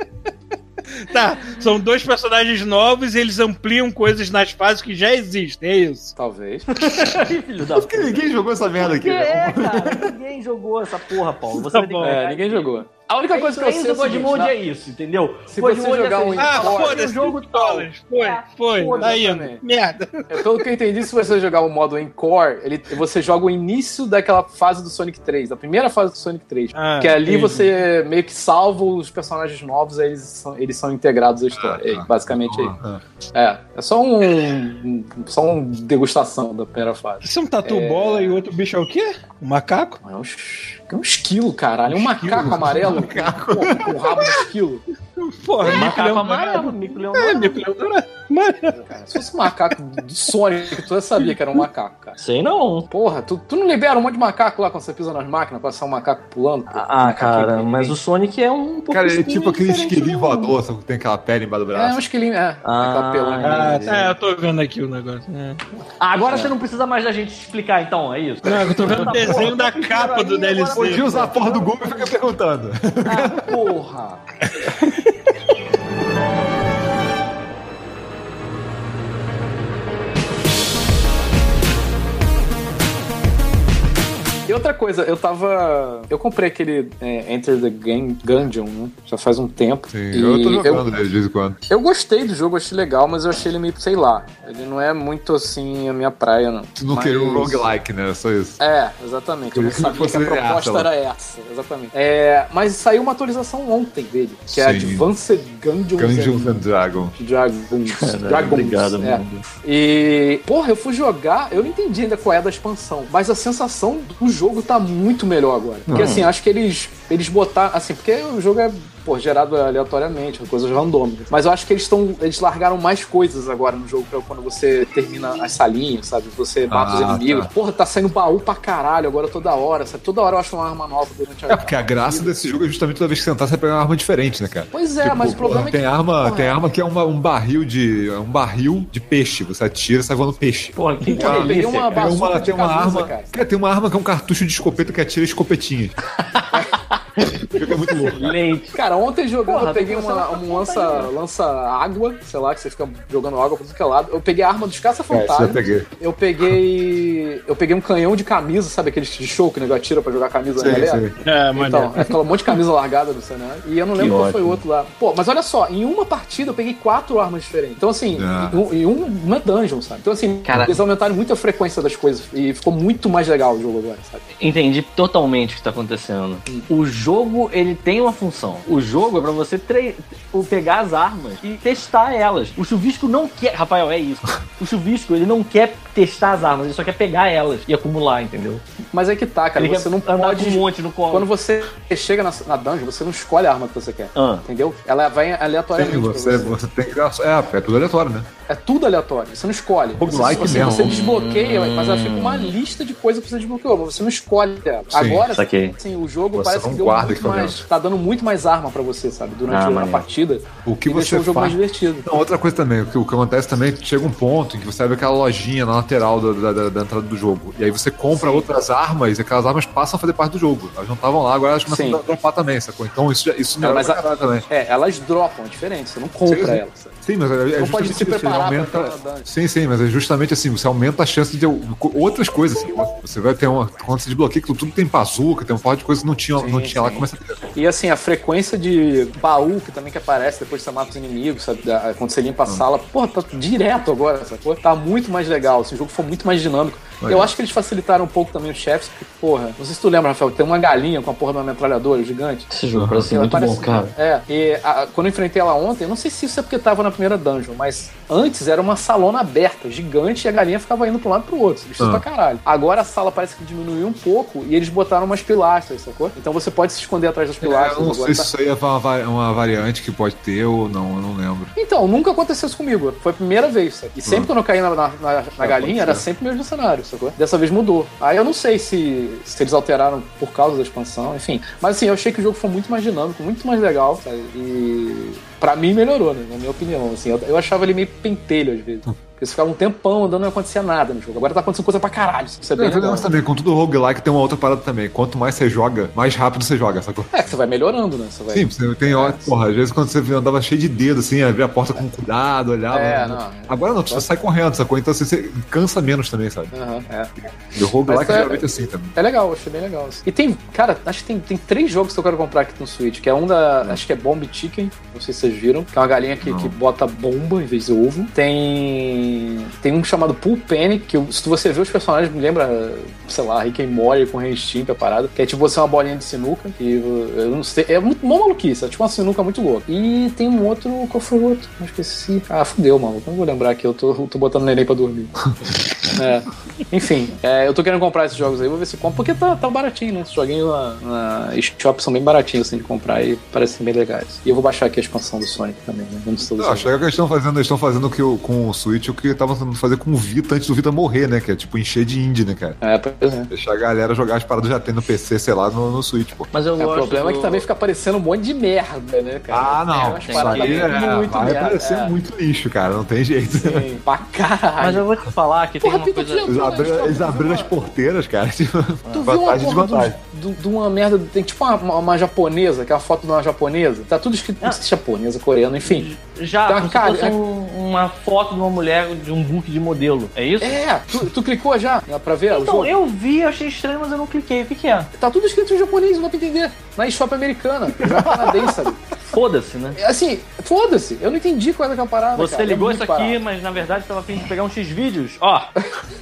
Tá, são dois personagens novos e eles ampliam coisas nas fases que já existem, é isso. Talvez. filho da Porque ninguém jogou essa merda aqui. Que é, cara? Ninguém jogou essa porra, Paulo. Você que bom. É, ninguém jogou. A única coisa que eu sei é do o seguinte, God Mode na- é isso, entendeu? Se God você é jogar assim, um Ah, foda-se, um jogo dólares. Foi, É, foi, foda-se tá também. Merda. É, pelo que eu entendi, se você jogar o modo Encore, ele, você joga o início daquela fase do Sonic 3, da primeira fase do Sonic 3. Ah, que ali entendi. você meio que salva os personagens novos, aí eles são, eles são integrados à história. É, basicamente é isso. É, é só um, um- só uma degustação da primeira fase. Isso é um tatu bola e o outro bicho é o quê? Um macaco? É um, es- é um esquilo, caralho. É um macaco amarelo com, com, com rabo de esquilo. Porra, mico Macaco leão amarelo, mico leão É, amarelo. mico leão dourado. Cara, se fosse um macaco do Sonic, tu já sabia que era um macaco, cara. Sei não. Porra, tu, tu não libera um monte de macaco lá quando você pisa nas máquinas pra ser um macaco pulando? pô? Ah, cara, mas o Sonic é um pouco Cara, ele é tipo aquele esquilinho voador, só que tem aquela pele embaixo do É, braço. um esquilinho, é. Ah, aquela pelona. Ah, é, eu tô vendo aqui o negócio. É. Ah, agora você não precisa mais da gente explicar, então, é isso? Não, eu tô vendo o desenho da capa do DLC. Podia usar a porra do Google e fica perguntando. Ah, porra! E outra coisa, eu tava. Eu comprei aquele é, Enter the Game Gungeon, né? Já faz um tempo. Sim, E eu tô jogando ele de vez em quando. Eu gostei do jogo, achei legal, mas eu achei ele meio, sei lá. Ele não é muito assim a minha praia, não. Tu não Mas- queria um roguelike, né? Só isso. É, exatamente. Eu não sabia que a proposta essa, era essa. Exatamente. É, mas saiu uma atualização ontem dele, que é Sim. Advanced Gungeons, Dungeons and and Dragons. Dragons. Dragons. Obrigado, é. E, porra, eu fui jogar, eu não entendi ainda qual é da expansão, mas a sensação do jogo tá muito melhor agora. Porque Uhum. assim, acho que eles, eles botaram. Assim, porque o jogo é pô, gerado aleatoriamente, coisas randômicas. Mas eu acho que eles estão. Eles largaram mais coisas agora no jogo pra quando você termina as salinhas, sabe? Você mata os Ah, inimigos. tá. Porra, tá saindo baú pra caralho agora toda hora, sabe? Toda hora eu acho uma arma nova durante a. É, porque a graça desse jogo é justamente toda vez que você tentar, você pegar uma arma diferente, né, cara? Pois é, Tipo, mas o problema porra, é que. tem arma, porra, tem arma que é uma- um barril de é um barril de peixe. Você atira, e sai voando peixe. Porra, que peguei delícia, uma cara. Tem uma, bazuca de tem uma camisa, arma, cara. cara, tem uma arma que é um cartucho de escopeta que atira escopetinhas. O jogo é muito louco. Leite. Cara, ontem jogando Porra, eu peguei uma, um lança, lança água, sei lá, que você fica jogando água pra tudo que é lado. Eu peguei a arma dos É, caça-fantasmas. peguei. eu peguei. Eu peguei um canhão de camisa, sabe aqueles de show que o negócio atira pra jogar camisa na Sei, galera? sei. É, maneiro. Então, ficou um monte de camisa largada no cenário. E eu não lembro Que qual foi o ótimo. outro lá. Pô, mas olha só, em uma partida eu peguei quatro armas diferentes. Então, assim, Ah. em, um- em um, uma dungeon, sabe? Então, assim, Cara- eles aumentaram muito a frequência das coisas. E ficou muito mais legal o jogo agora, sabe? Entendi totalmente o que tá acontecendo. O jogo, ele tem uma função. O jogo é pra você tre... pegar as armas e testar elas. O chuvisco não quer. Rafael, é isso. O chuvisco, ele não quer testar as armas, ele só quer pegar elas e acumular, entendeu? Mas é que tá, cara. ele Você não andar pode. com um monte no colo. Quando você chega na, na dungeon, você não escolhe a arma que você quer. Ah. Entendeu? Ela vai Sim, aleatoriamente. pra você, você tem que. É, é tudo aleatório, né? É tudo aleatório, você não escolhe. Você, Roguelike você, mesmo. você desbloqueia, mas ela fica uma lista de coisas que você desbloqueou, mas você não escolhe ela. Sim, Agora, assim, o jogo Você parece não que deu guarda muito. Mais. Tá dando muito mais arma pra você, sabe? Durante Ah, a maneiro. partida. O que e você deixou o jogo faz- mais divertido. Não, outra coisa também, o que, o que acontece também é que chega um ponto em que você abre aquela lojinha na lateral da, da- da- da entrada do jogo. E aí você compra outras armas e aquelas armas passam a fazer parte do jogo. Elas não estavam lá, agora elas começam Sim. a dropar também, sacou? Então isso, isso É, melhora mas a- também. É, elas dropam, é diferente, você não compra Sim, sim. elas. Sim, mas é, é Não pode justamente se preparar aumenta. Sim, sim, mas é justamente assim, você aumenta a chance de outras coisas. Assim. Você vai ter uma. Quando você desbloqueia, que tudo tem bazuca, tem um par de coisas que não tinha, não Sim, tinha lá, começa a ter. E assim, a frequência de baú que também que aparece depois que você mata os inimigos, sabe? Quando você limpa a sala, porra, tá direto agora, sacou? Tá muito mais legal, esse jogo foi muito mais dinâmico. Eu acho que eles facilitaram um pouco também os chefes, porque, porra, não sei se tu lembra, Rafael, tem uma galinha com a porra de uma metralhadora gigante. Esse jogo parece muito parece- bom, cara. É, e a- quando eu enfrentei ela ontem, eu não sei se isso é porque tava na primeira dungeon, mas antes era uma salona aberta, gigante, e a galinha ficava indo pra um lado e pro outro. Isso Ah. pra caralho. Agora a sala parece que diminuiu um pouco e eles botaram umas pilastras, sacou? Então você pode se esconder atrás das É, pilastras. eu não agora sei se tá- isso aí é uma, va- uma variante que pode ter ou não, eu não lembro. Então, nunca aconteceu isso comigo. Foi a primeira vez, sabe? E sempre Hum. quando eu caí na, na, na- na galinha, era sempre o mesmo cenário, sacou? Dessa vez mudou. Aí eu não sei se, se eles alteraram por causa da expansão, enfim. Mas assim, eu achei que o jogo foi muito mais dinâmico, muito mais legal, sabe? E pra mim melhorou, né? Na minha opinião. Assim, eu, eu achava ele meio pentelho às vezes. Você ficava um tempão andando e não acontecia nada no jogo. Agora tá acontecendo coisa pra caralho. Isso é É, bem um legal. também, com tudo roguelike tem uma outra parada também. Quanto mais você joga, mais rápido você joga, sacou? É, que você vai melhorando, né? Você vai... Sim, você tem hora, porra, às vezes quando você andava cheio de dedo, assim, abria a porta com cuidado, olhava. É, não. Agora não, você sai correndo, sacou? Então assim, você cansa menos também, sabe? Aham, é. E o roguelike é- geralmente é assim também. É legal, achei bem legal. assim. E tem, cara, acho que tem, tem três jogos que eu quero comprar aqui no Switch, que é um da. Acho que é Bomb Chicken, não sei se vocês viram, que é uma galinha que, Não. que bota bomba em vez de ovo. Tem. Tem um chamado Pool Panic, que se você vê os personagens, me lembra, sei lá, Rick and Morty com Ren Stimp, a parada, que é tipo você é uma bolinha de sinuca, que eu não sei, é muito mó maluquice, é tipo uma sinuca muito louca. E tem um outro, qual foi o outro? Eu esqueci. Ah, fudeu, mano, não vou lembrar aqui, eu tô, tô botando neném pra dormir. É. Enfim, é, eu tô querendo comprar esses jogos aí, vou ver se compro, porque tá, tá baratinho, né? Esses joguinhos na, na são bem baratinhos assim de comprar e parecem bem legais. E eu vou baixar aqui a expansão do Sonic também, né? Vamos todos Eu acho legal que eles estão fazendo, eles estão fazendo que o- com o Switch o que estavam tentando fazer com o Vita antes do Vita morrer, né? Que é tipo encher de indie, né, cara? É, pois é. Deixar a galera jogar as paradas já tem no PC, sei lá, no, no Switch, pô. Mas eu É, o problema é que do- também fica aparecendo um monte de merda, né, cara? Ah, não. É, paradas que- é, muito vai merda. parecer é. muito lixo, cara, não tem jeito. Sim, pra caralho. Mas eu vou te falar que Porra, tem uma coisa. Eles abriram, eles abriram as porteiras, cara. Tipo, Tu viu uma vantagem e porra desvantagem. do- do- de uma merda, tem tipo uma, uma- uma japonesa, que é uma foto de uma japonesa, tá tudo escrito, não sei se é japonesa, coreano, enfim. Já, Tá, como se cara, fosse é- um- uma foto de uma mulher de um book de modelo. É isso? É, tu, tu clicou já Dá pra ver o Então, jogo? eu vi, achei estranho, mas eu não cliquei. O que, que é? Tá tudo escrito em japonês, não dá pra entender. Na eShop americana, já canadense, sabe? foda-se, né? Assim, foda-se. Eu não entendi qual era a parada. Você cara. É ligou muito isso aqui, barato. mas na verdade tava a fim de pegar um X-Vídeos. Ó,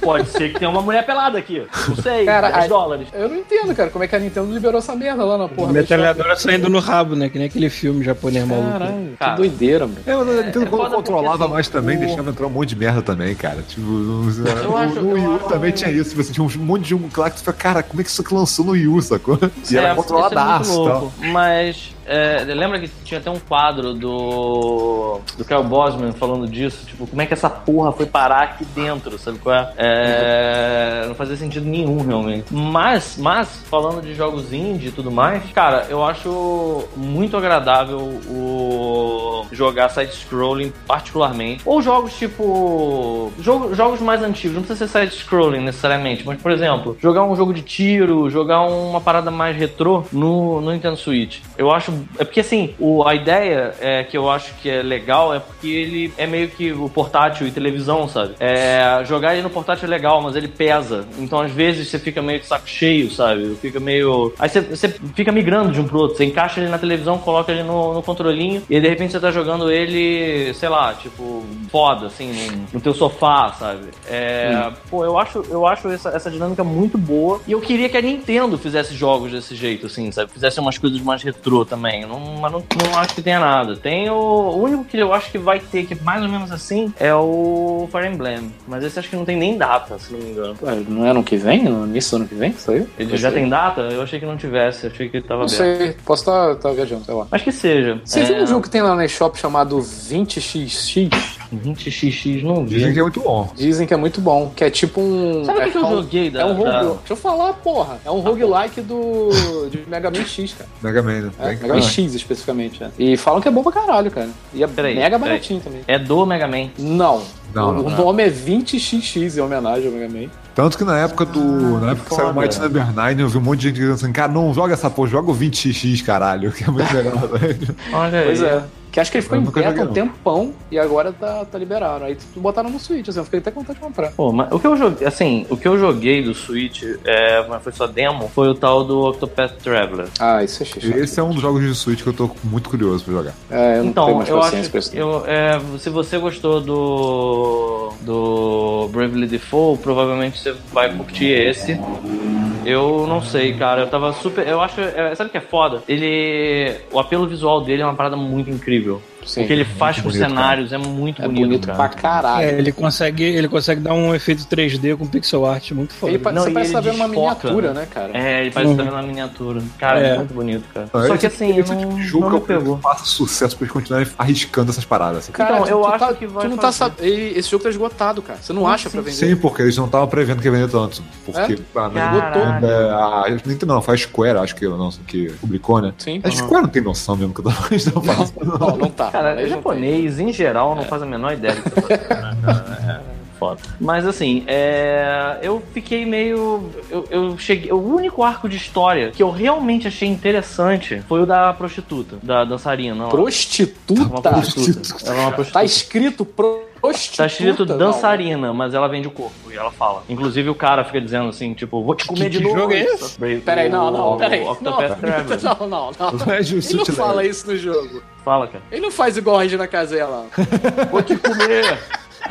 pode ser que tenha uma mulher pelada aqui. Não sei, Cara, 10 a- dólares. Eu não entendo, cara, como é que a Nintendo liberou essa merda lá na porra. da Metralhadora saindo no rabo, né? Que nem aquele filme japonês maluco. Caralho, Cara. que doideira, mano. É, mas a Nintendo é quando controlava assim, mais também, o- deixava entrar um monte de merda também, cara. Tipo, no, no, acho- no Wii U eu acho- também tinha isso. Você tinha um monte de jogo lá que você fala, cara, como é que isso lançou no Wii U, sacou? E era É, controladaço isso é muito tal. louco. Mas é, lembra que tinha até um quadro do do Kyle Bosman falando disso, tipo, como é que essa porra foi parar aqui dentro, sabe qual é? É, não fazia sentido nenhum realmente. Mas, mas falando de jogos indie e tudo mais, cara, eu acho muito agradável o jogar side scrolling particularmente, ou jogos tipo jogo, jogos mais antigos, não precisa ser side scrolling necessariamente, mas por exemplo, jogar um jogo de tiro, jogar uma parada mais retrô no, no Nintendo Switch. Eu acho. É porque assim, o, a ideia é que eu acho que é legal é porque ele é meio que o portátil e televisão, sabe? É, jogar ele no portátil é legal, mas ele pesa. Então às vezes você fica meio de saco cheio, sabe? Fica meio. Aí você, você fica migrando de um pro outro. Você encaixa ele na televisão, coloca ele no, no controlinho e de repente você tá jogando ele, sei lá, tipo, foda, assim, no, no teu sofá, sabe? É, Pô, eu acho, eu acho essa, essa dinâmica muito boa. E eu queria que a Nintendo fizesse jogos desse jeito, assim, sabe? Fizesse umas coisas mais retrô também. Não, mas não, não acho que tenha nada. Tem o, o único que eu acho que vai ter, que é mais ou menos assim, é o Fire Emblem. Mas esse acho que não tem nem data, se não me engano. Ué, não é ano que vem? No início do ano que vem? Saiu? Ele já sei. tem data? Eu achei que não tivesse, achei que ele tava Não aberto. sei, posso estar viajando, sei lá. Mas que seja. Você é, viu um jogo que tem lá na eShop chamado 20XX? 20xx não vi. Dizem que é muito bom. Dizem que é muito bom, que é tipo um... Sabe o é, que, que eu um- joguei da. É um rogue... da- Deixa eu falar, porra. É um roguelike do... de Mega Man X, cara. Mega Man, né? É, Mega Man X, especificamente. é. E falam que é bom pra caralho, cara. E é Peraí, mega peraí. baratinho também. É do Mega Man. Não. Não, o não, nome é 20XX em homenagem ao Mega Man. Tanto que na época do. na época que saiu o. Mighty Number 9, eu vi um monte de gente dizendo assim, cara, não joga essa porra, joga o 20x, caralho, que é muito legal. Olha aí. Pois é. Que acho que ele ficou em beta um tempão e agora tá, tá liberado. Aí tu botaram no Switch, assim, eu fiquei até com vontade de comprar. Pô, mas o que eu joguei, assim, o que eu joguei do Switch, é, mas foi só demo, foi o tal do Octopath Traveler. Ah, isso é xixi. Esse é um dos jogos de Switch que eu tô muito curioso pra jogar. É, eu não tenho Então, mais eu paciência acho pra não. eu, é, se você gostou do do Bravely Default, provavelmente você vai curtir esse. Eu não sei, cara. Eu tava super. Eu acho. é, sabe o que é foda? Ele. O apelo visual dele é uma parada muito incrível. Go. Sim. o que ele faz com os bonito, cenários é muito É bonito, bonito cara. pra caralho. É, ele consegue, ele consegue dar um efeito 3D com pixel art muito foda. Ele Não, você parece ele estar vendo uma miniatura, né? né, cara? É, ele parece Uhum. estar vendo uma miniatura. Cara, é, É. muito bonito, cara. Ah, Só que tipo- assim, esse não, tipo não que me eu quero pegou. faça sucesso pra eles continuarem arriscando essas paradas. assim. Cara, Então, eu tu acho tá- que vai Tu não tá sabendo. Esse jogo tá esgotado, cara. Você não acha pra vender? Sim, porque eles não estavam prevendo que ia vender tanto. Porque ah, não Caralho. é, a Nintendo não, foi a Square, acho que, não, que publicou, né? Sim. A Square não tem noção mesmo que eu tão falando. Não, não tá. Cara, Eles não japonês, em geral, não faz a menor ideia do que tá fazendo. né? É foda. Mas assim, é, eu fiquei meio. Eu, eu cheguei. O único arco de história que eu realmente achei interessante foi o da prostituta, da dançarina. têm. lá. Prostituta? Uma prostituta. Ela é uma prostituta. Tá escrito prostituta. Tá escrito não. dançarina, mas ela vende o corpo e ela fala. Inclusive o cara fica dizendo assim, tipo, vou te comer Que- de que novo. jogo é esse? Peraí, não, não, peraí. Não, não, não, não. Não é Ele justo não te fala isso no jogo. Fala, cara. Ele não faz igual a Regina Casella. Vou te comer.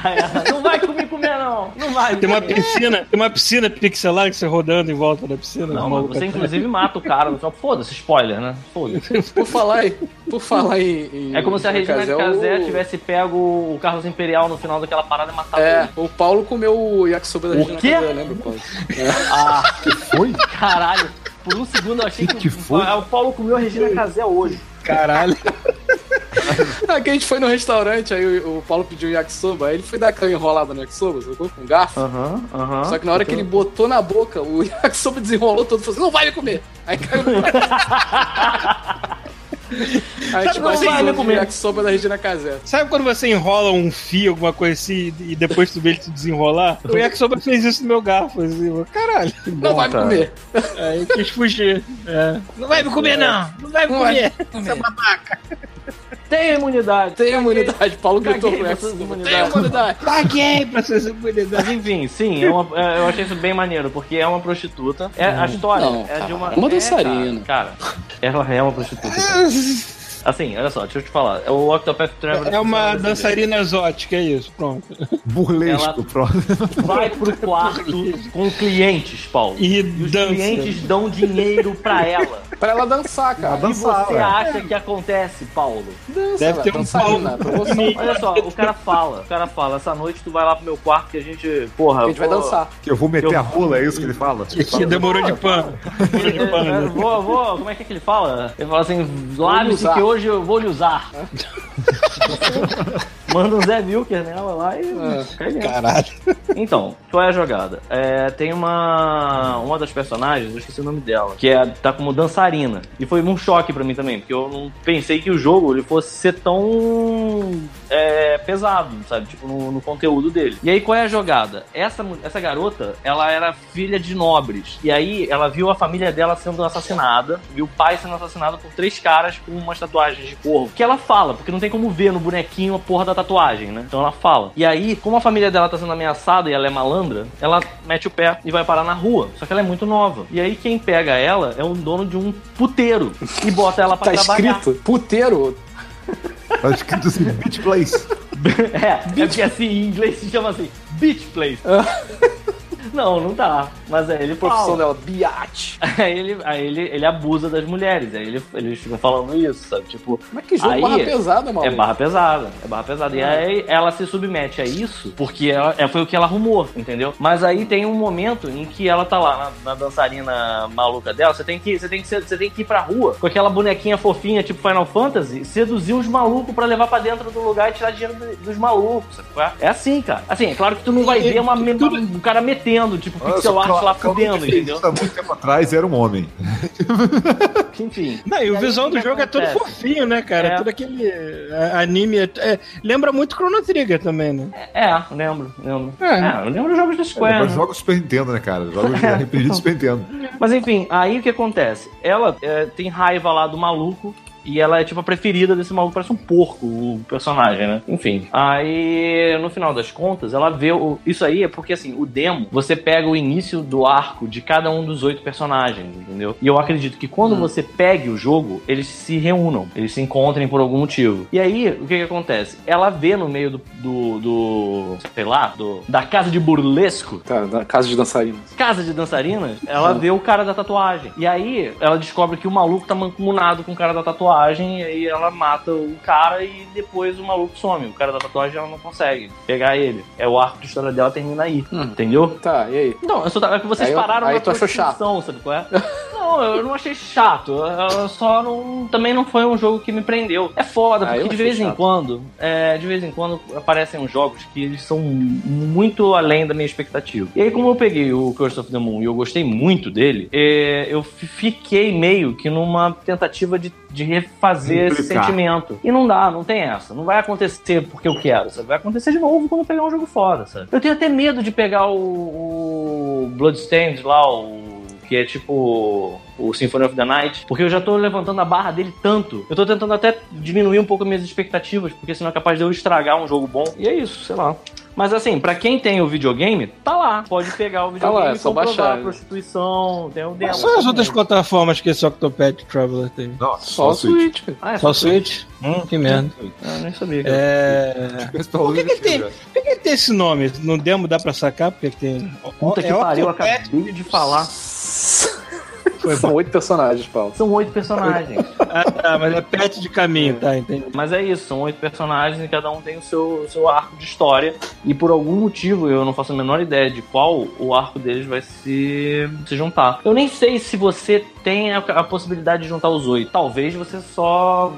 Ela, não vai comer, comer não. Não vai. Tem uma comer. piscina, tem uma piscina pixelar que você rodando em volta da piscina. Não, mas maluco você inclusive mata o cara. Só foda-se, spoiler, né? Foda-se. Por falar em. Por falar em. em É como se a Regina Casé, Casé o- tivesse pego o Carlos Imperial no final daquela parada e matado É, ele. o Paulo comeu o yakisoba da O Regina quê? Casé, lembra, Paulo? Ah, Foi? caralho. Por um segundo eu achei que, Que foi? o Paulo comeu a Regina Casé hoje. Caralho. Que a gente foi no restaurante, aí o, o Paulo pediu um yakisoba, aí ele foi dar aquela enrolada no yakisoba, sacou? Com um garfo. Aham, aham. Só que na hora que ele botou na boca, o yakisoba desenrolou todo e falou assim, não vai me comer! Aí caiu no Aí tipo, Não assim, vai me o comer. yakisoba da Regina Casé. Sabe quando você enrola um fio, alguma coisa assim, e depois tu vê ele se desenrolar? O Yakisoba fez isso no meu garfo, assim, caralho. Não vai me cara. comer. Aí eu quis fugir. É. Não vai me comer, não! Não vai me Não vai comer! me Essa babaca! Tem imunidade. Tem imunidade. Paulo gritou yakisoba. Tem imunidades. imunidade. Paguei pra suas imunidades! Mas enfim, sim, é uma- é, eu achei isso bem maneiro, porque é uma prostituta. É, a história Não, é de uma. cara, é uma é, dançarina. Cara, cara, ela é uma prostituta. cara. Assim, olha só, deixa eu te falar. O Octopath Traveler É uma dançarina exótica, é isso, pronto. Burlesco, pronto. vai pro quarto com clientes, Paulo. E os dança. clientes dão dinheiro pra ela. Pra ela dançar, cara. E você acha que acontece, Paulo? Dança, Deve ter um dançarina, pau. promoção. Olha só, o cara fala, o cara fala, essa noite tu vai lá pro meu quarto que a gente, porra, A gente vai vou- dançar. Que eu vou meter Eu- a rola, é isso que ele fala? Que demorou de pano. Demorou de Eu- eu pano. vou, vou, como é que, que ele fala? Ele fala assim, usar. que hoje eu vou lhe usar. Manda um Zé Wilker nela lá e cai dentro. Caralho. Então, qual é a jogada? É, tem uma uma das personagens, eu esqueci o nome dela, que é, tá como dançarina. E foi um choque pra mim também, porque eu não pensei que o jogo ele fosse ser tão é, pesado, sabe? Tipo, no, no conteúdo dele. E aí, qual é a jogada? Essa, essa garota, ela era filha de nobres. E aí, ela viu a família dela sendo assassinada, viu o pai sendo assassinado por três caras com umas tatuagens de corvo. Que ela fala, porque não tem como ver no bonequinho a porra da tatuagem, né? Então ela fala. E aí, como a família dela tá sendo ameaçada e ela é malandra, ela mete o pé e vai parar na rua. Só que ela é muito nova. E aí, quem pega ela é um dono de um puteiro e bota ela pra Tá trabalhar. escrito puteiro. Tá escrito assim, Beach Place. É, é porque assim, em inglês se chama assim, beach place. não, não tá. Mas aí ele Profissão fala. dela, biate. Aí ele, aí ele, ele abusa das mulheres. Aí ele, eles ficam falando isso, sabe? Tipo, Mas que jogo Aí, barra pesada, maluco. é barra pesada, é barra pesada. E aí ela se submete a isso porque ela, é, foi o que ela arrumou, entendeu? Mas aí tem um momento em que ela tá lá na, na dançarina maluca dela, você tem que você tem que ser- você tem que ir pra rua com aquela bonequinha fofinha tipo Final Fantasy, seduzir uns malucos pra levar pra dentro do lugar e tirar dinheiro do- dos malucos, sabe? é? É assim, cara. Assim, é claro que tu não vai ver uma, me- um cara metendo, tipo pixel art lá fudendo, entendeu? Há muito tempo atrás era um homem. Enfim. Não, e o E visual do jogo é todo acontece? fofinho, né, cara? É. Todo aquele é, anime. é- é, lembra muito Chrono Trigger também, né? É, lembro, lembro. É. É, eu lembro dos jogos da Square. Agora né? joga o Super Nintendo, né, cara? Joga os RPG do Super Nintendo. Mas enfim, aí o que acontece? Ela é, tem raiva lá do maluco. E ela é tipo a preferida desse maluco, parece um porco o personagem, né? Enfim. Aí, no final das contas, ela vê o. Isso aí é porque assim, o demo, você pega o início do arco de cada um dos oito personagens, entendeu? E eu acredito que quando você pegue o jogo, eles se reúnam, eles se encontrem por algum motivo. E aí, o que que acontece? Ela vê no meio do. do, do sei lá, do, da casa de burlesco, Tá, na casa de dançarinas. casa de dançarinas, ela vê o cara da tatuagem. E aí ela descobre que o maluco tá mancomunado com o cara da tatuagem, e aí ela mata o cara e depois o maluco some. O cara da tatuagem ela não consegue pegar ele. É o arco de história dela termina aí. Entendeu? Tá, e aí? Não, eu só tava, é que vocês Aí eu- pararam aí na tu achou chato. sabe qual é? não, eu não achei chato. Eu só não. Também não foi um jogo que me prendeu. É foda, Ah, porque de vez em chato. quando. é, de vez em quando aparecem uns jogos que eles são muito além da minha expectativa. E aí, como eu peguei o Curse of the Moon e eu gostei muito dele, é, eu fi- fiquei meio que numa tentativa de, de esse Implicar. sentimento. E não dá, não tem essa. Não vai acontecer porque eu quero, sabe? Vai acontecer de novo quando eu pegar um jogo foda, sabe? Eu tenho até medo de pegar o, o Bloodstained lá, o que é tipo o Symphony of the Night, porque eu já tô levantando a barra dele tanto. Eu tô tentando até diminuir um pouco minhas expectativas, porque senão é capaz de eu estragar um jogo bom. E é isso, sei lá. Mas assim, pra quem tem o videogame, tá lá. Pode pegar o Tá videogame lá, é e só comprovar baixar, a né? prostituição, tem o demo. Quais são as também. outras plataformas que esse Octopath Traveler tem? Não, Só o Switch. cara. Ah, é Só o só Switch? Switch? Hum, que merda. Ah, nem sabia. É. Por que, que tem, né? por que, que tem esse nome? No demo dá pra sacar? Porque tem. Puta que é pariu, eu Octopath? acabei de falar. Foi São oito personagens, Paulo. São oito personagens. Ah, tá, mas é pet de caminho, tá, entendi. Mas é isso, são oito personagens e cada um tem o seu, seu arco de história. E por algum motivo, eu não faço a menor ideia de qual o arco deles vai se, se juntar. Eu nem sei se você tem a, a possibilidade de juntar os oito. Talvez você só.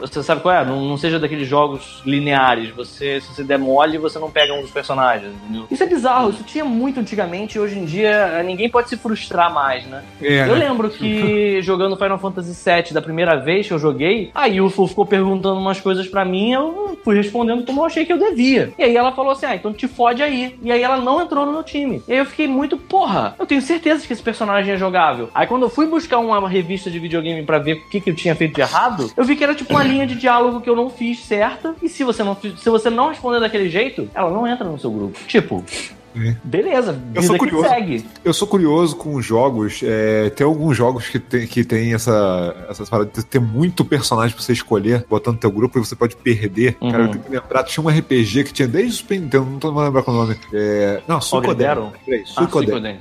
Você sabe qual é? Não, não seja daqueles jogos lineares. Você, se você demole, você não pega um dos personagens, entendeu? Isso é bizarro, isso tinha muito antigamente e hoje em dia ninguém pode se frustrar mais, né? É, Eu né? lembro que jogando Final Fantasy VII da primeira vez que eu joguei, a Yuffie ficou perguntando umas coisas pra mim, eu fui respondendo como eu achei que eu devia. E aí ela falou assim: ah, então te fode aí. E aí ela não entrou no meu time. E aí eu fiquei muito, porra, eu tenho certeza que esse personagem é jogável. Aí quando eu fui buscar uma revista de videogame pra ver o que, que eu tinha feito de errado, eu vi que era tipo uma linha de diálogo que eu não fiz certa. E se você não, se você não responder daquele jeito, ela não entra no seu grupo. Tipo. Beleza, Eu sou curioso. segue. Eu sou curioso com jogos. é, tem alguns jogos que tem, que tem essa, essa parada de ter muito personagem pra você escolher, botando no teu grupo, e você pode perder. Uhum. Cara, eu tenho que lembrar, tinha um RPG que tinha desde o Super Nintendo, não tô lembrar qual é o nome. É, não? Lembrei, Ah, Suicoden.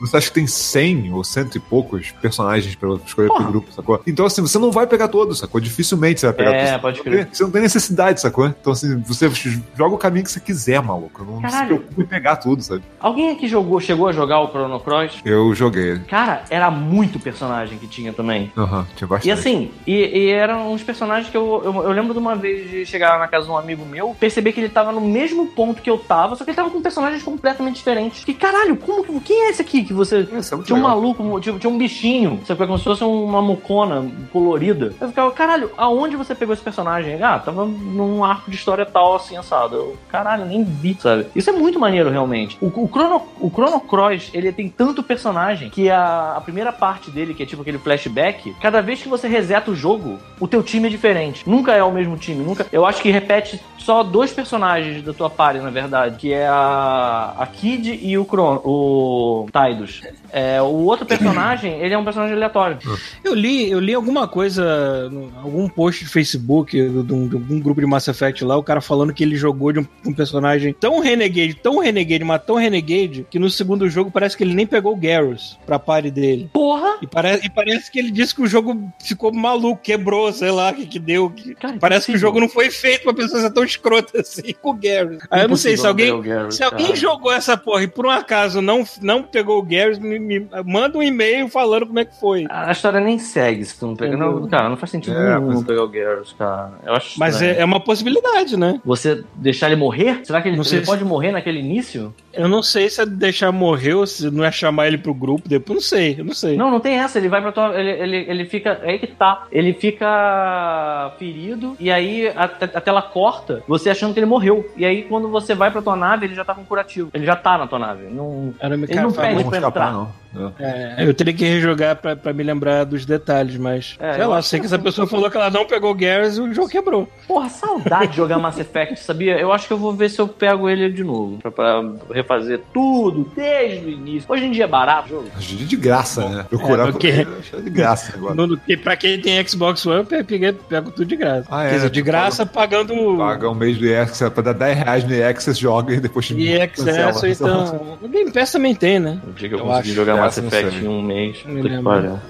Você acha que tem 100 ou cento e poucos personagens pra escolher Porra. pro grupo, sacou? Então, assim, você não vai pegar todos, sacou? Dificilmente você vai pegar É, todos. pode Você crer. Você não tem necessidade, sacou? Então, assim, você joga o caminho que você quiser, maluco. Não se Caralho. preocupe em pegar tudo, sabe? Alguém aqui jogou, chegou a jogar o Chrono Cross? Eu joguei. Cara, era muito personagem que tinha também. Aham, tinha bastante. E assim, e, e eram uns personagens que eu, eu, eu lembro de uma vez de chegar na casa de um amigo meu, perceber que ele tava no mesmo ponto que eu tava, só que ele tava com personagens completamente diferentes. Que caralho, como que. Quem é esse aqui que você. Isso é Tinha um legal. maluco, tinha, tinha um bichinho, sabe? Como se fosse uma mucona colorida. Eu ficava, caralho, aonde você pegou esse personagem? Ah, tava num arco de história tal, assim, assado. Eu, caralho, nem vi, sabe? Isso é muito maneiro, realmente. O, o, Chrono, o Chrono Cross, ele tem tanto personagem que a, a primeira parte dele, que é tipo aquele flashback, cada vez que você reseta o jogo, o teu time é diferente. Nunca é o mesmo time, nunca. Eu acho que repete só dois personagens da tua party, na verdade, que é a, a Kid e o Chrono, o Tidus. É, o outro personagem, ele é um personagem aleatório. Eu li, eu li alguma coisa, algum post de Facebook de, um, de algum grupo de Mass Effect lá, o cara falando que ele jogou de um, um personagem tão renegade, tão renegade, mas tão renegade, que no segundo jogo parece que ele nem pegou o Garrus pra party dele. Porra! E, pare, e parece que ele disse que o jogo ficou maluco, quebrou, sei lá, o que que deu. que- Cara, parece que o impossível. jogo não foi feito pra pessoa ser tão escrota assim com o Garrus. Aí eu não sei, se alguém, o Garrus, se alguém cara. jogou essa porra e por um acaso não, não pegou o Garrus, me, me- manda um e-mail falando como é que foi. A história nem segue se tu não pegar. Não, cara, não faz sentido É, nenhum não pegar o Garrus, cara. Eu acho Mas é, é uma possibilidade, né? Você deixar ele morrer? Será que ele, Não sei ele se- pode morrer naquele início? Eu não sei se é deixar morrer ou se não é chamar ele pro grupo depois. Não sei, eu não sei. Não, não tem essa. Ele vai pra tua. Ele, ele, ele fica. É aí que tá. Ele fica ferido e aí a, a tela corta, você achando que ele morreu. E aí quando você vai pra tua nave, ele já tá com curativo. Ele já tá na tua nave. Não. Era, Ele cara, não pede pra escapar, entrar. não. É. É, eu teria que rejogar pra, pra me lembrar dos detalhes, mas. É, sei eu lá, sei que que essa pessoa falou que ela não pegou o Garrus e o jogo quebrou. Porra, saudade de jogar Mass Effect, sabia? Eu acho que eu vou ver se eu pego ele de novo. Pra, pra refazer tudo desde o início. Hoje em dia é barato o jogo. Hoje em dia de graça, né? Procurar É, porque- por... de graça agora. No, que, pra quem tem Xbox One, eu peguei, pego tudo de graça. Ah, é, Quer dizer, de graça pagando. Paga um mês do EX, pra dar 10 reais no EX, você joga e depois E Access, então. O Game Pass também tem, né? O dia que eu, Eu consegui acho. jogar Mass Effect em um mês. Me puta que pariu.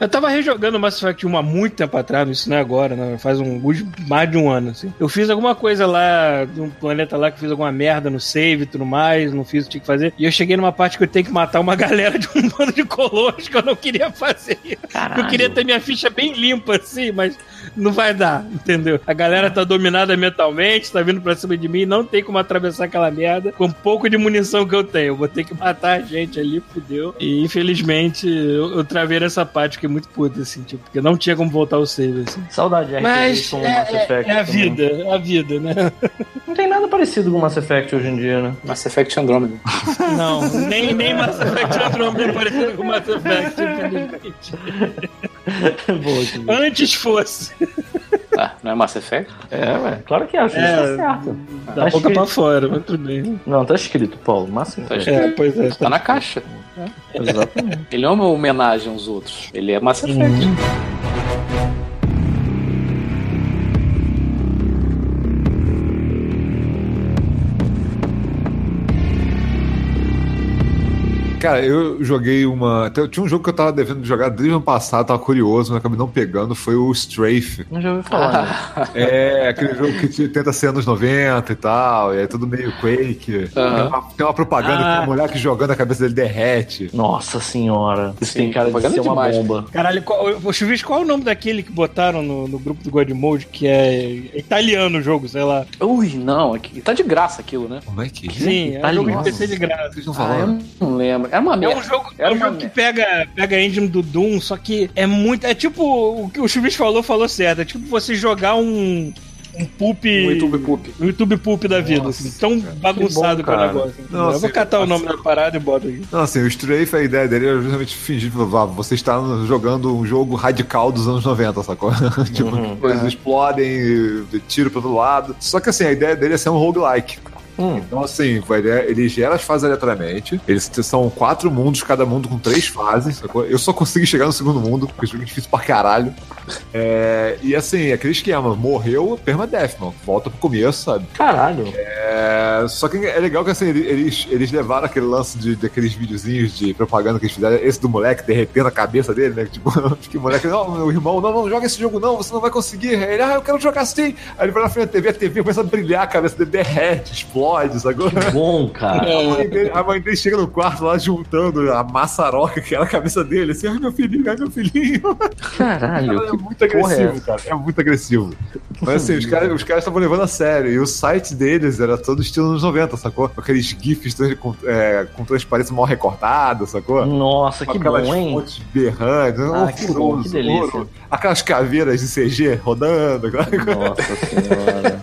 Eu tava rejogando Mass Effect 1 há muito tempo atrás, isso não é agora, né? Faz um, mais de um ano, assim. Eu fiz alguma coisa lá, de um planeta lá que fiz alguma merda no save e tudo mais, não fiz o que tinha que fazer. E eu cheguei numa parte que eu tenho que matar uma galera de um bando de colonos que eu não queria fazer. Caralho. Eu queria ter minha ficha bem limpa, assim, mas não vai dar, entendeu? A galera tá dominada mentalmente, tá vindo pra cima de mim, não tem como atravessar aquela merda com pouco de munição que eu tenho. Eu vou ter que matar a gente ali, fudeu. E infelizmente eu, eu travei nessa parte, fiquei muito puto, assim, tipo, porque não tinha como voltar o save, assim. Saudade de RPG Mas com é, Mass é- Effect. é a também. vida, é a vida, né? Não tem nada parecido com Mass Effect hoje em dia, né? Mass Effect Andromeda. Não, nem, nem Mass Effect Andromeda é parecido com Mass Effect, infelizmente. Boa, que Antes fosse. Tá, não é Mass Effect? É, ué. Claro que acho. É, isso tá certo. Da Tá boca pra fora, mas tudo bem. Não, tá escrito, Paulo. Mass Tá Effect. escrito. É, pois é. Tá na caixa. Exatamente. Ele não é uma homenagem aos outros. Ele é Mass Effect. Cara, eu joguei uma. até- Tinha um jogo que eu tava devendo jogar desde o ano passado, tava curioso, mas acabei não pegando, foi o Strafe. Não já ouviu falar, né? É, aquele jogo que te- tenta ser anos 90 e tal, e é tudo meio Quake. Tem, uma, tem uma propaganda Ah. que tem uma mulher que jogando a cabeça dele derrete. Nossa senhora. Isso Sim, tem cara de ser uma demais. bomba. Caralho, qual, Chuvis, qual é o nome daquele que botaram no, no grupo do God Mode que é italiano o jogo, sei lá? Ui, não. aqui- Tá de graça aquilo, né? Como é que é? Sim, é um italiano? jogo de PC de graça. Vocês estão Ah, falando? eu não lembro. Era uma É merda. um jogo, é Era um uma jogo que pega, pega a engine do Doom, só que é muito. É tipo o que o Chuvis falou, falou certo. É tipo você jogar um. Um poop. No YouTube Poop. um YouTube poop da vida, assim, tão bagunçado bom, é o negócio. Não, eu vou assim, catar o nome assim- da parada e boto aqui. Não, assim, o Strafe, a ideia dele era justamente fingir ah, você está jogando um jogo radical dos anos 90, sacou? tipo, Uhum. coisas explodem, tiro pro outro lado. Só que assim, a ideia dele é ser um roguelike. Hum. Então, assim, ele, ele gera as fases aleatoriamente. Eles são quatro mundos, cada mundo com três fases. Eu só consegui chegar no segundo mundo, porque o jogo é difícil pra caralho. É, e assim, aquele esquema, morreu, permadeath, mano. Volta pro começo, sabe? Caralho. É, só que é legal que assim, ele- eles, eles levaram aquele lance de, daqueles videozinhos de propaganda que eles fizeram, esse do moleque derretendo a cabeça dele, né? Tipo, que o moleque, não, meu irmão, não, não joga esse jogo, não, você não vai conseguir. Ele, ah, eu quero jogar assim. Aí ele vai na frente da TV, a TV começa a brilhar, a cabeça dele derrete, explode, sacou? Bom, cara. A mãe, dele, a mãe dele chega no quarto lá juntando a maçaroca que era a cabeça dele, assim, ai meu filhinho, ai meu filhinho. Caralho. é que muito é agressivo, essa? cara. É muito agressivo. Mas assim, os caras os caras estavam levando a sério. E o site deles era todo estilo anos 90, sacou? Com aqueles GIFs com, é, com transparência mal recortada, sacou? Nossa, Com que aquelas bom, hein? fontes berrantes. Ah, que bom, horroroso, que delícia. horroroso. Aquelas caveiras de CG rodando. Nossa senhora.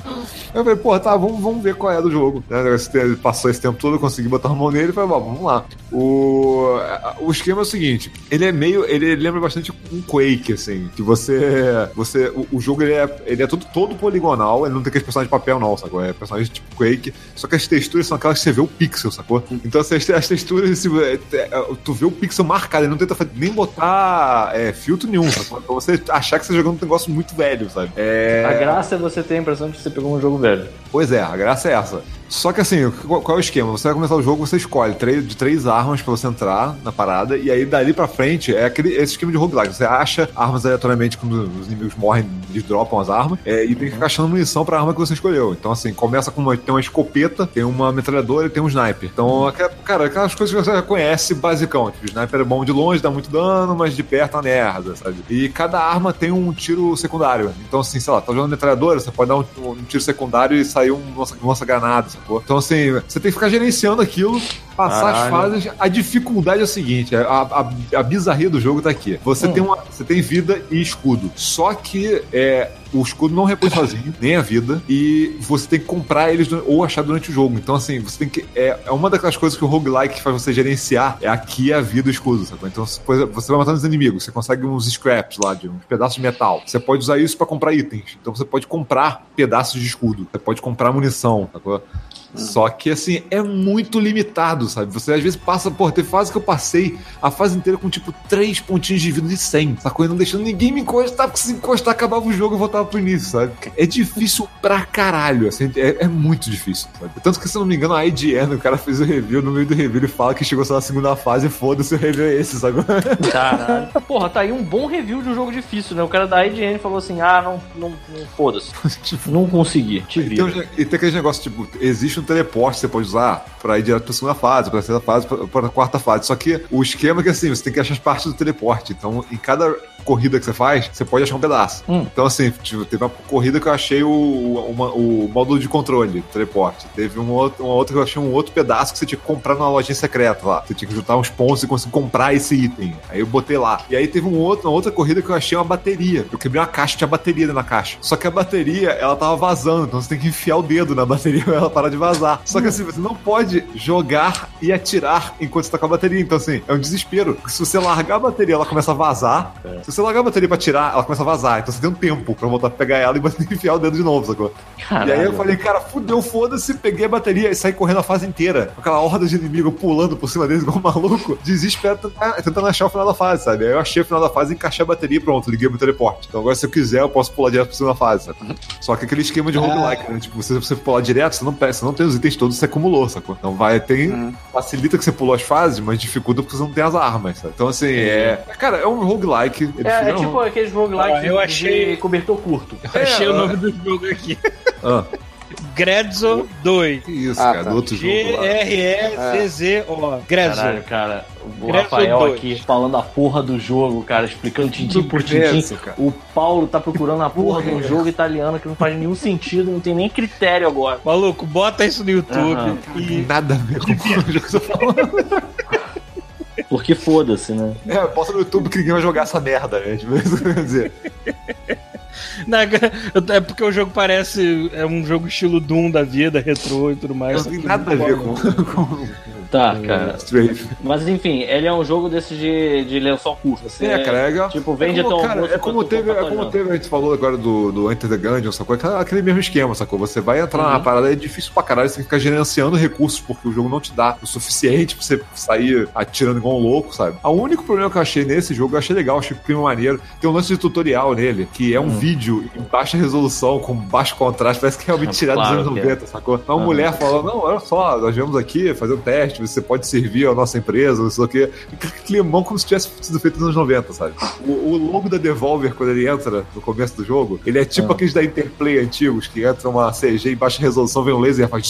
Eu falei, pô, tá, vamos, vamos ver qual é do jogo. Né, te- Passou esse tempo todo, eu consegui botar a mão nele e falei, bom, vamos lá. O, o esquema é o seguinte: ele é meio. Ele lembra bastante um Quake, assim. Que você. você o, o jogo ele é, ele é todo, todo poligonal, ele não tem aqueles personagens de papel, não, sacou? É personagem tipo Quake. Só que as texturas são aquelas que você vê o pixel, sacou? Então assim, as, as texturas, assim, é, é, tu vê o pixel marcado, ele não tenta nem botar é, filtro nenhum, sacou? Pra você achar que você tá jogando um negócio muito velho, sabe? É... A graça é você ter a impressão de que você pegou um jogo velho. Pois é, a graça é essa. Só que assim, qual, é o esquema? Você vai começar o jogo, você escolhe três, de três armas pra você entrar na parada, e aí dali pra frente é aquele esse esquema de roguelike. Você acha armas aleatoriamente quando os inimigos morrem, eles dropam as armas, é, e tem que ficar achando munição pra arma que você escolheu. Então, assim, começa com uma, tem uma escopeta, tem uma metralhadora e tem um sniper. Então, cara, aquelas coisas que você já conhece basicão. Tipo, o sniper é bom de longe, dá muito dano, mas de perto é uma merda, sabe? E cada arma tem um tiro secundário. Então, assim, sei lá, tá jogando metralhadora, você pode dar um, um tiro secundário e sair um lança-granada, sacou? Então, assim, você tem que ficar gerenciando aquilo, passar as Caralho. fases. A dificuldade é o seguinte: a, a, a bizarria do jogo tá aqui. Você, Hum. tem uma, você tem vida e escudo. Só que é, o escudo não repõe sozinho, nem a vida, e você tem que comprar eles ou achar durante o jogo. Então, assim, você tem que. É, é uma daquelas coisas que o roguelike faz você gerenciar. É aqui a vida e o escudo, sacou? Então, você vai matando os inimigos, você consegue uns scraps lá, de uns pedaços de metal. Você pode usar isso pra comprar itens. Então, você pode comprar pedaços de escudo. Você pode comprar munição, sacou? Só que, assim, é muito limitado, sabe? Você às vezes passa, pô, teve fase que eu passei a fase inteira com, tipo, três pontinhos de vida de 100, sacou? E não deixando ninguém me encostar, porque se encostar acabava o jogo e voltava pro início, sabe? É difícil pra caralho, assim, é, é muito difícil, sabe? Tanto que, se eu não me engano, a IGN, o cara fez o review, no meio do review ele fala que chegou só na segunda fase, foda-se, o review é esse, sacou? Caralho. Porra, tá aí um bom review de um jogo difícil, né? O cara da IGN falou assim: ah, não, não, não foda-se. tipo, Não consegui. Te E tem, e tem aqueles negócios, tipo, existe um teleporte você pode usar pra ir direto pra segunda fase, pra terceira fase, pra quarta fase. Só que o esquema é que assim, você tem que achar as partes do teleporte. Então, em cada corrida que você faz, você pode achar um pedaço. Hum. Então, assim, tipo, teve uma corrida que eu achei o, uma- o módulo de controle, do teleporte. Teve uma outra, uma outra que eu achei um outro pedaço que você tinha que comprar numa lojinha secreta lá. Você tinha que juntar uns pontos e conseguir comprar esse item. Aí eu botei lá. E aí teve um outro, uma outra corrida que eu achei uma bateria. Eu quebrei uma caixa, tinha bateria da caixa. Só que a bateria, ela tava vazando, então você tem que enfiar o dedo na bateria pra ela parar de vazar. Só que assim, você não pode jogar e atirar enquanto você tá com a bateria. Então, assim, é um desespero. Se você largar a bateria, ela começa a vazar. Se você largar a bateria pra atirar, ela começa a vazar. Então você tem um tempo pra voltar a pegar ela e você enfiar o dedo de novo, sacou? Caralho. E aí eu falei, cara, fudeu, foda-se, peguei a bateria e saí correndo a fase inteira. Com aquela horda de inimigo pulando por cima deles igual um maluco, desesperado tentando, achar o final da fase, sabe? Aí eu achei o final da fase, encaixei a bateria e pronto, liguei meu teleporte. Então agora se eu quiser, eu posso pular direto por cima da fase, sabe? Só que aquele esquema de roguelike, né? Tipo, se você pular direto, você não, você não tem os itens todos você acumulou, sacou? Então vai, tem. Facilita que você pulou as fases, mas dificulta porque você não tem as armas, sabe? Então assim, é. Cara, é um roguelike. É, é tipo aqueles roguelikes Ah, eu achei- de cobertor curto. Eu achei É, o ó. nome do jogo aqui. Ah, Grezzo 2. que isso, Ah, cara, tá. do outro jogo lá. G-R-E-Z-Z-O. Grezzo. Caralho, cara. O Grezzo Rafael dois. aqui falando a porra do jogo, cara, explicando tintim por tintim. O Paulo tá procurando a porra de um jogo italiano que não faz nenhum sentido, não tem nem critério agora. Maluco, bota isso no YouTube Aham. e. Nada a ver com o jogo que você falou. Porque foda-se, né? É, bota no YouTube que ninguém vai jogar essa merda, né? Tipo, dizer. Na- É porque o jogo parece. É um jogo estilo Doom da vida, retrô e tudo mais. Não tem nada a ver com. com- Tá, cara. Strafe. Mas enfim, ele é um jogo desses de, de lençol curto. Você, É, cara, é legal. Tipo, vende é como, teu cara, é como teve, é como teve, a gente falou agora do, do Enter the Gungeon, sacou? Aquele mesmo esquema, sacou? Você vai entrar Uhum. na parada, é difícil pra caralho, você tem que ficar gerenciando recursos, porque o jogo não te dá o suficiente pra você sair atirando igual um louco, sabe? O único problema que eu achei nesse jogo, eu achei legal, achei que o clima maneiro. Tem um lance de tutorial nele, que é um Hum. vídeo em baixa resolução, com baixo contraste, parece que é realmente tirado Claro dos anos que é. 90, sacou? Uma Aham. mulher falando, não, olha só, nós viemos aqui fazer um teste, você pode servir a nossa empresa, não sei o quê. Climão como se tivesse sido feito nos anos 90, sabe? O, o logo da Devolver, quando ele entra no começo do jogo, ele é tipo Ah. aqueles da Interplay antigos, que entra uma CG em baixa resolução, vem um laser e faz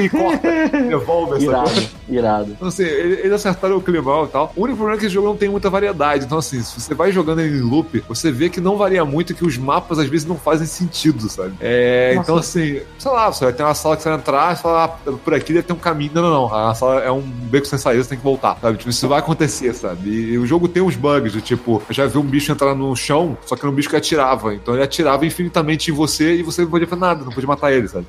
e corta. Devolver, Irado, sacou? irado. Então, assim, ele- eles acertaram o climão e tal. O único problema é que esse jogo não tem muita variedade. Então, assim, se você vai jogando ele em loop, você vê que não varia muito e que os mapas às vezes não fazem sentido, sabe? É, então, assim, sei lá, você vai ter uma sala que você vai entrar e falar, ah, por aqui deve ter um caminho. Não, não, não. A sala é um beco sem saída, você tem que voltar, sabe? Tipo, isso vai acontecer, sabe? E o jogo tem uns bugs, do tipo, eu já vi um bicho entrar no chão, só que era um bicho que atirava. Então ele atirava infinitamente em você e você não podia fazer nada, não podia matar ele, sabe?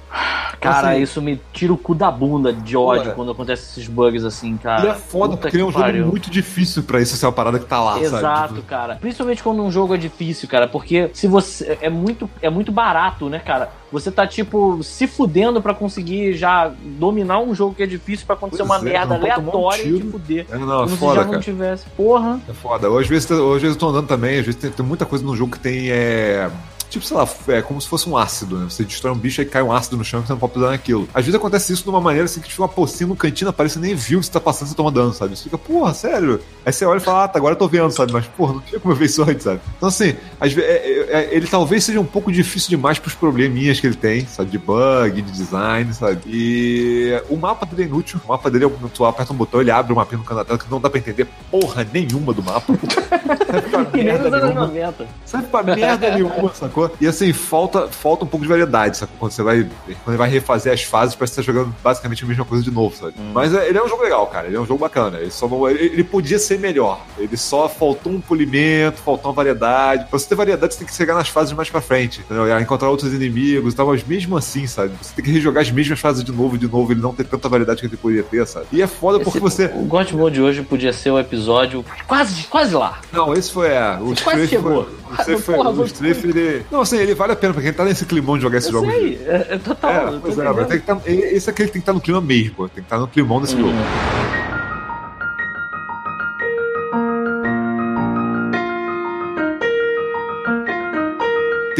Cara, Assim, isso me tira o cu da bunda de ódio quando acontece esses bugs assim, cara. Ele é foda, Puta porque ele é um pariu. jogo muito difícil pra isso ser uma parada que tá lá, sabe? Exato, Tipo, cara. Principalmente quando um jogo é difícil, cara, porque se você é muito é muito barato, né, cara? Você tá tipo se fudendo pra conseguir já dominar um jogo que é difícil pra acontecer Pois uma é, merda não tomar um aleatória e te fuder. É, não, é Como se foda, já não cara. tivesse. Porra. É foda. Ou às vezes, ou às vezes eu tô andando também, às vezes tem, tem muita coisa no jogo que tem. É... Tipo, sei lá, é como se fosse um ácido, né? Você destrói um bicho e cai um ácido no chão que você não pode pisar naquilo. Às vezes acontece isso de uma maneira assim que fica uma pocinha no cantinho, aparece nem viu que você tá passando, você toma dano, sabe? Você fica, porra, sério? Aí você olha e fala, ah, tá, agora eu tô vendo, sabe? Mas, porra, não tinha como eu ver isso antes, sabe? Então, assim, às vezes, é- é- é- ele talvez seja um pouco difícil demais pros probleminhas que ele tem, sabe? De bug, de design, sabe? E o mapa dele é inútil. O mapa dele, é, tu aperta um botão, ele abre uma pino no canto da tela que não dá pra entender porra nenhuma do mapa. Serve pra nem merda nenhuma. 90. Serve pra merda nenhuma, sacou? E assim, falta, falta um pouco de variedade, sacou? Quando você vai, quando vai refazer as fases, parece que você tá jogando basicamente a mesma coisa de novo, sabe? Mas é, ele é um jogo legal, cara. Ele é um jogo bacana. Ele, só não, ele, ele podia ser melhor. Ele só faltou um polimento, faltou uma variedade. Pra você ter variedade, você tem que chegar nas fases mais pra frente, entendeu? E encontrar outros inimigos e tal, mas mesmo assim, sabe? Você tem que rejogar as mesmas fases de novo, de novo, ele não ter tanta variedade que ele poderia ter, sabe? E é foda porque Esse- você. O God Mode hoje podia ser o episódio quase, quase lá. Não, esse foi é, o Quase chegou. Foi, o Strafe foi, Porra, o você- Strafe, ele. Não, assim, ele vale a pena pra quem tá nesse climão de jogar esse jogo. sei, é, é total. É, pois é, mas tem que tá, esse aqui tem que estar no clima mesmo, tem que estar no climão desse Hum. jogo.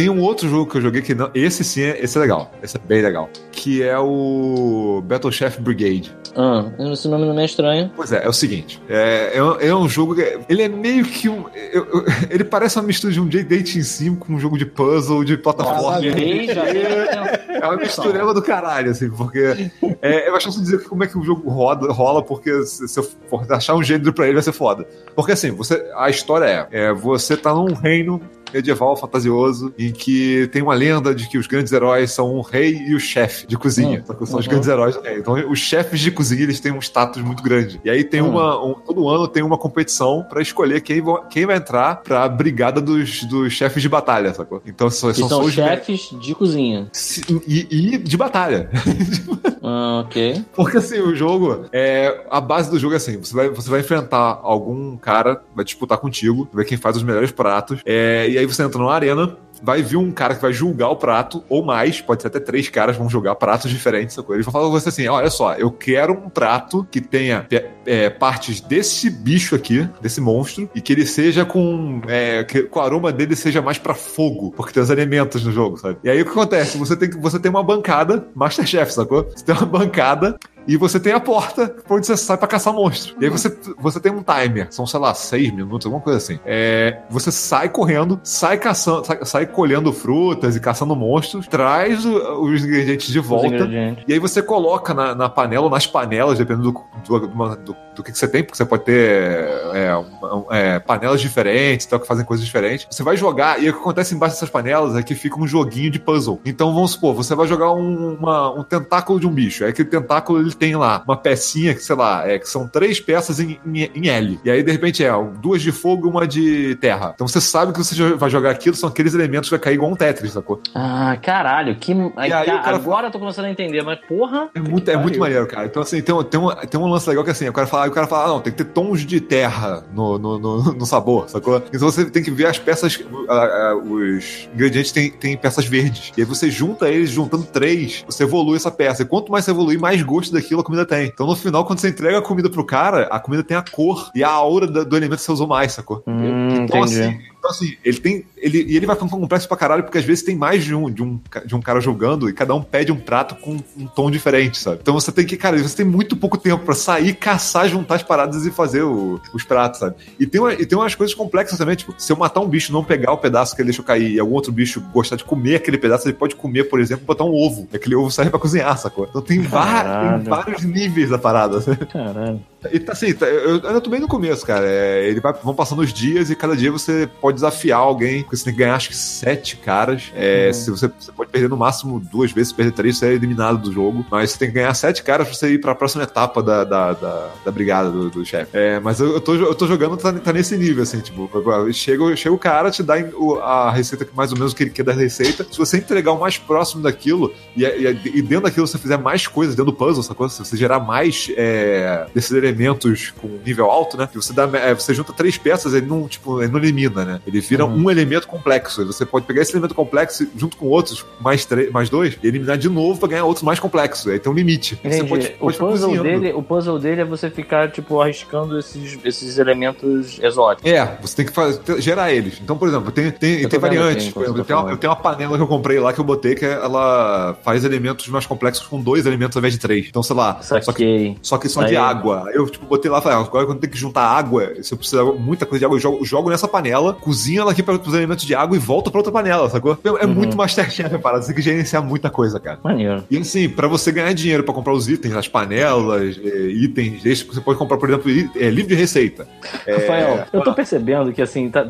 Tem um outro jogo que eu joguei que não. Esse sim, é, esse é legal. Esse é bem legal. Que é o Battle Chef Brigade. Ah, esse nome não é estranho. Pois é, é o seguinte. É, é, um- é um jogo. que- Ele é meio que um. eu- eu- ele parece uma mistura de um J-Dating Sim com um jogo de puzzle, de plataforma. Já É uma mistureba do caralho, assim, porque. É, é mais fácil dizer como é que o jogo roda, rola, porque se, se eu for achar um gênero pra ele vai ser foda. Porque assim, você, a história é, é: você tá num reino medieval fantasioso em que tem uma lenda de que os grandes heróis são o rei e o chefe de cozinha. Hum, que são os uhum. grandes heróis do rei. Então, os chefes de cozinha eles têm um status muito grande. E aí tem Hum. uma. um- todo ano tem uma competição pra escolher quem, quem vai entrar pra brigada dos, dos chefes de batalha, sacou? Então são, são, são os chefes de cozinha. se- E, e de batalha. Ah, ok. Porque assim, o jogo, é, a base do jogo é assim: você vai, você vai enfrentar algum cara, vai disputar contigo, ver quem faz os melhores pratos, é, e aí você entra numa arena. Vai vir um cara que vai julgar o prato, ou mais, pode ser até três caras vão julgar pratos diferentes. Sacou? Eles vão falar pra você assim: olha só, eu quero um prato que tenha é, é, partes desse bicho aqui, desse monstro, e que ele seja com. é, que, o aroma dele seja mais pra fogo, porque tem os elementos no jogo, sabe? E aí o que acontece? Você tem, você tem uma bancada, Masterchef, sacou? Você tem uma bancada e você tem a porta pra onde você sai pra caçar monstro. E aí você, você tem um timer, são, sei lá, seis minutos, alguma coisa assim. É, você sai correndo, sai caçando, sai, sai colhendo frutas e caçando monstros, traz o- os ingredientes de volta. ingredientes. E aí você coloca na, na panela ou nas panelas, dependendo do, do, do, do- do que, que você tem, porque você pode ter é, um- é, panelas diferentes, tal, que fazem coisas diferentes. Você vai jogar, e o que acontece embaixo dessas panelas é que fica um joguinho de puzzle. Então vamos supor, você vai jogar um, uma- um tentáculo de um bicho. Aí aquele tentáculo ele tem lá uma pecinha que, sei lá, é, que são três peças em, em, em L. E aí, de repente, é duas de fogo e uma de terra. Então você sabe que você vai jogar aquilo, são aqueles elementos que vai cair igual um Tetris, sacou? Ah, caralho, que. aí o cara- Agora eu tô começando a entender, mas porra. É muito, é muito maneiro, cara. Então, assim, tem, um- tem, um, tem um lance legal que assim, o cara fala, o cara fala, ah, não, tem que ter tons de terra no, no, no, no sabor, sacou? Então você tem que ver as peças, ah, ah, os ingredientes têm, têm peças verdes. E aí você junta eles, juntando três, você evolui essa peça. E quanto mais você evoluir, mais gosto daquilo a comida tem. Então no final, quando você entrega a comida pro cara, a comida tem a cor e a aura do elemento que você usou mais, sacou? Hum, Então, entendi. assim, então, assim, ele tem. Ele, e ele vai ficando complexo pra caralho, porque às vezes tem mais de um, de um, de um cara jogando e cada um pede um prato com um tom diferente, sabe? Então você tem que, cara, você tem muito pouco tempo pra sair, caçar, juntar as paradas e fazer o- os pratos, sabe? E tem, uma- e tem umas coisas complexas também, tipo, se eu matar um bicho e não pegar o pedaço que ele deixou cair e algum outro bicho gostar de comer aquele pedaço, ele pode comer, por exemplo, botar um ovo. E aquele ovo serve pra cozinhar, sacou? Então tem, va- Caralho. tem vários níveis da parada. Caralho. E tá assim, tá- eu eu ainda tô bem no começo, cara. É, ele vai, vão passando os dias e cada dia você pode desafiar alguém, porque você tem que ganhar acho que sete caras. É, se você, você pode perder no máximo duas vezes, se perder três, você é eliminado do jogo. Mas você tem que ganhar sete caras pra você ir pra próxima etapa da, da, da, da brigada do, do chefe. É, mas eu, eu, tô, eu tô jogando, tá, tá nesse nível, assim, tipo, chega, chega o cara, te dá a receita que mais ou menos o que ele quer da receita. Se você entregar o mais próximo daquilo e, e, e dentro daquilo você fizer mais coisas dentro do puzzle, sacou? Se você gerar mais é, desses elementos com nível alto, né? Que você, dá, é, você junta três peças, ele não, tipo, ele não elimina, né? Ele vira Uhum. um elemento complexo. Você pode pegar esse elemento complexo junto com outros, mais, mais dois, e eliminar de novo pra ganhar outro mais complexo. Aí tem um limite. Você pode, o, pode ficar puzzle dele, o puzzle dele é você ficar, tipo, arriscando esses, esses elementos exóticos. É, você tem que fazer, gerar eles. Então, por exemplo, tem, tem, tem variantes. aqui Por exemplo, eu tenho, uma- eu tenho uma panela que eu comprei lá que eu botei que ela faz elementos mais complexos com dois elementos ao invés de três. Então, sei lá, só que Saquei. só que só de Aí- água. Eu, tipo, botei lá e falei, ah, agora quando tem que juntar água, se eu precisar de muita coisa de água, eu jogo, jogo nessa panela, cozinho ela aqui para os elementos de água e volto pra outra panela, sacou? É Uhum. muito Masterchef a parada, você tem que gerenciar muita coisa, cara. Maneiro. E assim, pra você ganhar dinheiro pra comprar os itens, as panelas, eh, itens, você pode comprar, por exemplo, eh, livro de receita. É, Rafael, eu tô percebendo que, assim, tá-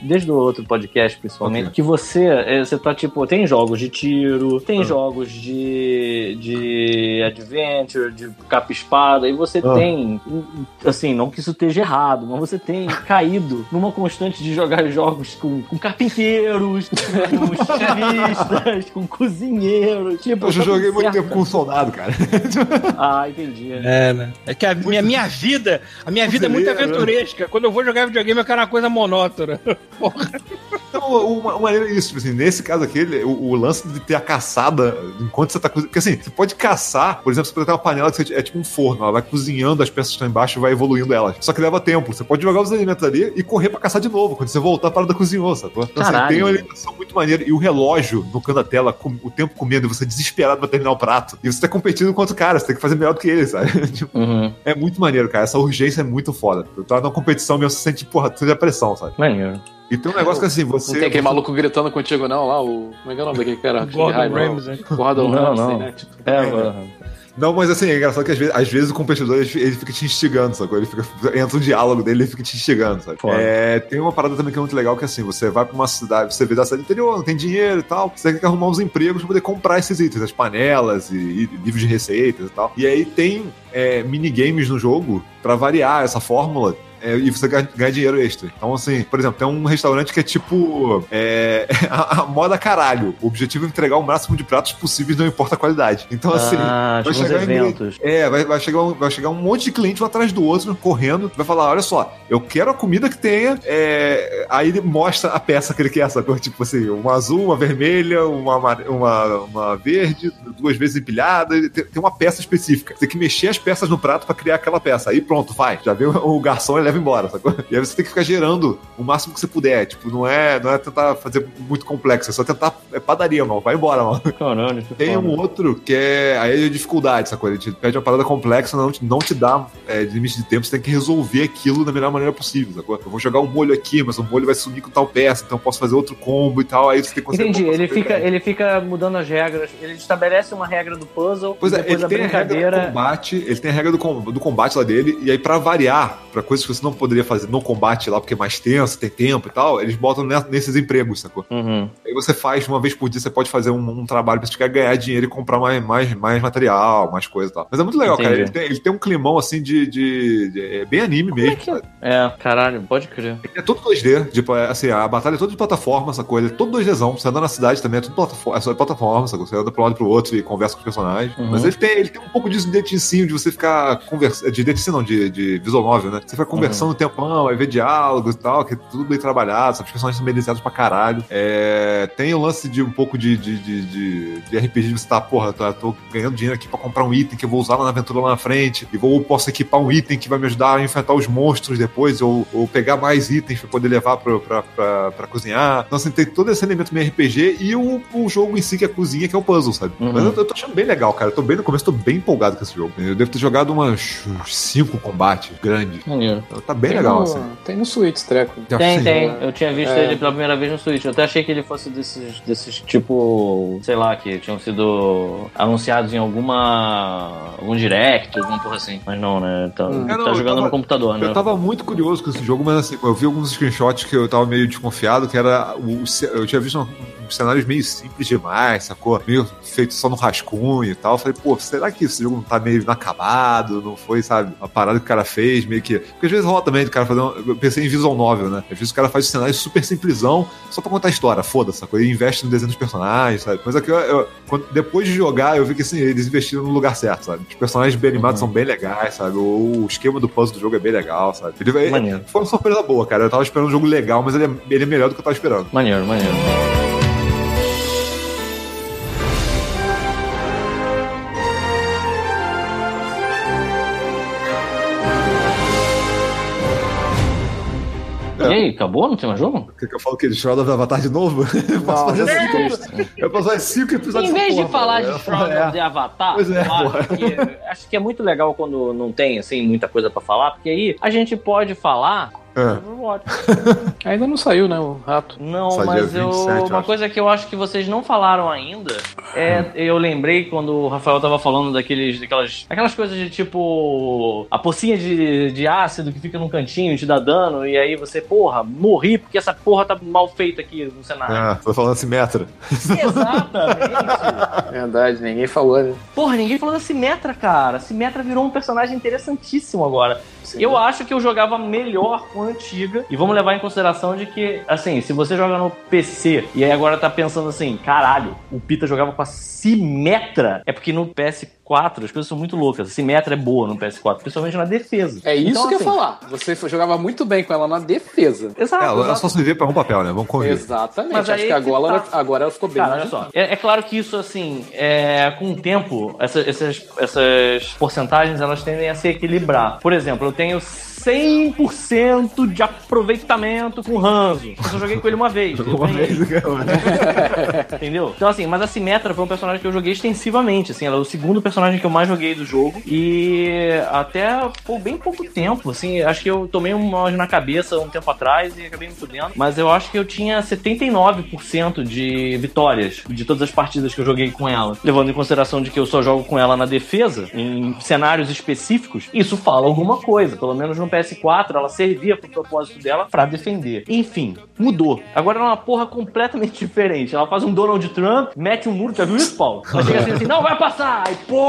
desde o outro podcast, principalmente, Ok. que você, é, você tá, tipo, tem jogos de tiro, tem Ah. jogos de, de adventure, de capa-espada, e você Ah. tem, assim, não que isso esteja errado, mas você tem caído numa constante de jogar jogos com, com carpinteiros, com estilistas, com cozinheiros, tipo... Eu já tá joguei muito certo. tempo com um soldado, cara. Ah, entendi. É, né? É que a minha, minha vida, a minha vida é muito aventuresca. Quando eu vou jogar videogame, eu quero uma coisa monótona. Então, o, o maneiro é isso, tipo assim, nesse caso aqui, o, o lance de ter a caçada enquanto você tá cozinhando. Porque assim, você pode caçar, por exemplo, você pode ter uma panela que você- é tipo um forno, ela vai cozinhando as peças que estão embaixo e vai evoluindo elas. Só que leva tempo. Você pode jogar os alimentos ali e correr pra caçar de novo. Quando você voltar, a parada cozinhou, sacou? Então, assim, tem uma alimentação muito maneira. E o relógio no canto da tela, com- o tempo comendo, e você desesperado pra terminar o prato. E você tá competindo com outro cara, você tem que fazer melhor do que ele, sabe? Tipo, Uhum. é muito maneiro, cara. Essa urgência é muito foda. Tu tá numa competição mesmo, você sente, porra, tu a pressão, sabe? Maneiro. E tem um negócio que assim, você. Não tem aquele maluco gritando contigo, não, lá, o. Como é que é o nome daquele cara? Gordon Ramsay. não. Gordon Não, Ramsay, não. né? Tipo, É, É. mano. Não, mas assim, é engraçado que às vezes, às vezes o competidor ele, ele fica te instigando, sacou? Ele fica, entra um diálogo dele ele fica te instigando, sabe? É, tem uma parada também que é muito legal que assim, você vai pra uma cidade, você vê da cidade interior, não tem dinheiro e tal, você tem que arrumar uns empregos pra poder comprar esses itens, as panelas e, e livros de receitas e tal. E aí tem é, minigames no jogo pra variar essa fórmula. É, e você ganha, ganha dinheiro extra. Então, assim, por exemplo, tem um restaurante que é tipo é, a, a moda caralho. O objetivo é entregar o máximo de pratos possíveis, não importa a qualidade. Então, assim, ah, vai chegar em- eventos. é, vai, vai, chegar um, vai chegar um monte de cliente um atrás do outro, correndo, vai falar: olha só, eu quero a comida que tenha. é, Aí ele mostra a peça que ele quer, sacou? Tipo assim, uma azul, uma vermelha, uma, uma, uma verde, duas vezes empilhada. Tem, tem uma peça específica. Você tem que mexer as peças no prato pra criar aquela peça. Aí pronto, vai. Já viu o garçom e leva embora, sacou? E aí você tem que ficar gerando o máximo que você puder. Tipo, não é, não é tentar fazer muito complexo, é só tentar. É padaria, mano. Vai embora, mano. Caralho, Tem foda. um outro que é aí é dificuldade, sacou? Ele te pede uma parada complexa, não te, não te dá é, limite de tempo, você tem que resolver aquilo da melhor maneira possível, sacou? Eu vou jogar um molho aqui, mas o molho vai sumir com tal peça, então eu posso fazer outro combo e tal, aí você tem que conseguir Entendi, ele fica, ele fica mudando as regras, ele estabelece uma regra do puzzle, Pois é, depois ele a tem a regra do brincadeira. combate, ele tem a regra do, com- do combate lá dele, e aí pra variar, pra coisas que você não poderia fazer no combate lá, porque é mais tenso, tem tempo e tal, eles botam ne- nesses empregos, sacou? Uhum. Aí você faz uma vez por dia, você pode fazer um, um trabalho pra você quer ganhar dinheiro e comprar mais, mais, mais material, mais coisa e tal. Mas é muito legal, cara. Entendi. Ele tem, ele tem um climão assim de. de, de- é bem anime mesmo. sabe? É, caralho, pode crer. É todo 2D, tipo, é, assim, a batalha é toda de plataforma, sacou? Ele é todo 2Dzão. Você anda na cidade também, é tudo plataforma, é só plataforma, sacou? Você anda pra um lado e pro outro e conversa com os personagens. Uhum. Mas ele tem, ele tem um pouco disso de deticinho, de você ficar conversando. De deticinho, não, de, de visual novel, né? Você fica conversando um tempão, aí vê diálogos e tal, que é tudo bem trabalhado, sabe? Os personagens são desenhados pra caralho. É, tem o lance de um pouco de, de, de, de, de RPG, de você tá, porra, tô, tô ganhando dinheiro aqui pra comprar um item que eu vou usar lá na aventura lá na frente, e vou, posso equipar um item que vai me ajudar a enfrentar os monstros depois, ou, ou pegar mais itens pra poder levar pra, pra, pra, pra cozinhar. Então, assim, tem todo esse elemento meio RPG e o, o jogo em si, que é a cozinha, que é o puzzle, sabe? Uhum. Mas eu, eu tô achando bem legal, cara. Eu tô bem no começo, tô bem empolgado com esse jogo. Eu devo ter jogado umas cinco combates grandes. Maneiro. Então, Tá bem tem legal, no, assim. Tem no Switch, treco. Tem, tem. Eu tinha visto É. ele pela primeira vez no Switch. Eu até achei que ele fosse desses, desses tipo, sei lá, que tinham sido anunciados em alguma. algum direct, alguma porra assim. Mas não, né? Tá, Hum. tá É, não, jogando tava- no computador, né? Eu tava muito curioso com esse jogo, mas assim, eu vi alguns screenshots que eu tava meio desconfiado, que era. O, eu tinha visto um- uns cenários meio simples demais, sacou? Meio feito só no rascunho e tal. Eu falei, pô, será que esse jogo não tá meio inacabado? Não foi, sabe, a parada que o cara fez, meio que. Porque às vezes rola também do cara fazer. Um... Eu pensei em visual novel, né? Às vezes o cara faz um cenário super simplesão só pra contar a história, foda-se, sacou? E investe no desenho dos personagens, sabe? Mas aqui, eu, eu- quando- depois de jogar, eu vi que assim, eles investiram no lugar certo, sabe? Os personagens bem animados são bem legais, sabe? O, o esquema do puzzle do jogo é bem legal, sabe? Ele, ele- foi uma surpresa boa, cara. Eu tava esperando um jogo legal, mas ele é, ele é melhor do que eu tava esperando. Maneiro, maneiro. Aí, acabou? Não tem mais jogo? Quer que eu falo que ele Shroud of Avatar de novo? Eu posso Não, fazer cinco, fiz. eu posso fazer cinco episódios Em vez de porra, falar mano. de Shroud É. of the Avatar, Pois é, acho, que, acho que é muito legal quando não tem assim muita coisa pra falar, porque aí a gente pode falar É. Overwatch. Ainda não saiu, né, o rato. Não, mas eu, 27, eu uma acho. coisa que eu acho que vocês não falaram ainda é. Eu lembrei quando o Rafael tava falando daqueles, daquelas, aquelas coisas de tipo. A pocinha de, de ácido que fica num cantinho e te dá dano, e aí você, porra, morri porque essa porra tá mal feita aqui no cenário. Ah, tô falando assim, Metra. Exatamente! Verdade, ninguém falou, né? Porra, ninguém falou da Simetra, cara. Simetra virou um personagem interessantíssimo agora. Eu acho que eu jogava melhor com a antiga. E vamos levar em consideração de que, assim, se você joga no PC e aí agora tá pensando assim, caralho, o Pita jogava com a Simetra, é porque no PS4 as coisas são muito loucas. A Simetra é boa no PS4, principalmente na defesa. É isso Então, que eu ia assim, falar. Você jogava muito bem com ela na defesa. Exato. É, ela exato. só servia pra um papel, né? Vamos convir. Exatamente. Mas Acho que agora, tá. ela, agora ela ficou bem Cara, olha só. É, é claro que isso, assim, é, com o tempo, essa- essas, essas porcentagens elas tendem a se equilibrar. Por exemplo, eu tenho 100% de aproveitamento com o Hanzo. Eu só joguei com ele uma vez. Uma vez, Entendeu? Então, assim, mas a Simetra foi um personagem que eu joguei extensivamente, assim, ela é o segundo personagem que eu mais joguei do jogo e até por bem pouco tempo, assim, acho que eu tomei um mal na cabeça um tempo atrás e acabei me fudendo, mas eu acho que eu tinha 79% de vitórias de todas as partidas que eu joguei com ela, levando em consideração de que eu só jogo com ela na defesa, em cenários específicos, isso fala alguma coisa, pelo menos no PS4 ela servia pro propósito dela pra defender. Enfim, mudou. Agora ela é uma porra completamente diferente. Ela faz um Donald Trump, mete um muro, já viu isso, Paulo? Ela chega assim, assim, não vai passar! E pô,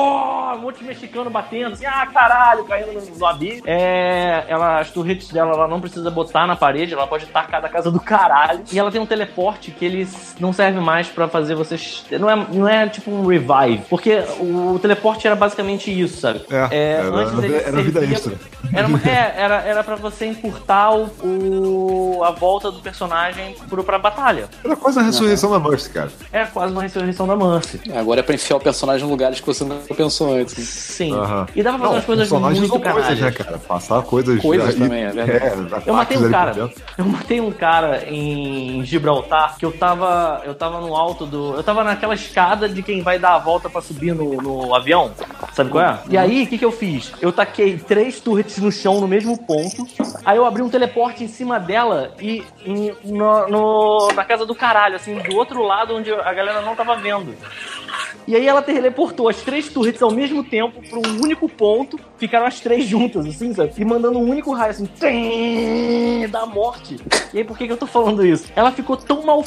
um monte de mexicano batendo, assim, ah, caralho, caindo no, no abismo. É, ela, as turrets dela, ela não precisa botar na parede, ela pode tacar da casa do caralho. E ela tem um teleporte que ele não serve mais pra fazer vocês. Não é, não é tipo um revive, porque o teleporte era basicamente isso, sabe? É, era- antes ele era vida extra. Era, uma- é, era, era pra você encurtar o, o- a volta do personagem pro, pra batalha. Era quase a ressurreição da Mercy, cara. Era quase uma ressurreição da Mercy. É, Agora é pra enfiar o personagem em lugares que você não pensou antes. né? Sim. Aham. E dava pra fazer umas coisas muito são coisas, canalhas. né, cara? Passar coisas... Coisas também, é verdade. Eu matei um cara. Eu matei um cara em Gibraltar que eu tava. Eu tava no alto do. Eu tava naquela escada de quem vai dar a volta pra subir no, no avião. Sabe qual é? E aí, o que, que eu fiz? Eu taquei três turrets no chão no mesmo ponto. Aí eu abri um teleporte em cima dela e em- no, no- na casa do caralho, assim, do outro lado onde a galera não tava vendo. E aí ela teleportou as três turrets ao mesmo tempo para um único ponto, ficaram as três juntas, assim, sabe? E mandando um único raio, assim, da morte. E aí por que, que eu tô falando isso? Ela ficou tão mal,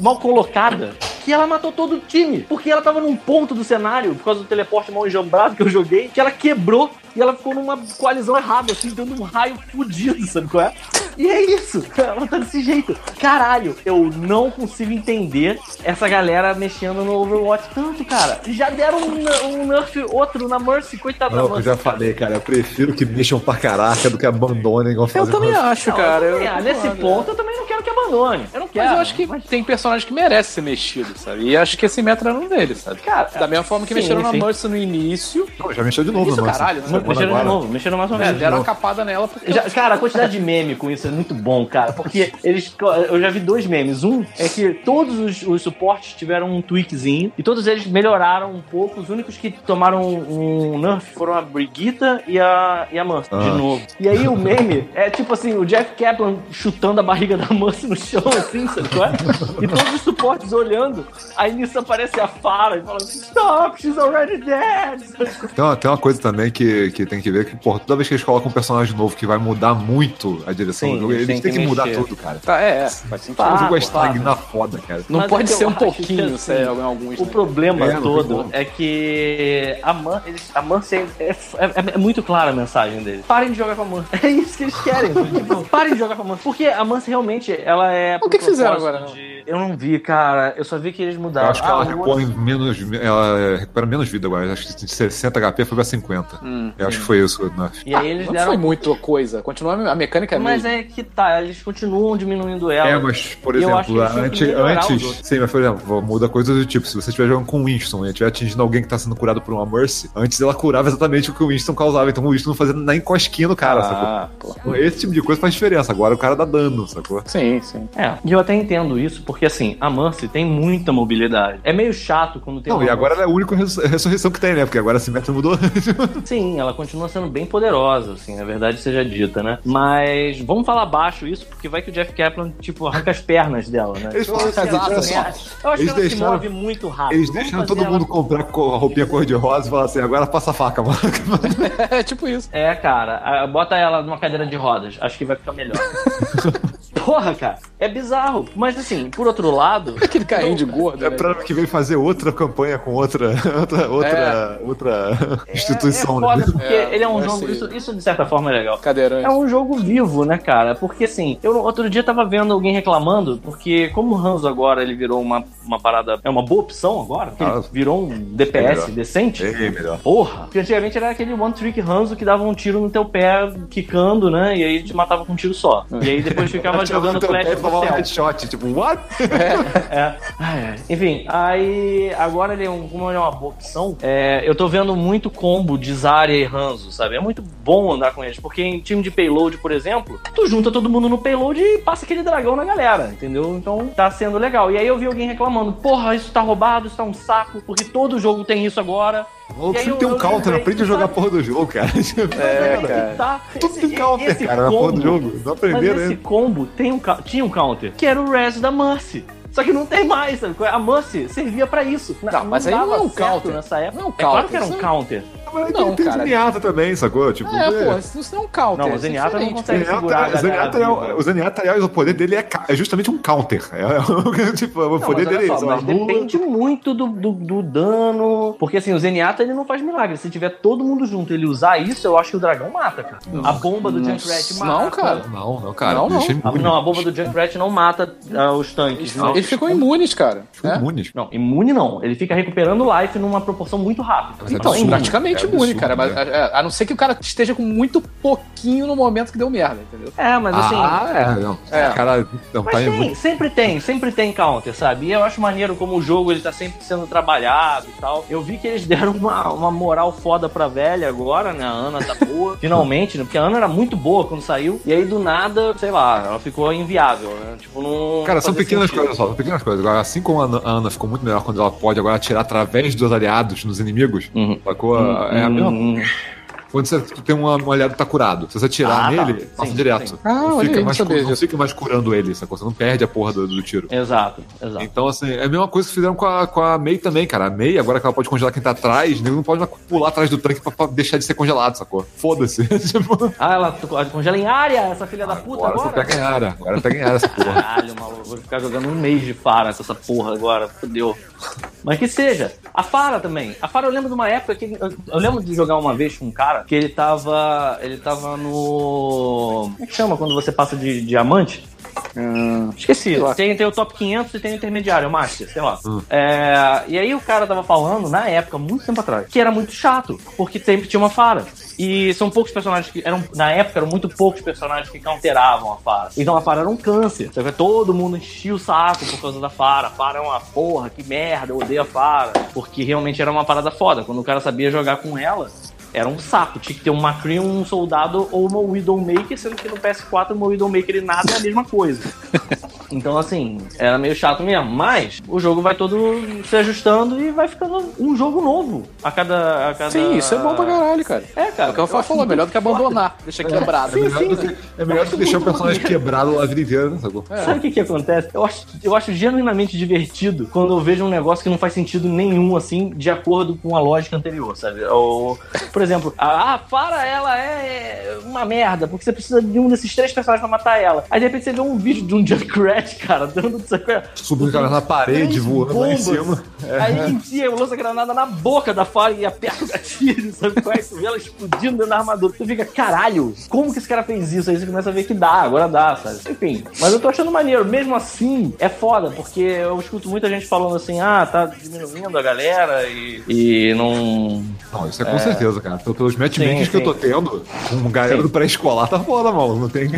mal colocada que ela matou todo o time. Porque ela tava num ponto do cenário, por causa do teleporte mal enjambrado que eu joguei, que ela quebrou e ela ficou numa coalizão errada, assim, dando um raio fudido, sabe qual é? E é isso, ela tá desse jeito. Caralho, eu não consigo entender essa galera mexendo no Overwatch tanto, cara. Já deram um, um nerf outro na Mercy, coitado da Não, eu Mercy. já falei, cara. Eu prefiro que mexam pra caraca do que abandonem igual Eu também acho, Não, cara. eu Eu, também nesse ponto eu também não quero que abandone. Eu não quero. Mas eu acho que tem personagem que merece ser mexido, sabe? E acho que esse Metra era um deles, sabe? Cara, Da mesma forma que sim, mexeram sim. na Mercy no início, Não, já mexeu de novo, Isso, caralho, né? Mexeram de agora. novo, mexeram mais uma é, vez. deram uma capada nela porque. Já- cara, a quantidade de meme com isso é muito bom, cara. Porque eles. Eu já vi dois memes. Um é que todos os, os suportes tiveram um tweakzinho e todos eles melhoraram um pouco. Os únicos que tomaram um nerf foram a Brigitta e a, e a de Ah. novo. E aí o meme é tipo assim: o Jeff Kaplan chutando a barriga da Mercy no chão, assim, sabe qual é? E todos os suportes olhando. Aí nisso aparece a Fara e fala: Stop, she's already dead. Tem uma, tem uma coisa também que, que tem que ver que, porra, toda vez que eles colocam um personagem novo que vai mudar muito a direção Sim, do jogo, eles têm que, que mudar tudo, cara. Tá, é, é, faz sentido. Tá. o jogo vai Ah, estagnar foda, cara. Não Mas pode é ser um pouquinho, assim, sei, em alguns. O né? problema É, todo é que a Man, eles, a Mercy é, é, é- muito clara a mensagem deles. Parem de jogar com a Mercy. É isso que eles querem. tipo, parem de jogar com a Mercy. Porque a Mercy realmente, ela é. O que que fizeram agora? de- Eu não vi, cara. Eu só vi que eles Eu mudaram. acho que ela Ah, o repõe menos. Ela recupera menos vida agora. Acho que de 60 HP foi pra 50. Hum. Eu acho que foi isso, né? E aí eles Não deram. foi muito coisa. Continua a mecânica é Mas mesmo. é que tá, eles continuam diminuindo ela. É, mas, por eu exemplo, antes, antes sim, mas por exemplo, muda coisa do tipo, se você estiver jogando com o Winston e estiver atingindo alguém que tá sendo curado por uma Mercy, antes ela curava exatamente o que o Winston causava, então o Winston não fazia nem cosquinha no cara, Ah, pô. sacou? Esse tipo de coisa faz diferença, agora o cara dá dano, sacou? Sim, sim. É, e eu até entendo isso, porque assim, a Mercy tem muita mobilidade. É meio chato quando tem Não, e agora ela é a única res- ressurreição que tem, né? Porque agora a Simetra mudou. Sim, ela continua sendo bem poderosa, assim, a verdade seja dita, né? Mas vamos falar baixo isso, porque vai que o Jeff Kaplan, tipo, arranca as pernas dela, né? Eles falaram assim, olha só? Eu acho que eles ela se move muito rápido. Eles deixaram fazer todo mundo comprar co- a roupinha cor-de-rosa e falar assim, agora passa a faca, mano. É tipo isso. É, cara, bota ela numa cadeira de rodas, acho que vai ficar melhor. Porra, cara, é bizarro. Mas assim, por outro lado, Aquele carrinho de gordo. É né? pra que vem fazer outra campanha com outra, outra, outra, outra instituição, é, é foda né? porque É, ele é um vai jogo, ser. isso, isso de certa forma é legal. Cadeirante. É um jogo vivo, né, cara? Porque assim, eu outro dia tava vendo alguém reclamando, porque como o Hanzo agora ele virou uma, uma parada. É uma boa opção agora, Ah, virou um DPS melhor. decente. Bem melhor. Porra! Porque antigamente era aquele one trick Hanzo que dava um tiro no teu pé, quicando, né? E aí te matava com um tiro só. E aí depois ficava jogando flash pé, no tomava um headshot, tipo, what? É. Ai. Enfim, aí agora ele é um, como ele é uma boa opção, é, eu tô vendo muito combo de Zarya e Hanzo, sabe? É muito bom andar com eles, porque em time de payload, por exemplo, tu junta todo mundo no payload e passa aquele dragão na galera, entendeu? Então tá sendo legal. E aí eu vi alguém reclamando, porra, isso tá roubado, isso tá um saco, porque todo jogo tem isso agora. O E eu- tem um counter, aprende a jogar a sabe? porra do jogo, cara. É, Mas cara. Tá, Tudo esse- tem counter, esse cara, na porra do jogo. Não mas aprenderam, esse né? combo tem um, tinha um counter, que era o Res da Mercy. Só que não tem mais, sabe? A Mercy servia pra isso. Não, mas aí não é um counter. nessa época. Não é um É claro counter, que era um é- counter. Mas Não, tem cara. Zenyatta também, sacou? Tipo, É, pô, isso não é um counter. Não, o é Zenyatta não diferente. consegue segurar a Zenyatta, galera Zenyatta é, viva. o Zenyatta, aliás, o poder dele é, é justamente um counter. É, é, tipo, o Não, poder dele é só, isso. mas depende muito do, do, do dano. Porque assim, o Zenyatta ele não faz milagre. Se tiver todo mundo junto e ele usar isso, eu acho que o dragão mata, cara. A bomba do Junkrat mata. Não, cara. Não, não, cara. Não, não. A- não, a bomba do Junkrat não mata ah, os tanques. não. Eles ficam imunes, cara. Ficam É? imunes. Não, imune não. Ele fica recuperando life numa proporção muito rápida. Mas é Então, praticamente É imune, absurdo, cara. Mas, né? é, a não ser que o cara esteja com muito pouquinho no momento que deu merda, entendeu? É, mas assim. Ah, é, não. É. Cara, não Mas tá tem, imune. sempre tem, sempre tem counter, sabe? E eu acho maneiro como o jogo ele tá sempre sendo trabalhado e tal. Eu vi que eles deram uma, uma moral foda pra velha agora, né? A Ana tá boa, finalmente, né? Porque a Ana era muito boa quando saiu. E aí do nada, sei lá, ela ficou inviável, né? Tipo, não. Cara, são pequenas sentido. coisas só, são pequenas coisas. Agora, assim como a Ana, a ficou muito melhor quando ela pode agora atirar através dos aliados nos inimigos, Uhum. sacou? É a mesma Hum, quando você tem uma, um aliado que tá curado, se você atirar Ah, tá. nele, passa Sim, direto. sim. Ah, não olha fica, aí, mais, não disso. fica mais curando ele, sacou? Você não perde a porra do, do tiro. Exato, exato. Então, assim, é a mesma coisa que fizeram com a, com a Mei também, cara. A Mei, agora que ela pode congelar quem tá atrás, não pode pular atrás do tanque pra, pra deixar de ser congelado, sacou? Foda-se. tipo, Ah, ela congela em área, essa filha da puta agora, agora? você pega em área. Agora pega em área essa porra. Caralho, maluco, vou ficar jogando um mês de Fara com essa porra agora, fodeu. Mas que seja. A Fara também. A Fara eu lembro de uma época que. Eu, eu lembro de jogar uma vez com um cara que ele tava. Ele tava no. Como é que chama quando você passa de diamante? Hum, Esqueci. Tem, tem o top 500 e tem o intermediário, o Master, sei lá. É, e aí o cara tava falando, na época, muito tempo atrás, que era muito chato, porque sempre tinha uma Fara. E são poucos personagens que eram. Na época, eram muito poucos personagens que counteravam a Fara. Então a Fara era um câncer. Sabe? Todo mundo enchia o saco por causa da Fara. A Fara é uma porra, que merda, eu odeio a Fara. Porque realmente era uma parada foda. Quando o cara sabia jogar com ela, era um saco. Tinha que ter um Macri, um soldado ou uma Widowmaker, sendo que no PS4 uma Widowmaker e nada é a mesma coisa. Então, assim, era meio chato mesmo. Mas o jogo vai todo se ajustando e vai ficando um jogo novo a cada. A cada... Sim, isso é bom pra caralho, cara. É, cara. É o que eu acho falou, é melhor do que abandonar, deixa quebrado. É melhor, do que, é melhor do que deixar o personagem quebrado a vida inteira, né, sacou? foda. Sabe o que, que acontece? Eu acho, eu acho genuinamente divertido quando eu vejo um negócio que não faz sentido nenhum, assim, de acordo com a lógica anterior, sabe? Ou, por exemplo, a, a Fara, ela é uma merda, porque você precisa de um desses três personagens pra matar ela. Aí de repente você vê um vídeo de um Junkrat, cara, dando é? Subindo cara na parede, voando lá em bombas. cima. Aí enfia, lança a granada na boca da Fara e aperta o gatilho, sabe qual é? Vê ela explodindo dentro da armadura. Tu fica, caralho, como que esse cara fez isso? Aí você começa a ver que dá, agora dá, sabe? Enfim, mas eu tô achando maneiro. Mesmo assim, é foda, porque eu escuto muita gente falando assim, ah, tá diminuindo a galera e, e não... Não, isso é com certeza, cara. Pelo- Pelos matchmakings Sim, que eu tô tendo, com galera do pré-escolar, tá foda, mano. Não tem.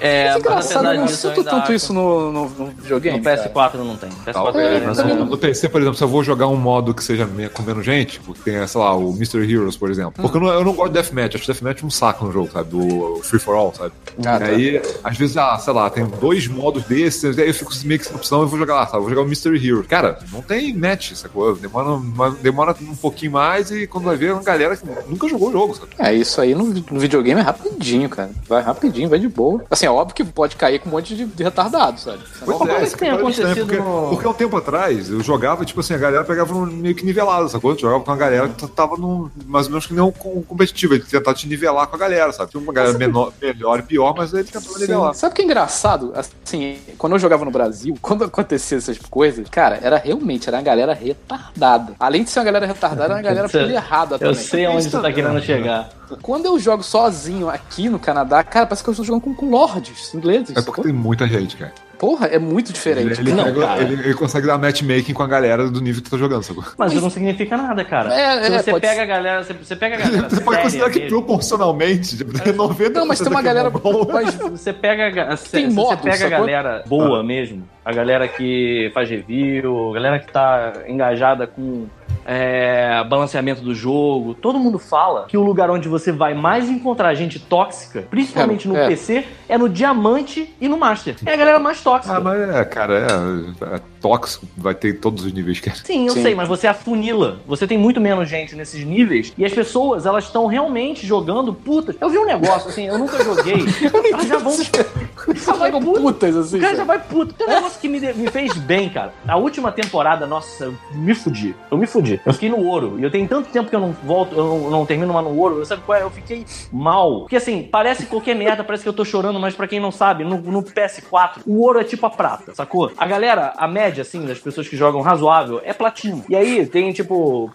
É, Mas é engraçado, eu não sinto tanto isso no, no, no videogame. No cara. PS4 não tem. PS4 Tal, é, mas não- no, PC, por exemplo, se eu vou jogar um modo que seja com menos gente, porque tem, sei lá, o Mystery Heroes, por exemplo. Porque eu, não, eu não gosto de Deathmatch, acho Deathmatch um saco no jogo, sabe? Do Free for All, sabe? Ah, e tá. aí, às vezes, ah, sei lá, tem dois modos desses, aí eu fico meio que sem opção, eu vou jogar lá, sabe? Vou jogar o Mystery Hero. Cara, não tem match, sacou? Demora, demora um pouquinho mais e quando vai ver, é uma galera que nunca jogou o jogo, sabe? É, isso aí no, no videogame é rapidinho, cara. Vai rapidinho, vai de boa. Assim, é óbvio que pode cair com um monte de, de retardado, sabe? Pois Como é que isso tem acontecido porque, no- porque há um tempo atrás eu jogava, tipo assim, a galera pegava um meio que nivelado, sacou? Eu jogava com uma galera que tava num, mais ou menos que nem um com- competitivo, ele tentava te nivelar com a galera, sabe? Tinha uma galera menor, melhor e pior, mas ele tentava nivelar. Sabe o que é engraçado? Assim, quando eu jogava no Brasil, quando acontecia essas coisas, cara, era realmente, era uma galera retardada. Além de ser uma galera retardada, era uma galera pilha errada Eu também. sei aonde você tá querendo chegar. Quando eu jogo sozinho aqui no Canadá, cara, parece que eu estou jogando com, com lords ingleses. É porque tem muita gente, cara. Porra, é muito Ele, diferente. ele Não, pega- ele- ele consegue dar matchmaking com a galera do nível que tu tá jogando, sacou? Mas isso não significa nada, cara. É, Se é, você pode pega ser. a galera, você, você pega a galera. Você pode considerar que mesmo. proporcionalmente, tipo, tem 90 Não, mas tem uma galera. Mas, Você pega, Tem você pega a galera boa mesmo, a galera que faz review, a galera que tá engajada com é, balanceamento do jogo, todo mundo fala que o lugar onde você vai mais encontrar gente tóxica, principalmente no É, é. PC, é no Diamante e no Master. É a galera mais tóxica. Ah, mas é, cara, é, é tóxico, vai ter todos os níveis, cara. Sim, eu Sim. sei, mas você afunila. Você tem muito menos gente nesses níveis e as pessoas, elas estão realmente jogando putas. Eu vi um negócio assim, eu nunca joguei. Elas já vão. Já vai Pegam puta. putas, assim. O cara já vai puto. Tem um negócio que me, me fez bem, cara. A última temporada, nossa, eu me fudi. Eu me fudi. Eu fiquei no ouro. E eu tenho tanto tempo que eu não volto, eu não, não termino mais no ouro. Sabe qual é? Eu fiquei mal. Porque assim, parece qualquer merda, parece que eu tô chorando, mas pra quem não sabe, no, no PS4, o ouro é tipo a prata, sacou? A galera, a média, assim, das pessoas que jogam razoável é platino. E aí tem, tipo,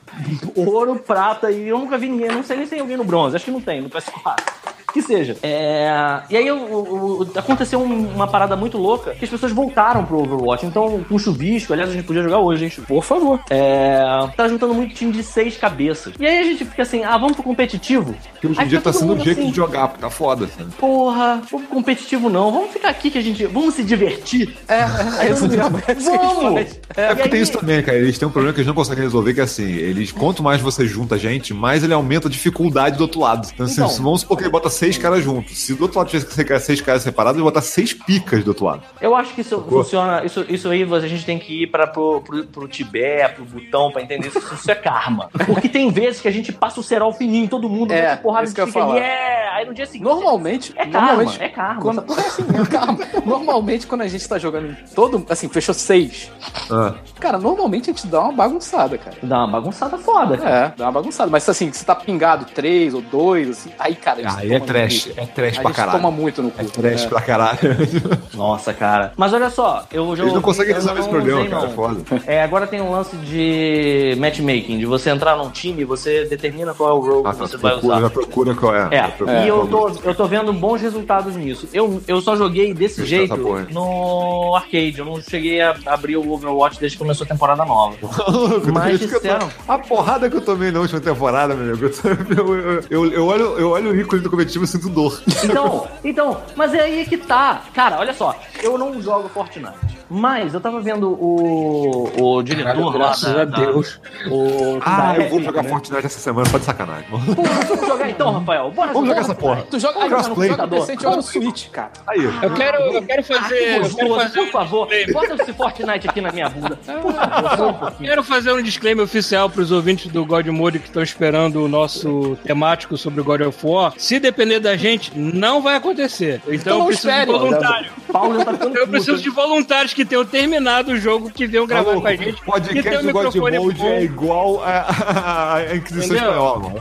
ouro, prata, e eu nunca vi ninguém. Não sei nem se tem alguém no bronze. Acho que não tem, no PS4 que seja. É... E aí o- o- aconteceu um- uma parada muito louca que as pessoas voltaram pro Overwatch. Então, com chuvisco, aliás, a gente podia jogar hoje, hein, Chuvisco? Por favor. É... Tá juntando muito time de seis cabeças. E aí a gente fica assim, ah, vamos pro competitivo? Porque hoje Aí em dia tá sendo o mundo jeito assim, de jogar, porque tá foda, sabe? Porra, vamos pro competitivo não. Vamos ficar aqui que a gente. Vamos se divertir. É, Aí é isso. É isso que a gente Vamos! É porque E tem aí- isso também, cara. Eles têm um problema que eles não conseguem resolver, que é assim, eles, quanto mais você junta gente, mais ele aumenta a dificuldade do outro lado. Então, assim, Então. se vamos supor que ele bota seis seis caras juntos. Se do outro lado tivesse seis caras separados, eu ia botar seis picas do outro lado. Eu acho que isso funciona. Isso, isso aí a gente tem que ir para pro, pro, pro Tibete, pro Butão, pra entender isso. Isso é karma. Porque tem vezes que a gente passa o cerol fininho em todo mundo, É, porrada que ia fica ali, é. Aí no dia seguinte. Normalmente, É karma, normalmente, é karma. Quando, assim, é karma. Normalmente, quando a gente tá jogando em todo. Assim, fechou seis. Ah. Cara, normalmente a gente dá uma bagunçada, cara. Dá uma bagunçada foda, cara. É, dá uma bagunçada. Mas assim, se tá pingado três ou dois, assim, aí, cara, a gente Aí é trash. É trash A pra caralho. toma muito no cu. É trash É. pra caralho. Nossa, cara. Mas olha só, eu já. Eles não conseguem resolver esse problema, usei, cara. não. É foda. É, agora tem um lance de matchmaking, de você entrar num time, você determina qual é o role Ah, que você já vai procura, usar. já procura qual é. É, procura e eu qual tô, eu tô vendo bons resultados nisso. Eu, eu só joguei desse Essa jeito no arcade. Eu não cheguei a abrir o Overwatch desde que começou a temporada nova. Maluco, Mas eu tô- disseram- A porrada que eu tomei na última temporada, meu amigo. Eu, eu, eu, eu olho, eu olho o ícone do competitivo e sinto dor. Então, então, mas é aí que tá. Cara, olha só, eu não jogo Fortnite. Mas eu tava vendo o, o diretor lá Graças da, a da- Deus. o, Ah, da eu vou jogar né? Fortnite essa semana, só de sacanagem. Porra, vamos jogar então, Rafael. Bora Vamos jogar essa porra. cara. Tu joga, aí, Crossplay. joga joga no Switch, cara. Aí. Eu quero, eu quero Ah, que fazer. eu quero gostoso, fazer por favor, bota esse Fortnite aqui na minha bunda. Por favor, um. Quero fazer um disclaimer oficial para os ouvintes do God Mode que estão esperando o nosso temático sobre o God of War. Se depender da gente, não vai acontecer. Então, Então eu preciso espere. de voluntário. Paulo tá Eu preciso de voluntários que tenham terminado o jogo, que venham gravar Maluco, com a gente. podcast que tenham do God Mode bom. é igual a, a, a Inquisição Entendeu? Espanhola.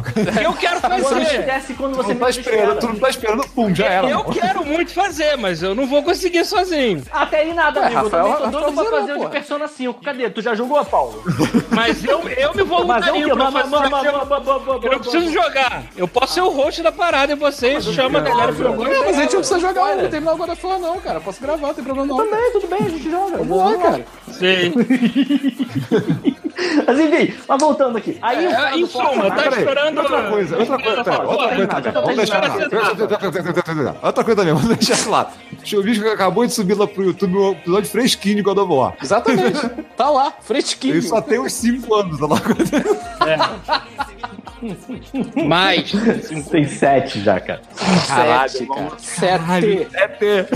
Eu quero fazer. quando você Não tá esperando, espera. tu não tá esperando, pum, já era. Eu mano. quero muito fazer, mas eu não vou conseguir sozinho. Até aí nada, amigo. Rafael, eu também tô doido pra fazer o de. Persona 5. Cadê? Tu já jogou, Paulo? Mas eu, eu me voluntario pra Mas- fazer. Eu não preciso jogar. Eu posso ser o host da parada e vocês chamam a galera pra jogar. Não, mas a gente não precisa jogar, não terminar o God of War, não, cara. Posso gravar, não tem problema não. Também, tudo bem, a gente joga. Vamos lá, cara. Sei. Mas enfim, mas voltando aqui. Aí o cara É, em suma, tá esperando. Outra coisa, outra coisa, pera, outra coisa também. Vamos deixar lá. Outra coisa também, vamos deixar isso lá. O Chuvisco acabou de subir lá pro YouTube o episódio fresquinho de God of War. Exatamente. tá lá, fresquinho. Ele só tem uns 5 anos, tá lá. Mais. Tem sete já, cara. Sete, cara. Sete. Ter.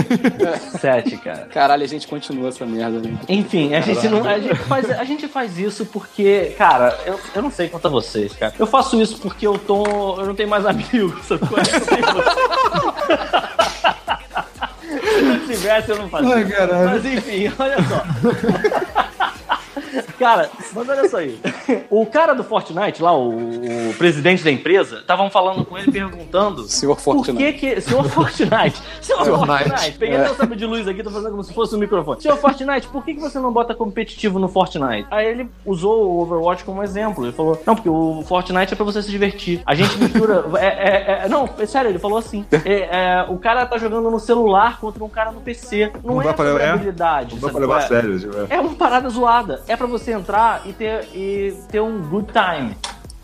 Sete, cara. Caralho, a gente continua essa merda, né? Enfim, a gente, não, a, gente faz, a gente faz isso porque, cara, eu, eu não sei quanto a vocês, cara. Eu faço isso porque eu tô. Eu não tenho mais amigos, sabe? Se eu tivesse, eu não fazia. Ai, caralho. Mas enfim, olha só. Cara, mas olha só aí. O cara do Fortnite, lá, o, o presidente da empresa, estavam falando com ele perguntando. Senhor Por Fortnite. que que. Senhor Fortnite! Senhor Fortnite. Fortnite! Peguei até o sabre de luz aqui, tô fazendo como se fosse um microfone. Senhor Fortnite, por que, que você não bota competitivo no Fortnite? Aí ele usou o Overwatch como exemplo. Ele falou: Não, porque o Fortnite é pra você se divertir. A gente mistura. é, é- é- não, é sério, ele falou assim. É, é, o cara tá jogando no celular contra um cara no PC. Não, Não é pra- é. habilidade. Não dá pra levar a é? sério. tipo, é. É uma parada zoada. É pra você entrar e ter, e ter um good time.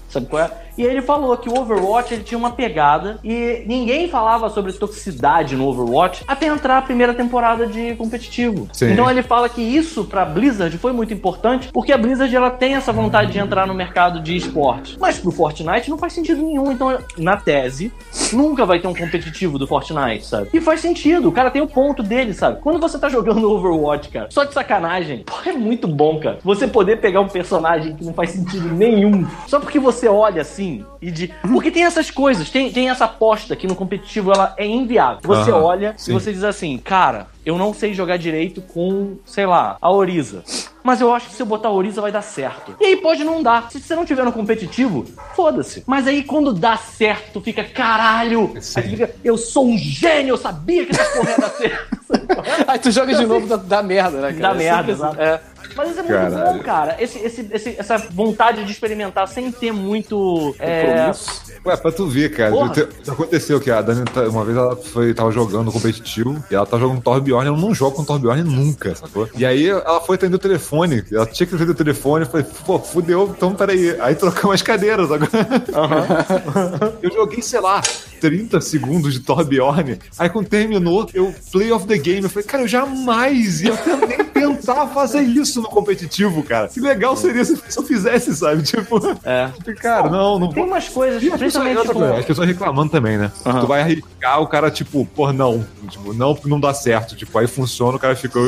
Sabe qual é? E ele falou que o Overwatch ele tinha uma pegada e ninguém falava sobre toxicidade no Overwatch até entrar a primeira temporada de competitivo. Sim. Então ele fala que isso pra Blizzard foi muito importante porque a Blizzard ela tem essa vontade de entrar no mercado de esporte. Mas pro Fortnite não faz sentido nenhum. Então, na tese, nunca vai ter um competitivo do Fortnite, sabe? E faz sentido. O cara tem o ponto dele, sabe? Quando você tá jogando Overwatch, cara, só de sacanagem, pô, é muito bom, cara. Você poder pegar um personagem que não faz sentido nenhum, só porque você olha assim e de. Porque tem essas coisas, tem, tem essa aposta que no competitivo ela é inviável. Você Aham, olha sim. e você diz assim, cara, eu não sei jogar direito com, sei lá, a Oriza. Mas eu acho que se eu botar a Oriza vai dar certo. E aí pode não dar. Se você não tiver no competitivo, foda-se. Mas aí quando dá certo, tu fica, caralho! Aí tu fica, eu sou um gênio, eu sabia que essa porra ia dar certo. Aí tu joga de novo da, da merda, né, cara? Dá merda, sempre exato. É. Mas isso é muito Caralho. bom, cara. Esse, esse, esse- essa vontade de experimentar sem ter muito. É, Compromisso. Ué, pra tu ver, cara. Porra. Aconteceu que a Dani, tá- uma vez ela foi, tava jogando competitivo e ela tava jogando Torbjorn. Eu não jogo com Torbjorn nunca, sacou? E aí ela foi atender o telefone. Ela tinha que atender o telefone. Eu falei, pô, fudeu, então peraí. Aí trocamos as cadeiras agora. Eu joguei, sei lá, 30 segundos de Torbjorn. Aí quando terminou, eu play of the game. Eu falei, cara, eu jamais ia nem tentar fazer isso no competitivo, cara. Que legal seria se eu fizesse, sabe? Tipo, É. cara, não, não Tem vou. umas coisas, E principalmente com... coisa, as pessoas reclamando também, né? Aham. Tu vai arriscar, o cara, tipo, pô, não. Tipo, não, não dá certo. Tipo, aí funciona, o cara fica.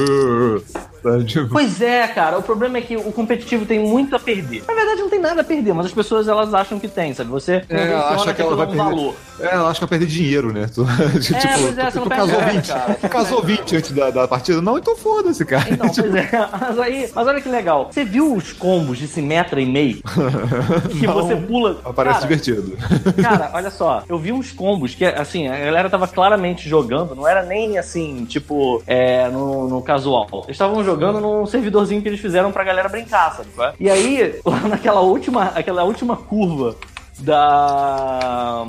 Tipo, Pois é, cara, o problema é que o competitivo tem muito a perder. Na verdade, não tem nada a perder, mas as pessoas elas acham que tem, sabe? Você É, ela acha que ela vai é um perder. valor. É, ela acha que vai perder dinheiro, né? Tu, tipo, pois é, tu, você não tu perde casou nada, 20. cara. Tu casou 20 antes da, da partida? Não, então foda-se, cara. Então, Tipo, pois é. Mas aí, mas olha que legal. Você viu os combos de Simetra e meio? que Não. você pula. Parece cara, divertido. Cara, olha só, eu vi uns combos que, assim, a galera tava claramente jogando, não era nem assim, tipo, é, no, no casual. Eles estavam jogando num servidorzinho que eles fizeram pra galera brincar, sabe? é? E aí, lá naquela última, aquela última curva da.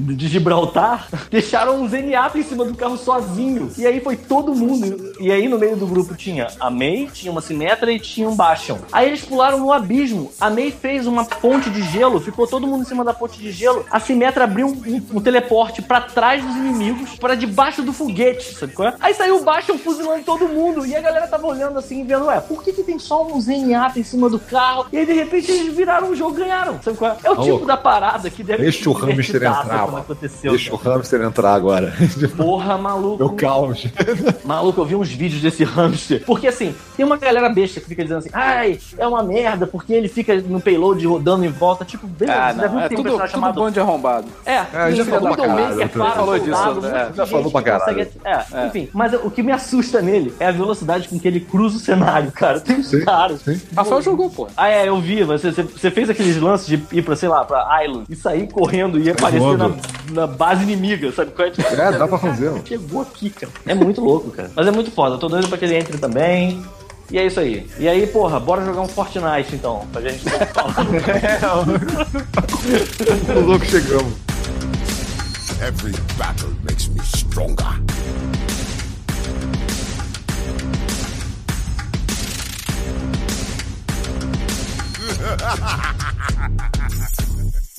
De Gibraltar, deixaram um Zenyatta em cima do carro sozinho. E aí foi todo mundo. E aí no meio do grupo tinha a May, tinha uma Simetra e tinha um Bastion. Aí eles pularam no abismo. A May fez uma ponte de gelo, ficou todo mundo em cima da ponte de gelo. A Simetra abriu um, um- teleporte pra trás dos inimigos, pra debaixo do foguete, sabe qual é? Aí saiu o Bastion fuzilando todo mundo. E a galera tava olhando assim, vendo, ué, por que, que tem só um Zenyatta em cima do carro? E aí de repente eles viraram o jogo e ganharam, sabe qual é? É o Ô, tipo da parada que deve Deixa o hamster entrar, mano. aconteceu. Deixa o cara. hamster entrar agora. Porra, maluco. Meu caos. Maluco, eu vi uns vídeos desse hamster. Porque assim, tem uma galera besta que fica dizendo assim, ai, é uma merda, porque ele fica no payload rodando em volta. Tipo, beleza, Ah, você já viu não. que É tem um tudo, tudo chamado. bom de arrombado. É, É, já falou pra caralho, falou disso, né? Já falou pra caralho. É, É. enfim. Mas o que me assusta nele é a velocidade com que ele cruza o cenário, cara. Tem Sim, caras. sim. Rafael jogou, pô. Ah, é, eu vi. Você, você, fez aqueles lances de ir pra, sei lá, pra Island e sair correndo e aparecer na. Na base inimiga, sabe? qual é? Tipo, É, dá pra fazer. mano. Chegou aqui, cara. É muito louco, cara. Mas é muito foda. Eu tô doido pra que ele entre também. E é isso aí. E aí, porra, bora jogar um Fortnite então. Pra gente falar. Tudo louco chegamos. Every battle makes me stronger.